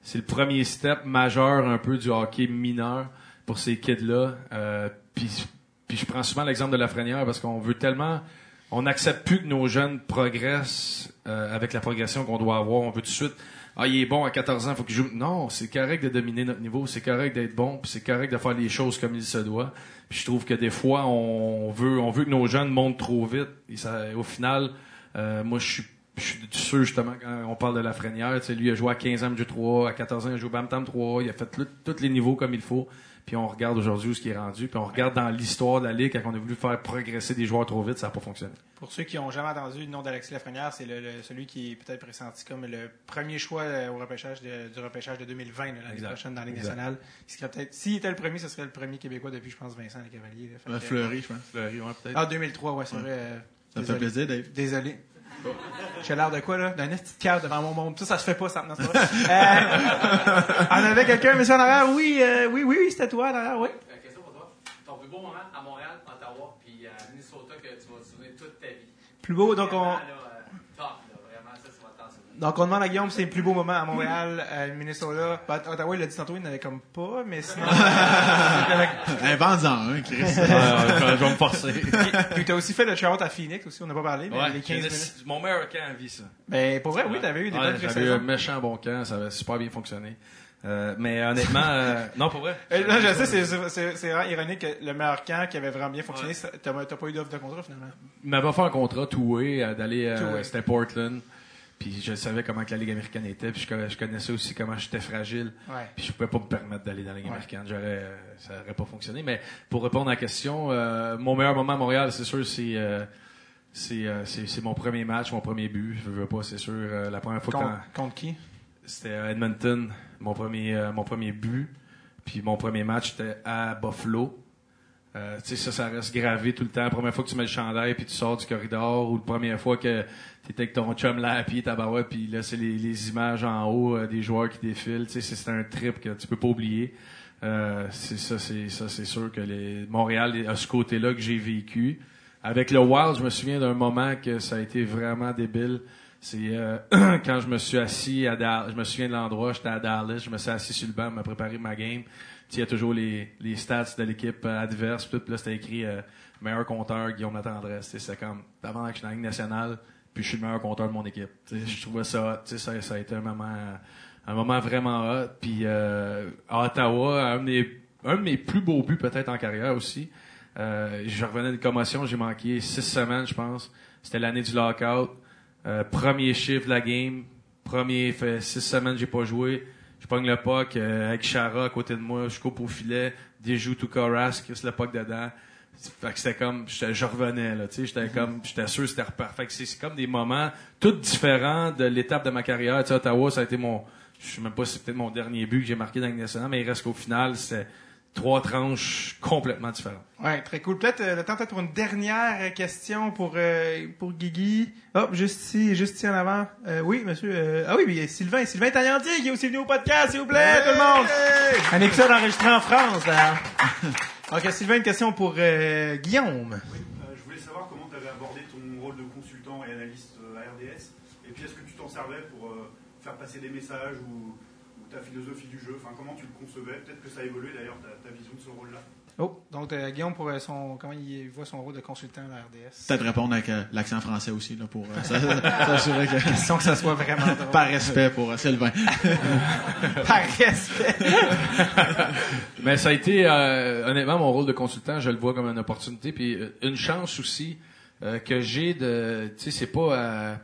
c'est le premier step majeur un peu du hockey mineur pour ces kids-là. Euh, puis, puis je prends souvent l'exemple de Lafrenière parce qu'on veut tellement. On n'accepte plus que nos jeunes progressent euh, avec la progression qu'on doit avoir. On veut tout de suite. Ah, il est bon à 14 ans, faut qu'il joue. Non, c'est correct de dominer notre niveau, c'est correct d'être bon, puis c'est correct de faire les choses comme il se doit. Puis je trouve que des fois, on veut, que nos jeunes montent trop vite. Au final, euh, moi, je suis, je sûr, justement, quand on parle de la Frénière, tu sais, lui, il a joué à 15 ans, Jeu 3, à 14 ans, il a joué au Bam 3, il a fait tous les niveaux comme il faut. Puis on regarde aujourd'hui où ce qui est rendu, puis on regarde dans l'histoire de la Ligue, quand on a voulu faire progresser des joueurs trop vite, ça n'a pas fonctionné. Pour ceux qui n'ont jamais entendu le nom d'Alexis Lafrenière, c'est le, le- celui qui est peut-être pressenti comme le premier choix euh, au repêchage de- du repêchage de 2020, là, l'année prochaine dans la Ligue Exact. nationale. Il serait peut-être, s'il était le premier, ce serait le premier Québécois depuis, je pense, Vincent Les Cavaliers. là. Fait Euh, Fleury, je pense. Fleury, ouais, peut-être. Ah, 2003, ouais, c'est vrai. euh, Ça me fait plaisir, Dave. Désolé. J'ai l'air de quoi, là? D'un petit cœur devant mon monde. Ça, ça se fait pas, ça. Non, pas. Euh, on avait quelqu'un, monsieur en arrière? Oui, euh, oui, oui, oui, c'était toi en arrière, oui. Euh, question pour toi. Ton plus beau moment à Montréal, Ottawa, puis à Minnesota que tu vas te souvenir toute ta vie. Plus beau, donc on, Vraiment, là, euh, top, là, vraiment, ça, ça va t'en souvenir. Donc on demande à Guillaume si c'est le plus beau moment à Montréal, à Minnesota. Ben, Ottawa, il l'a dit tantôt, il n'avait comme pas, mais sinon. *laughs* Invente-en un, Chris. je vais me forcer. *laughs* Puis, puis t'as aussi fait le shout à Phoenix aussi, on n'a pas parlé, mais Ouais, les 15 j'ai minutes. mon meilleur camp à vie, ça. Ben, pour vrai, oui, t'avais eu des Ouais, bonnes J'avais eu un méchant bon camp, ça avait super bien fonctionné. Euh, mais honnêtement, euh, *laughs* non, pour vrai. Euh, Là, je sais, c'est- vraiment ironique que le meilleur camp qui avait vraiment bien fonctionné, t'as pas eu d'offre de contrat finalement. Il m'avait fait un contrat two-way euh, d'aller, euh, c'était Portland. Puis je savais comment que la Ligue américaine était, puis je, conna- je connaissais aussi comment j'étais fragile. Ouais. Puis je pouvais pas me permettre d'aller dans la Ligue Ouais. américaine. J'aurais, euh, ça aurait pas fonctionné. Mais pour répondre à la question, euh, mon meilleur moment à Montréal, c'est sûr, c'est euh, c'est euh, c'est mon premier match, mon premier but. Je veux pas, c'est sûr. la première fois Contre, quand contre qui? c'était à Edmonton, mon premier mon premier but. Puis mon premier match c'était à Buffalo. Euh, tu sais, ça, ça reste gravé tout le temps. La première fois que tu mets le chandail puis tu sors du corridor, ou la première fois que tu avec ton chum là à pied, puis là, c'est les, les images en haut euh, des joueurs qui défilent. Tu sais, c'est- un trip que tu peux pas oublier. Euh, c'est ça, c'est ça, c'est sûr que les, Montréal a ce côté-là que j'ai vécu. Avec le Wild, je me souviens d'un moment que ça a été vraiment débile. C'est euh, *clears throat* quand je me suis assis à Dallas. Je me souviens de l'endroit, j'étais à Dallas, je me suis assis sur le banc, me préparé ma game. Il y a toujours les, les stats de l'équipe euh, adverse. Puis là, c'était écrit euh, meilleur compteur, Guillaume Latendresse. C'est comme, avant que je suis dans la Ligue nationale, puis je suis le meilleur compteur de mon équipe. Je trouvais ça Ça, ça a été un moment, un moment vraiment hot. Puis euh, à Ottawa, un de, mes, un de mes plus beaux buts peut-être en carrière aussi. Euh, je revenais d'une commotion, j'ai manqué six semaines, je pense. C'était l'année du lockout. Euh, premier chiffre de la game. Premier, fait six semaines, j'ai pas joué. Je pogne le puck euh, avec Chara à côté de moi. Je coupe au filet. Déjoue tout Carras, crisse le puck dedans. Fait que c'était comme, je revenais, là, tu sais, j'étais comme, j'étais sûr que c'était reparti. Fait que c'est c'est comme des moments tout différents de l'étape de ma carrière. Tu sais, Ottawa, ça a été mon, je sais même pas si c'est peut-être mon dernier but que j'ai marqué dans le national, mais il reste qu'au final, c'était trois tranches complètement différentes. Ouais, très cool. Peut-être euh, le temps peut-être pour une dernière question pour euh, pour Guigui. Hop, juste ici, juste ici en avant. Euh, oui, monsieur. euh, ah oui, mais Sylvain, Sylvain Taillandier qui est aussi venu au podcast, s'il vous plaît, tout le monde. Un épisode enregistré en France. Là. *laughs* Donc, Sylvain, une question pour euh, Guillaume. Euh, je voulais savoir comment tu avais abordé ton rôle de consultant et analyste euh, à RDS. Et puis, est-ce que tu t'en servais pour faire passer des messages ou, ta philosophie du jeu? Enfin, comment tu le concevais? Peut-être que ça a évolué d'ailleurs, ta vision de ce rôle-là. Oh, donc euh, Guillaume, pour euh, son, comment il voit son rôle de consultant à la RDS. Peut-être répondre avec euh, l'accent français aussi, là, pour euh, *laughs* s'assurer que... Question que ça soit vraiment *laughs* drôle. Par respect pour euh, Sylvain. *laughs* Par respect. Mais ça a été, euh, honnêtement, mon rôle de consultant, je le vois comme une opportunité, puis euh, une chance aussi euh, que j'ai de, tu sais, c'est pas, à-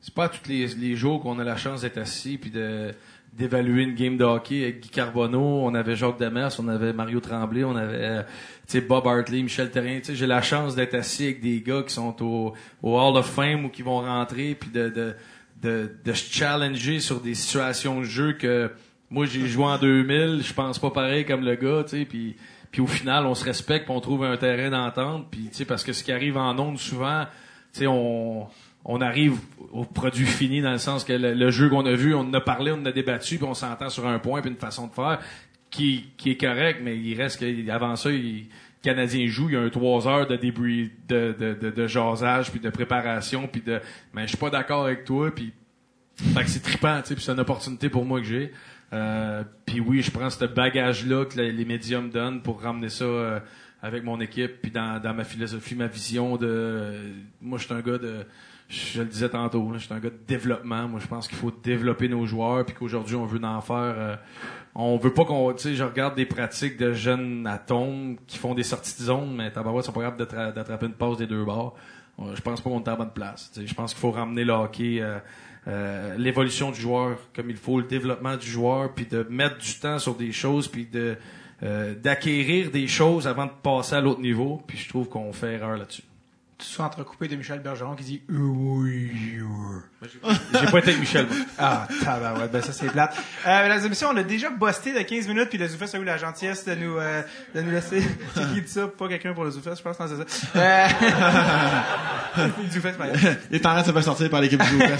c'est pas à tous les, les jours qu'on a la chance d'être assis puis de d'évaluer une game de hockey avec Guy Carbonneau, on avait Jacques Demers, on avait Mario Tremblay, on avait euh, Bob Hartley, Michel Terrien, j'ai la chance d'être assis avec des gars qui sont au, au Hall of Fame ou qui vont rentrer puis de de de, de se challenger sur des situations de jeu que moi j'ai joué en 2000, je pense pas pareil comme le gars, tu sais puis puis au final on se respecte, puis on trouve un terrain d'entente, puis tu sais parce que ce qui arrive en ondes souvent, tu sais on on arrive au produit fini dans le sens que le, jeu qu'on a vu, on en a parlé, on en a débattu, puis on s'entend sur un point puis une façon de faire qui, qui est correct, mais il reste que avant ça, il, le Canadien joue, il y a un trois heures de débris, de, de, de, jasage, puis de préparation, puis de mais je suis pas d'accord avec toi, puis fait que c'est trippant, tu sais, puis c'est une opportunité pour moi que j'ai. Euh, puis oui, je prends ce bagage-là que les, les médiums donnent pour ramener ça euh, avec mon équipe, puis dans, dans ma philosophie, ma vision de... moi, je suis un gars de... Je le disais tantôt, je suis un gars de développement. Moi, je pense qu'il faut développer nos joueurs, puis qu'aujourd'hui, on veut en faire... euh, on veut pas qu'on... Tu sais, je regarde des pratiques de jeunes atomes qui font des sorties de zone, mais tabarouette, sont pas capables d'attra- d'attraper une passe des deux bords. Euh, Je pense pas qu'on est à la bonne place. Je pense qu'il faut ramener le hockey... euh, euh, l'évolution du joueur comme il faut, le développement du joueur, puis de mettre du temps sur des choses, puis de euh, d'acquérir des choses avant de passer à l'autre niveau. Puis je trouve qu'on fait erreur là-dessus. Tu sois entrecoupé de Michel Bergeron qui dit Euh, oui. J'ai pas été avec Michel. moi. Ah, tabarouette, ben ça c'est plate. Euh, mesdames et messieurs, on a déjà busté de 15 minutes, puis le Zoufès a eu la gentillesse de nous, euh, de nous laisser. *laughs* Qui dit ça? Pas quelqu'un pour le Zoufès, je pense, non, c'est ça. Euh... *laughs* Zoufès, mais- Il est en train de se faire sortir par l'équipe du Loup. *laughs*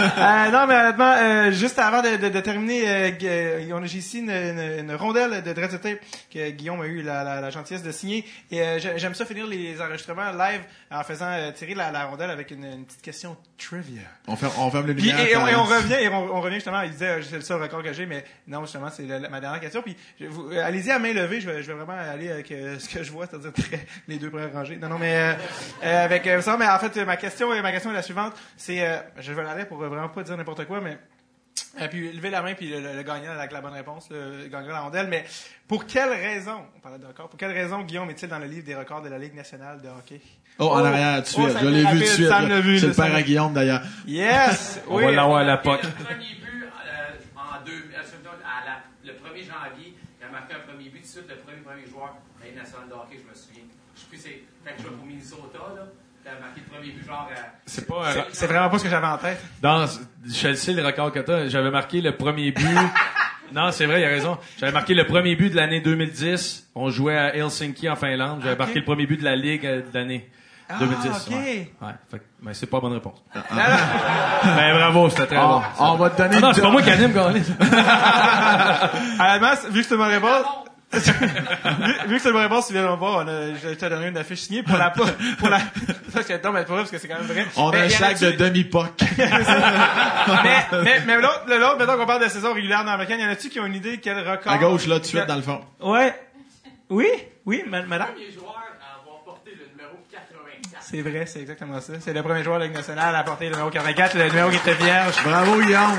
Euh, non, mais honnêtement, euh, juste avant de, de, de terminer, euh, euh, on a- j'ai ici une, une, une rondelle de Dread Tape que Guillaume a eu la, la, la gentillesse de signer. Et euh, j'ai- j'aime ça finir les enregistrements live en faisant euh, tirer la, la rondelle avec une, une petite question trivia. On ferme, on ferme le Puis, lumière. et, on, et on revient, et on, on revient justement, il disait, euh, c'est le seul record que j'ai, mais non, justement, c'est ma dernière question. Puis, euh, allez-y à main levée, je vais, je vais vraiment aller avec euh, ce que je vois, c'est-à-dire les deux premières rangées. Non, non, mais euh, euh, avec euh, ça, mais en fait, ma question, ma question est la suivante. C'est, euh, je vais l'aller pour vraiment pas dire n'importe quoi, mais euh, puis lever la main, puis le, le- le gagnant avec la bonne réponse le, gagnera la rondelle. Mais pour quelle raison, on parlait de record, pour quelle raison Guillaume est-il dans le livre des records de la Ligue nationale de hockey? Oh, en arrière, tout de Oh, suite. ça je l'ai vu tout de suite. C'est le père à Guillaume, d'ailleurs. Yes! *laughs* On oui. va l'avoir à la POC. Le premier but euh, en deux, euh, à la- le 1er janvier, il a marqué un premier but tout de suite, le premier premier joueur de la Ligue nationale de hockey, je me souviens. Je sais plus, c'est quand je jouais pour Minnesota, là, qui a marqué le premier but, genre. euh, C'est pas un- C'est vraiment pas ce que j'avais en tête. Dans Chelsea, le record que t'as, j'avais marqué le premier but. *laughs* non, c'est vrai, il a raison. J'avais marqué le premier but de l'année 2010. On jouait à Helsinki en Finlande. J'avais marqué le premier but de la Ligue euh, de l'année Ah, 2010. ok. Ouais. Ouais, fait que- mais c'est pas la bonne réponse. mais *laughs* bravo, c'était très On, bon. on va te donner Ah non, c'est pas moi qui anime, gagné. *laughs* Honnêtement, vu que c'est bonne réponse, vu, vu que c'est une bonne réponse, tu viens de me voir, je t'ai donné une affiche signée pour la, pour la, parce que, non, mais pour vrai, parce que c'est quand même vrai. On a un sac de demi-poc. *laughs* mais, mais, mais l'autre, le- l'autre, mettons qu'on parle de saison régulière dans l'américaine, y en a-tu qui ont une idée quel record? À gauche, là, tout de suite, dans le fond. Ouais. Oui? Oui, ma- madame? Le premier joueur à avoir porté le numéro 84. C'est vrai, c'est exactement ça. C'est le premier joueur de la Ligue nationale à porter le numéro 44, le numéro qui était vierge. Bravo, Guillaume.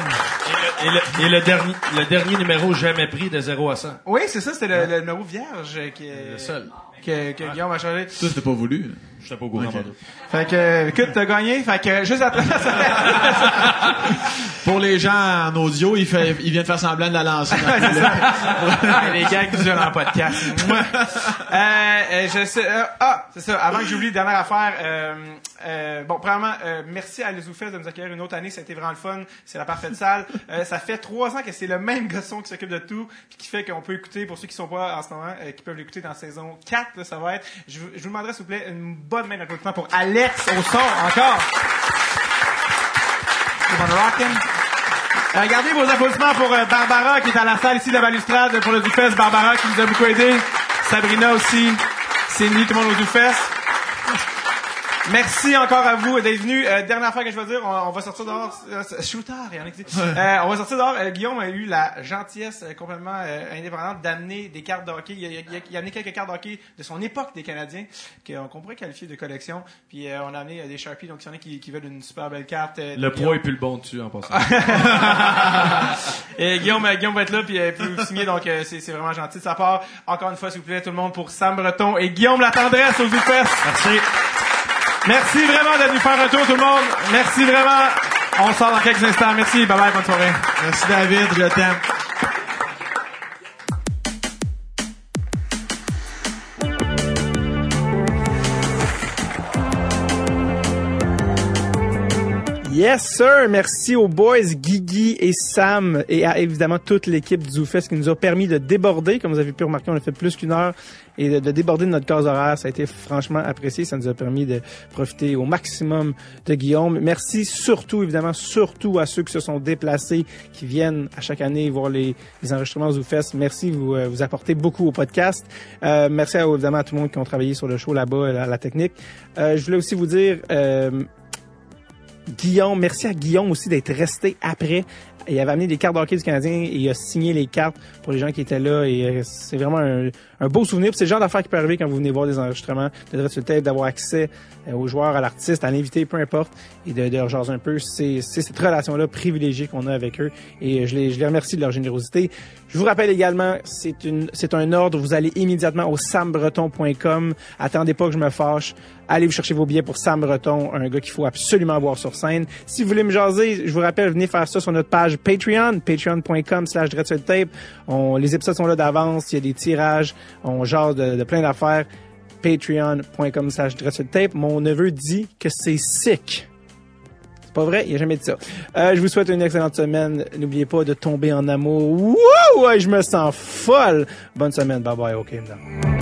Et le, et le dernier, le dernier numéro jamais pris de 0 à 100. Oui, c'est ça, c'était le, le numéro vierge qui est, Le seul. que, que Guillaume a changé. Ça, c'était pas voulu. J'étais pas au courant. Ok. pardon. Fait que, écoute, t'as gagné. Fait que, juste après *laughs* Pour les gens en audio, il, fait, il vient de faire semblant de la lancer. *laughs* Les gars qui durent en podcast. Euh, euh, je sais, euh, ah, c'est ça. Avant que j'oublie, dernière affaire. Euh, euh, bon, premièrement, euh, merci à Les Oufès de nous accueillir une autre année. Ça a été vraiment le fun. C'est la parfaite salle. Euh, ça fait trois ans que c'est le même garçon qui s'occupe de tout, puis qui fait qu'on peut écouter, pour ceux qui sont pas en ce moment, euh, qui peuvent l'écouter dans saison 4, là, ça va être. Je, vous- je vous demanderai, s'il vous plaît, une bonne main d'applaudissement pour Alex au son, encore. Euh, Gardez vos applaudissements pour euh, Barbara qui est à la salle ici de la balustrade pour le Doufest. Barbara qui nous a beaucoup aidé. Sabrina aussi. Cindy, tout le monde au Doufest. Merci encore à vous d'être venus. Euh, dernière fois que je vais dire, on, on va sortir dehors. Euh, shooter, il y en a qui disent. Euh, on va sortir dehors. Euh, Guillaume a eu la gentillesse euh, complètement euh, indépendante d'amener des cartes de hockey. Il a, il a- il a amené quelques cartes de hockey de son époque des Canadiens qu'on pourrait qualifier de collection. Puis euh, on a amené des Sharpies. Donc, s'il y en a qui, qui veulent une super belle carte. Le poids est plus le bon dessus en passant. *laughs* Et Guillaume, Guillaume va être là puis puis vous signer donc euh, c'est c'est vraiment gentil de sa part. Encore une fois s'il vous plaît tout le monde pour Sam Breton et Guillaume La Tendresse aux Zoufest. Merci. Merci vraiment d'être venu faire un tour tout le monde. Merci vraiment. On sort dans quelques instants. Merci. Bye bye bonne soirée. Merci David, je t'aime. Yes, sir. Merci aux boys Guigui et Sam et à évidemment toute l'équipe du ZooFest qui nous a permis de déborder. Comme vous avez pu remarquer, on a fait plus qu'une heure et de, de déborder de notre case horaire. Ça a été franchement apprécié. Ça nous a permis de profiter au maximum de Guillaume. Merci surtout, évidemment, surtout à ceux qui se sont déplacés, qui viennent à chaque année voir les, enregistrements ZooFest. Merci, vous, euh, vous apportez beaucoup au podcast. Euh, merci à, évidemment à tout le monde qui ont travaillé sur le show là-bas, la, technique. Euh, je voulais aussi vous dire... Guillaume, merci à Guillaume aussi d'être resté après. Il avait amené des cartes d'hockey du Canadien et il a signé les cartes pour les gens qui étaient là et euh, c'est vraiment un, un beau souvenir. C'est le genre d'affaire qui peut arriver quand vous venez voir des enregistrements de Dread sur Tape, d'avoir accès euh, aux joueurs, à l'artiste, à l'invité, peu importe, et de, de leur jaser un peu. C'est cette relation-là privilégiée qu'on a avec eux et je les, je les remercie de leur générosité. Je vous rappelle également, c'est une, c'est un ordre. Vous allez immédiatement au sambreton.com. Attendez pas que je me fâche. Allez vous chercher vos billets pour Sam Breton, un gars qu'il faut absolument voir sur scène. Si vous voulez me jaser, je vous rappelle, venez faire ça sur notre page Patreon, patreon.com slash tape. On, les épisodes sont là d'avance, il y a des tirages, on jase de, plein d'affaires. Patreon.com slash tape. Mon neveu dit que c'est sick. C'est pas vrai, il a jamais dit ça. Euh, je vous souhaite une excellente semaine. N'oubliez pas de tomber en amour. Wouh! Je me sens folle. Bonne semaine. Bye bye. OK, madame.